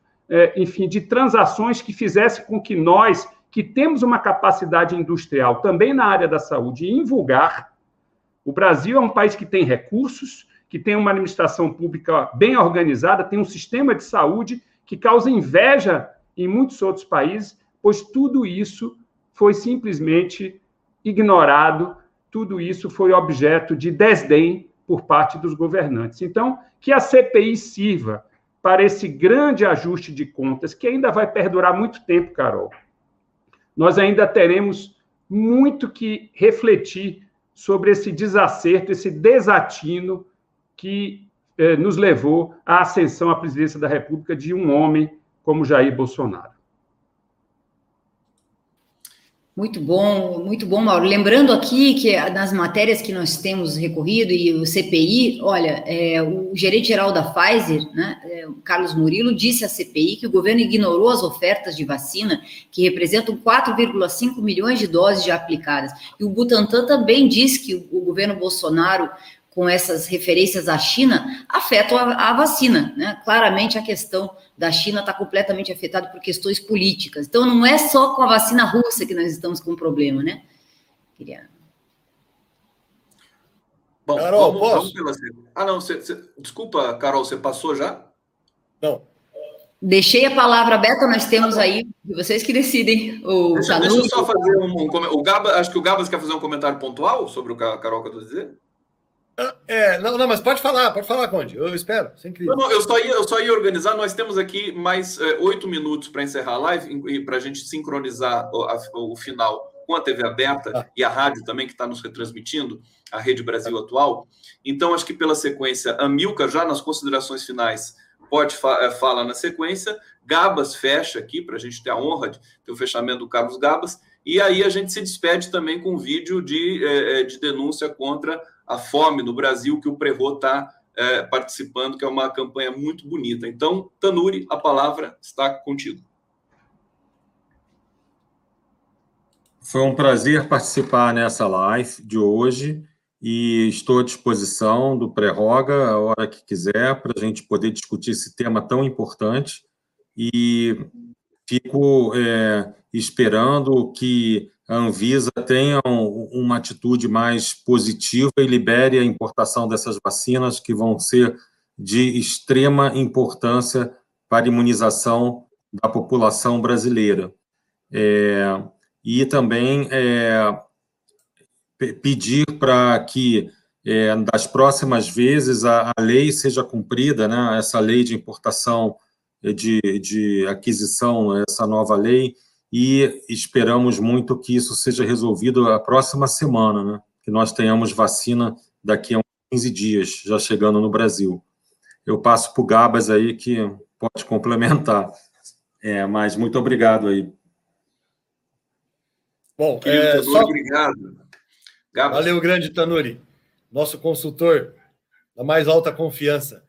[SPEAKER 7] enfim, de transações que fizessem com que nós, que temos uma capacidade industrial também na área da saúde, invulgar, o Brasil é um país que tem recursos, que tem uma administração pública bem organizada, tem um sistema de saúde que causa inveja em muitos outros países, pois tudo isso foi simplesmente ignorado, tudo isso foi objeto de desdém por parte dos governantes. Então, que a CPI sirva para esse grande ajuste de contas, que ainda vai perdurar muito tempo, Carol. Nós ainda teremos muito que refletir sobre esse desacerto, esse desatino que eh, nos levou à ascensão à presidência da República de um homem como Jair Bolsonaro.
[SPEAKER 4] Muito bom, muito bom, Mauro. Lembrando aqui que nas matérias que nós temos recorrido e o CPI, olha, é, o gerente-geral da Pfizer, né, é, Carlos Murilo, disse à CPI que o governo ignorou as ofertas de vacina, que representam 4,5 milhões de doses já aplicadas. E o Butantan também disse que o, o governo Bolsonaro com essas referências à China afetam a, a vacina. Né? Claramente a questão da China está completamente afetada por questões políticas. Então não é só com a vacina russa que nós estamos com um problema, né? Queria.
[SPEAKER 2] Bom, Carol, vamos, posso? Vamos pela... Ah, não, você, você... desculpa, Carol, você passou já?
[SPEAKER 5] Não.
[SPEAKER 4] Deixei a palavra aberta, nós temos aí, vocês que decidem. O
[SPEAKER 2] deixa, deixa eu só fazer um, um, o Gaba, acho que o Gabas quer fazer um comentário pontual sobre o Carol que eu estou dizendo.
[SPEAKER 5] Ah, é, não, não, mas pode falar, pode falar, Conde. Eu espero, sem crise. Não,
[SPEAKER 2] não, eu, só ia, eu só ia organizar. Nós temos aqui mais é, oito minutos para encerrar a live, para a gente sincronizar o, a, o, final com a TV aberta ah. e a rádio também, que está nos retransmitindo, a Rede Brasil Atual. Então, acho que pela sequência, a Milka, já nas considerações finais, pode fa é, falar na sequência. Gabas fecha aqui, para a gente ter a honra de ter o fechamento do Carlos Gabas. E aí a gente se despede também com um vídeo de, é, de denúncia contra a fome no Brasil, que o Prevô está é, participando, que é uma campanha muito bonita. Então, Tanuri, a palavra está contigo.
[SPEAKER 6] Foi um prazer participar nessa live de hoje e estou à disposição do Prerroga a hora que quiser para a gente poder discutir esse tema tão importante. E fico é, esperando que a Anvisa tenha uma atitude mais positiva e libere a importação dessas vacinas que vão ser de extrema importância para a imunização da população brasileira. É, e também é, pedir para que é, das próximas vezes a, a, lei seja cumprida, né, essa lei de importação, de, de aquisição, essa nova lei, e esperamos muito que isso seja resolvido a próxima semana, né, que nós tenhamos vacina daqui a 15 dias, já chegando no Brasil. Eu passo para o Gabas aí, que pode complementar. É, mas muito obrigado aí.
[SPEAKER 5] Bom, é, só... obrigado. Gabas. Valeu, grande Tanuri, nosso consultor da mais alta confiança.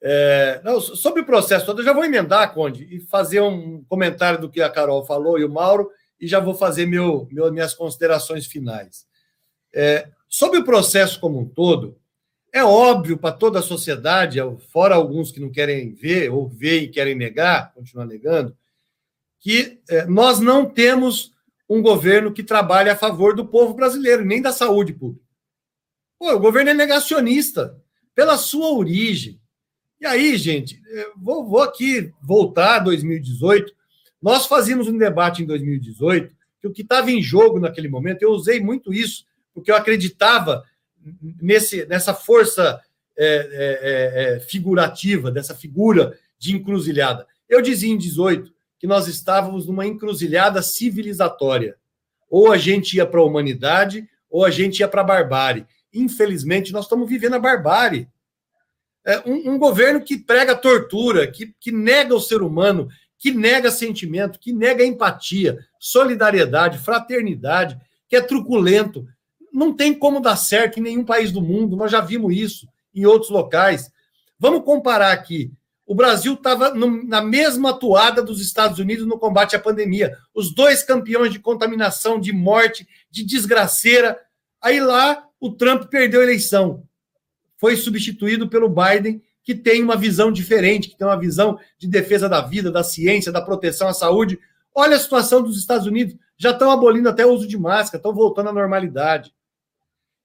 [SPEAKER 5] É, não, sobre o processo todo, eu já vou emendar, Conde, e fazer um comentário do que a Carol falou e o Mauro, e já vou fazer meu, meu minhas considerações finais. É, sobre o processo como um todo, é óbvio para toda a sociedade, fora alguns que não querem ver, ou ver e querem negar, continuar negando, que é, nós não temos um governo que trabalhe a favor do povo brasileiro, nem da saúde pública. Pô, o governo é negacionista, pela sua origem. E aí, gente, vou, vou aqui voltar a 2018. Nós fazíamos um debate em 2018 que o que estava em jogo naquele momento, eu usei muito isso, porque eu acreditava nesse, nessa força é, é, é, figurativa, dessa figura de encruzilhada. Eu dizia em 18 que nós estávamos numa encruzilhada civilizatória. Ou a gente ia para a humanidade, ou a gente ia para a barbárie. Infelizmente, nós estamos vivendo a barbárie. É um, um, governo que prega tortura, que, que nega o ser humano, que nega sentimento, que nega empatia, solidariedade, fraternidade, que é truculento. Não tem como dar certo em nenhum país do mundo, nós já vimos isso em outros locais. Vamos comparar aqui o Brasil estava na mesma atuada dos Estados Unidos no combate à pandemia. Os dois campeões de contaminação, de morte, de desgraceira. Aí lá o Trump perdeu a eleição. Foi substituído pelo Biden, que tem uma visão diferente, que tem uma visão de defesa da vida, da ciência, da proteção à saúde. Olha a situação dos Estados Unidos. Já estão abolindo até o uso de máscara, estão voltando à normalidade.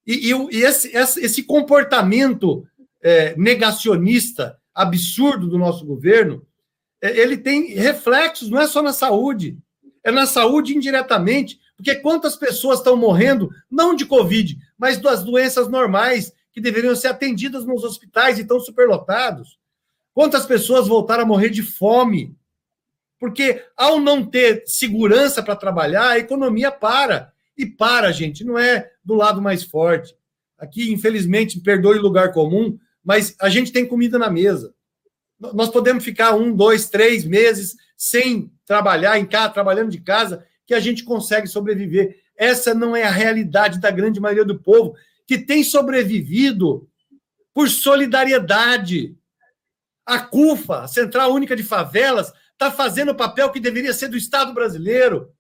[SPEAKER 5] E, e, e esse, esse, comportamento é, negacionista absurdo do nosso governo, é, ele tem reflexos, não é só na saúde, é na saúde indiretamente, porque quantas pessoas estão morrendo, não de Covid, mas das doenças normais que deveriam ser atendidas nos hospitais e estão superlotados? Quantas pessoas voltaram a morrer de fome? Porque ao não ter segurança para trabalhar, a economia para. E para, gente, não é do lado mais forte. Aqui, infelizmente, perdoe lugar comum, mas a gente tem comida na mesa. Nós podemos ficar um, dois, três meses sem trabalhar em casa, trabalhando de casa, que a gente consegue sobreviver. Essa não é a realidade da grande maioria do povo, que tem sobrevivido por solidariedade. A CUFA, a Central Única de Favelas, está fazendo o papel que deveria ser do Estado brasileiro.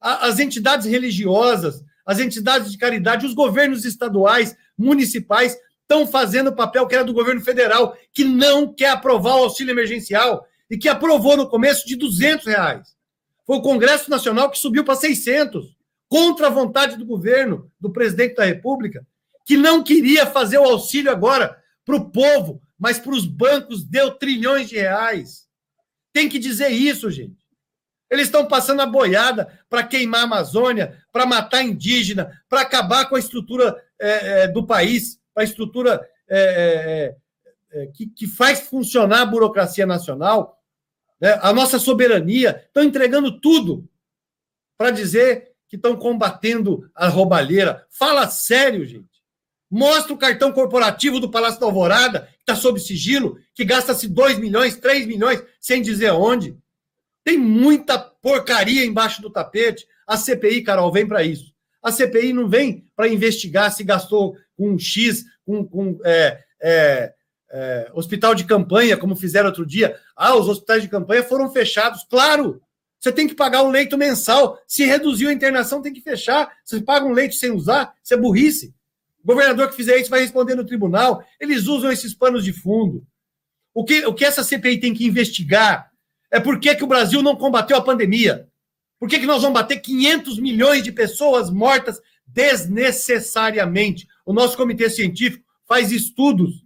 [SPEAKER 5] As entidades religiosas, as entidades de caridade, os governos estaduais, municipais estão fazendo o papel que era do governo federal, que não quer aprovar o auxílio emergencial e que aprovou no começo de 200 reais. Foi o Congresso Nacional que subiu para 600, contra a vontade do governo, do presidente da República, que não queria fazer o auxílio agora para o povo, mas para os bancos deu trilhões de reais. Tem que dizer isso, gente. Eles estão passando a boiada para queimar a Amazônia, para matar indígena, para acabar com a estrutura é, é, do país a estrutura é, é, é, que, que, faz funcionar a burocracia nacional, né? a nossa soberania, estão entregando tudo para dizer que estão combatendo a roubalheira. Fala sério, gente. Mostra o cartão corporativo do Palácio da Alvorada, que está sob sigilo, que gasta-se 2 milhões, 3 milhões, sem dizer onde. Tem muita porcaria embaixo do tapete. A CPI, Carol, vem para isso. A CPI não vem para investigar se gastou com X, com, com é, é, é, hospital de campanha, como fizeram outro dia. Ah, os hospitais de campanha foram fechados. Claro! Você tem que pagar um leito mensal. Se reduziu a internação, tem que fechar. Você paga um leito sem usar, isso é burrice. O governador que fizer isso vai responder no tribunal. Eles usam esses panos de fundo. O que, o que essa CPI tem que investigar é por que, que o Brasil não combateu a pandemia. Por que, que nós vamos bater 500 milhões de pessoas mortas desnecessariamente? O nosso comitê científico faz estudos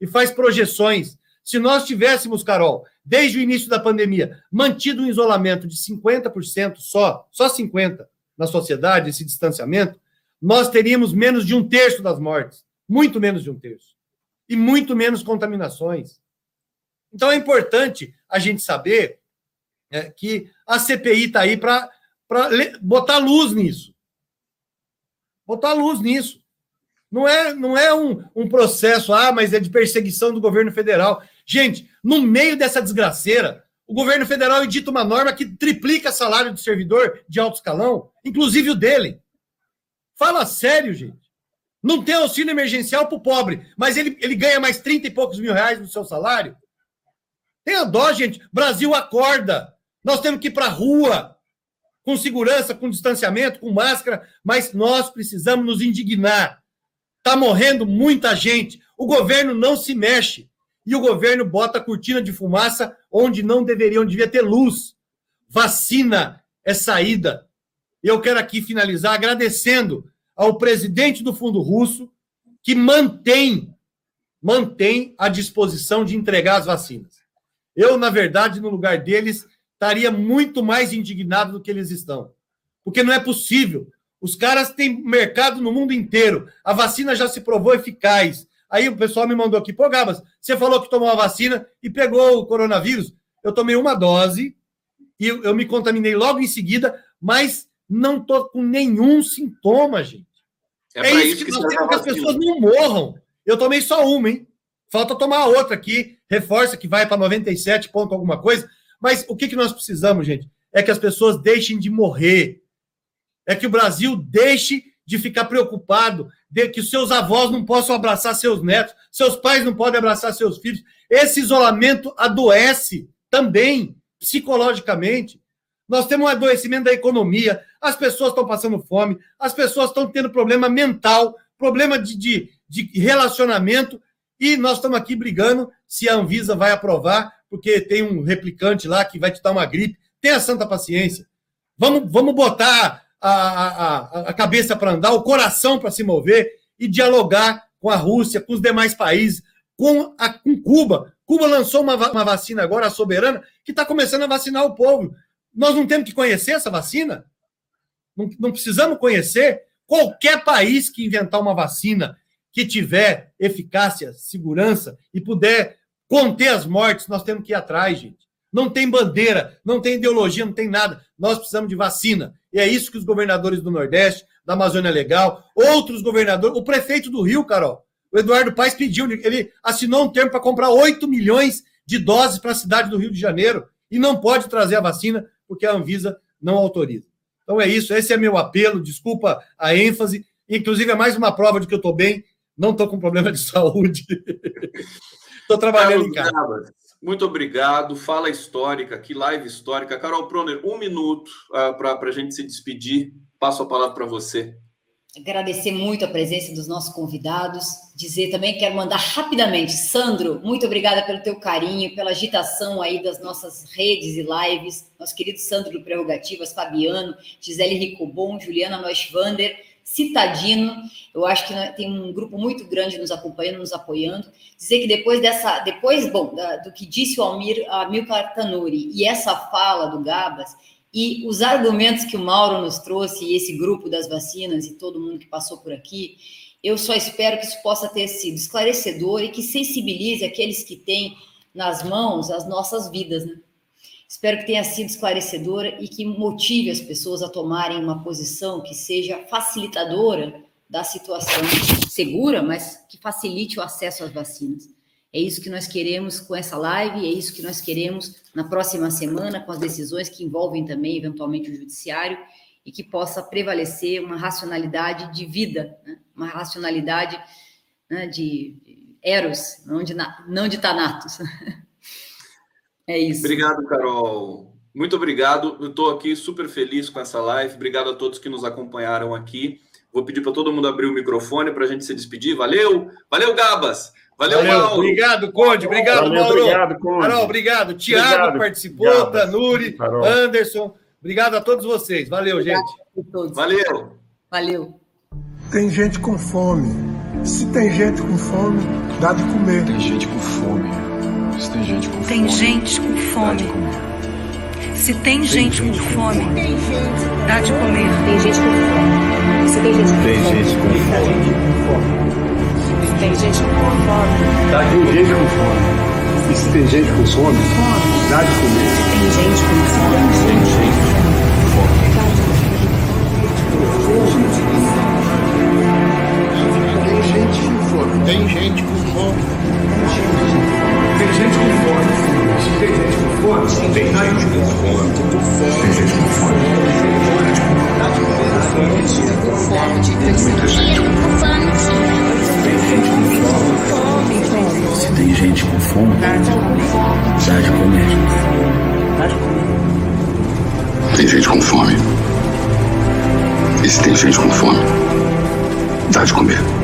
[SPEAKER 5] e faz projeções. Se nós tivéssemos, Carol, desde o início da pandemia, mantido um isolamento de 50% só, só 50% na sociedade, esse distanciamento, nós teríamos menos de um terço das mortes. Muito menos de um terço. E muito menos contaminações. Então é importante a gente saber é, que a CPI está aí para botar luz nisso. Botar luz nisso. Não é, não é um, um processo, ah, mas é de perseguição do governo federal. Gente, no meio dessa desgraceira, o governo federal edita uma norma que triplica salário do servidor de alto escalão, inclusive o dele. Fala sério, gente. Não tem auxílio emergencial para o pobre, mas ele, ele ganha mais 30 e poucos mil reais no seu salário. Tenha dó, gente. Brasil acorda. Nós temos que ir para a rua, com segurança, com distanciamento, com máscara, mas nós precisamos nos indignar. Está morrendo muita gente. O governo não se mexe. E o governo bota cortina de fumaça onde não deveria, onde devia ter luz. Vacina é saída. Eu quero aqui finalizar agradecendo ao presidente do Fundo Russo, que mantém, mantém a disposição de entregar as vacinas. Eu, na verdade, no lugar deles, estaria muito mais indignado do que eles estão. Porque não é possível os caras têm mercado no mundo inteiro. A vacina já se provou eficaz. Aí o pessoal me mandou aqui, pô, Gabas, você falou que tomou a vacina e pegou o coronavírus. Eu tomei uma dose e eu me contaminei logo em seguida, mas não tô com nenhum sintoma, gente. É, é isso, que, que nós temos que as pessoas não morram. Eu tomei só uma, hein? Falta tomar outra aqui, reforça que vai para 97 ponto alguma coisa. Mas o que, que nós precisamos, gente? É que as pessoas deixem de morrer é que o Brasil deixe de ficar preocupado de que seus avós não possam abraçar seus netos, seus pais não podem abraçar seus filhos. Esse isolamento adoece também psicologicamente. Nós temos um adoecimento da economia, as pessoas estão passando fome, as pessoas estão tendo problema mental, problema de, de, de relacionamento, e nós estamos aqui brigando se a Anvisa vai aprovar, porque tem um replicante lá que vai te dar uma gripe. Tenha santa paciência. Vamos, vamos botar a, a, a cabeça para andar, o coração para se mover e dialogar com a Rússia, com os demais países, com, a, com Cuba. Cuba lançou uma, uma vacina agora, a soberana, que está começando a vacinar o povo. Nós não temos que conhecer essa vacina? Não, não precisamos conhecer? Qualquer país que inventar uma vacina que tiver eficácia, segurança e puder conter as mortes, nós temos que ir atrás, gente. Não tem bandeira, não tem ideologia, não tem nada. Nós precisamos de vacina. E é isso que os governadores do Nordeste, da Amazônia Legal, outros governadores, o prefeito do Rio, Carol, o Eduardo Paes pediu, ele assinou um termo para comprar 8 milhões de doses para a cidade do Rio de Janeiro e não pode trazer a vacina porque a Anvisa não autoriza. Então é isso, esse é meu apelo, desculpa a ênfase, inclusive é mais uma prova de que eu estou bem, não estou com problema de saúde. Estou trabalhando Carlos em casa.
[SPEAKER 2] Muito obrigado. Fala histórica, que live histórica. Carol Proner, um minuto uh, para a gente se despedir. Passo a palavra para você.
[SPEAKER 4] Agradecer muito a presença dos nossos convidados. Dizer também, quero mandar rapidamente, Sandro, muito obrigada pelo teu carinho, pela agitação aí das nossas redes e lives. Nosso querido Sandro Prerrogativas, Fabiano, Gisele Ricobon, Juliana Noisvander Citadino, eu acho que tem um grupo muito grande nos acompanhando, nos apoiando. Dizer que depois dessa, depois, bom, da, do que disse o Almir, Amilcar Tanuri e essa fala do Gabas, e os argumentos que o Mauro nos trouxe, e esse grupo das vacinas e todo mundo que passou por aqui, eu só espero que isso possa ter sido esclarecedor e que sensibilize aqueles que têm nas mãos as nossas vidas, né? Espero que tenha sido esclarecedora e que motive as pessoas a tomarem uma posição que seja facilitadora da situação segura, mas que facilite o acesso às vacinas. É isso que nós queremos com essa live, é isso que nós queremos na próxima semana, com as decisões que envolvem também, eventualmente, o judiciário, e que possa prevalecer uma racionalidade de vida, né? uma racionalidade né, de eros, não de, não de Thanatos. É isso.
[SPEAKER 2] Obrigado, Carol. Muito obrigado. Eu estou aqui super feliz com essa live. Obrigado a todos que nos acompanharam aqui. Vou pedir para todo mundo abrir o microfone para a gente se despedir. Valeu! Valeu, Gabas! Valeu,
[SPEAKER 5] Valeu.
[SPEAKER 2] Mauro!
[SPEAKER 5] Obrigado, Conde. Obrigado,
[SPEAKER 7] Valeu,
[SPEAKER 5] Mauro.
[SPEAKER 7] obrigado, Conde.
[SPEAKER 5] Carol, obrigado. Tiago
[SPEAKER 7] Obrigado,
[SPEAKER 5] participou,
[SPEAKER 7] Gabas,
[SPEAKER 5] Tanuri,
[SPEAKER 7] Carol.
[SPEAKER 5] Anderson. Obrigado a todos vocês. Valeu, gente.
[SPEAKER 2] Valeu!
[SPEAKER 4] Valeu.
[SPEAKER 18] Tem gente com fome. Se tem gente com fome, dá de comer. Tem gente com fome. Se tem gente com
[SPEAKER 19] Tem gente com fome. Se tem gente com fome, dá de comer. Tem gente com fome. Se tem gente com
[SPEAKER 18] Tem
[SPEAKER 19] fome,
[SPEAKER 18] gente com fome.
[SPEAKER 19] Se tem gente com fome,
[SPEAKER 18] Dá de gente com fome. E se tem gente com fome, dá de comer.
[SPEAKER 19] tem gente com fome.
[SPEAKER 18] Tem gente
[SPEAKER 20] Tem gente com fome. Tem gente com fome.
[SPEAKER 18] Tem gente com fome. Se tem gente com fome, tem gente com fome. Tem gente com fome. Muita gente com fome. Tem gente com fome. Se tem gente com fome, dá de comer.
[SPEAKER 20] Tem gente com fome. E se tem gente com fome, dá de comer.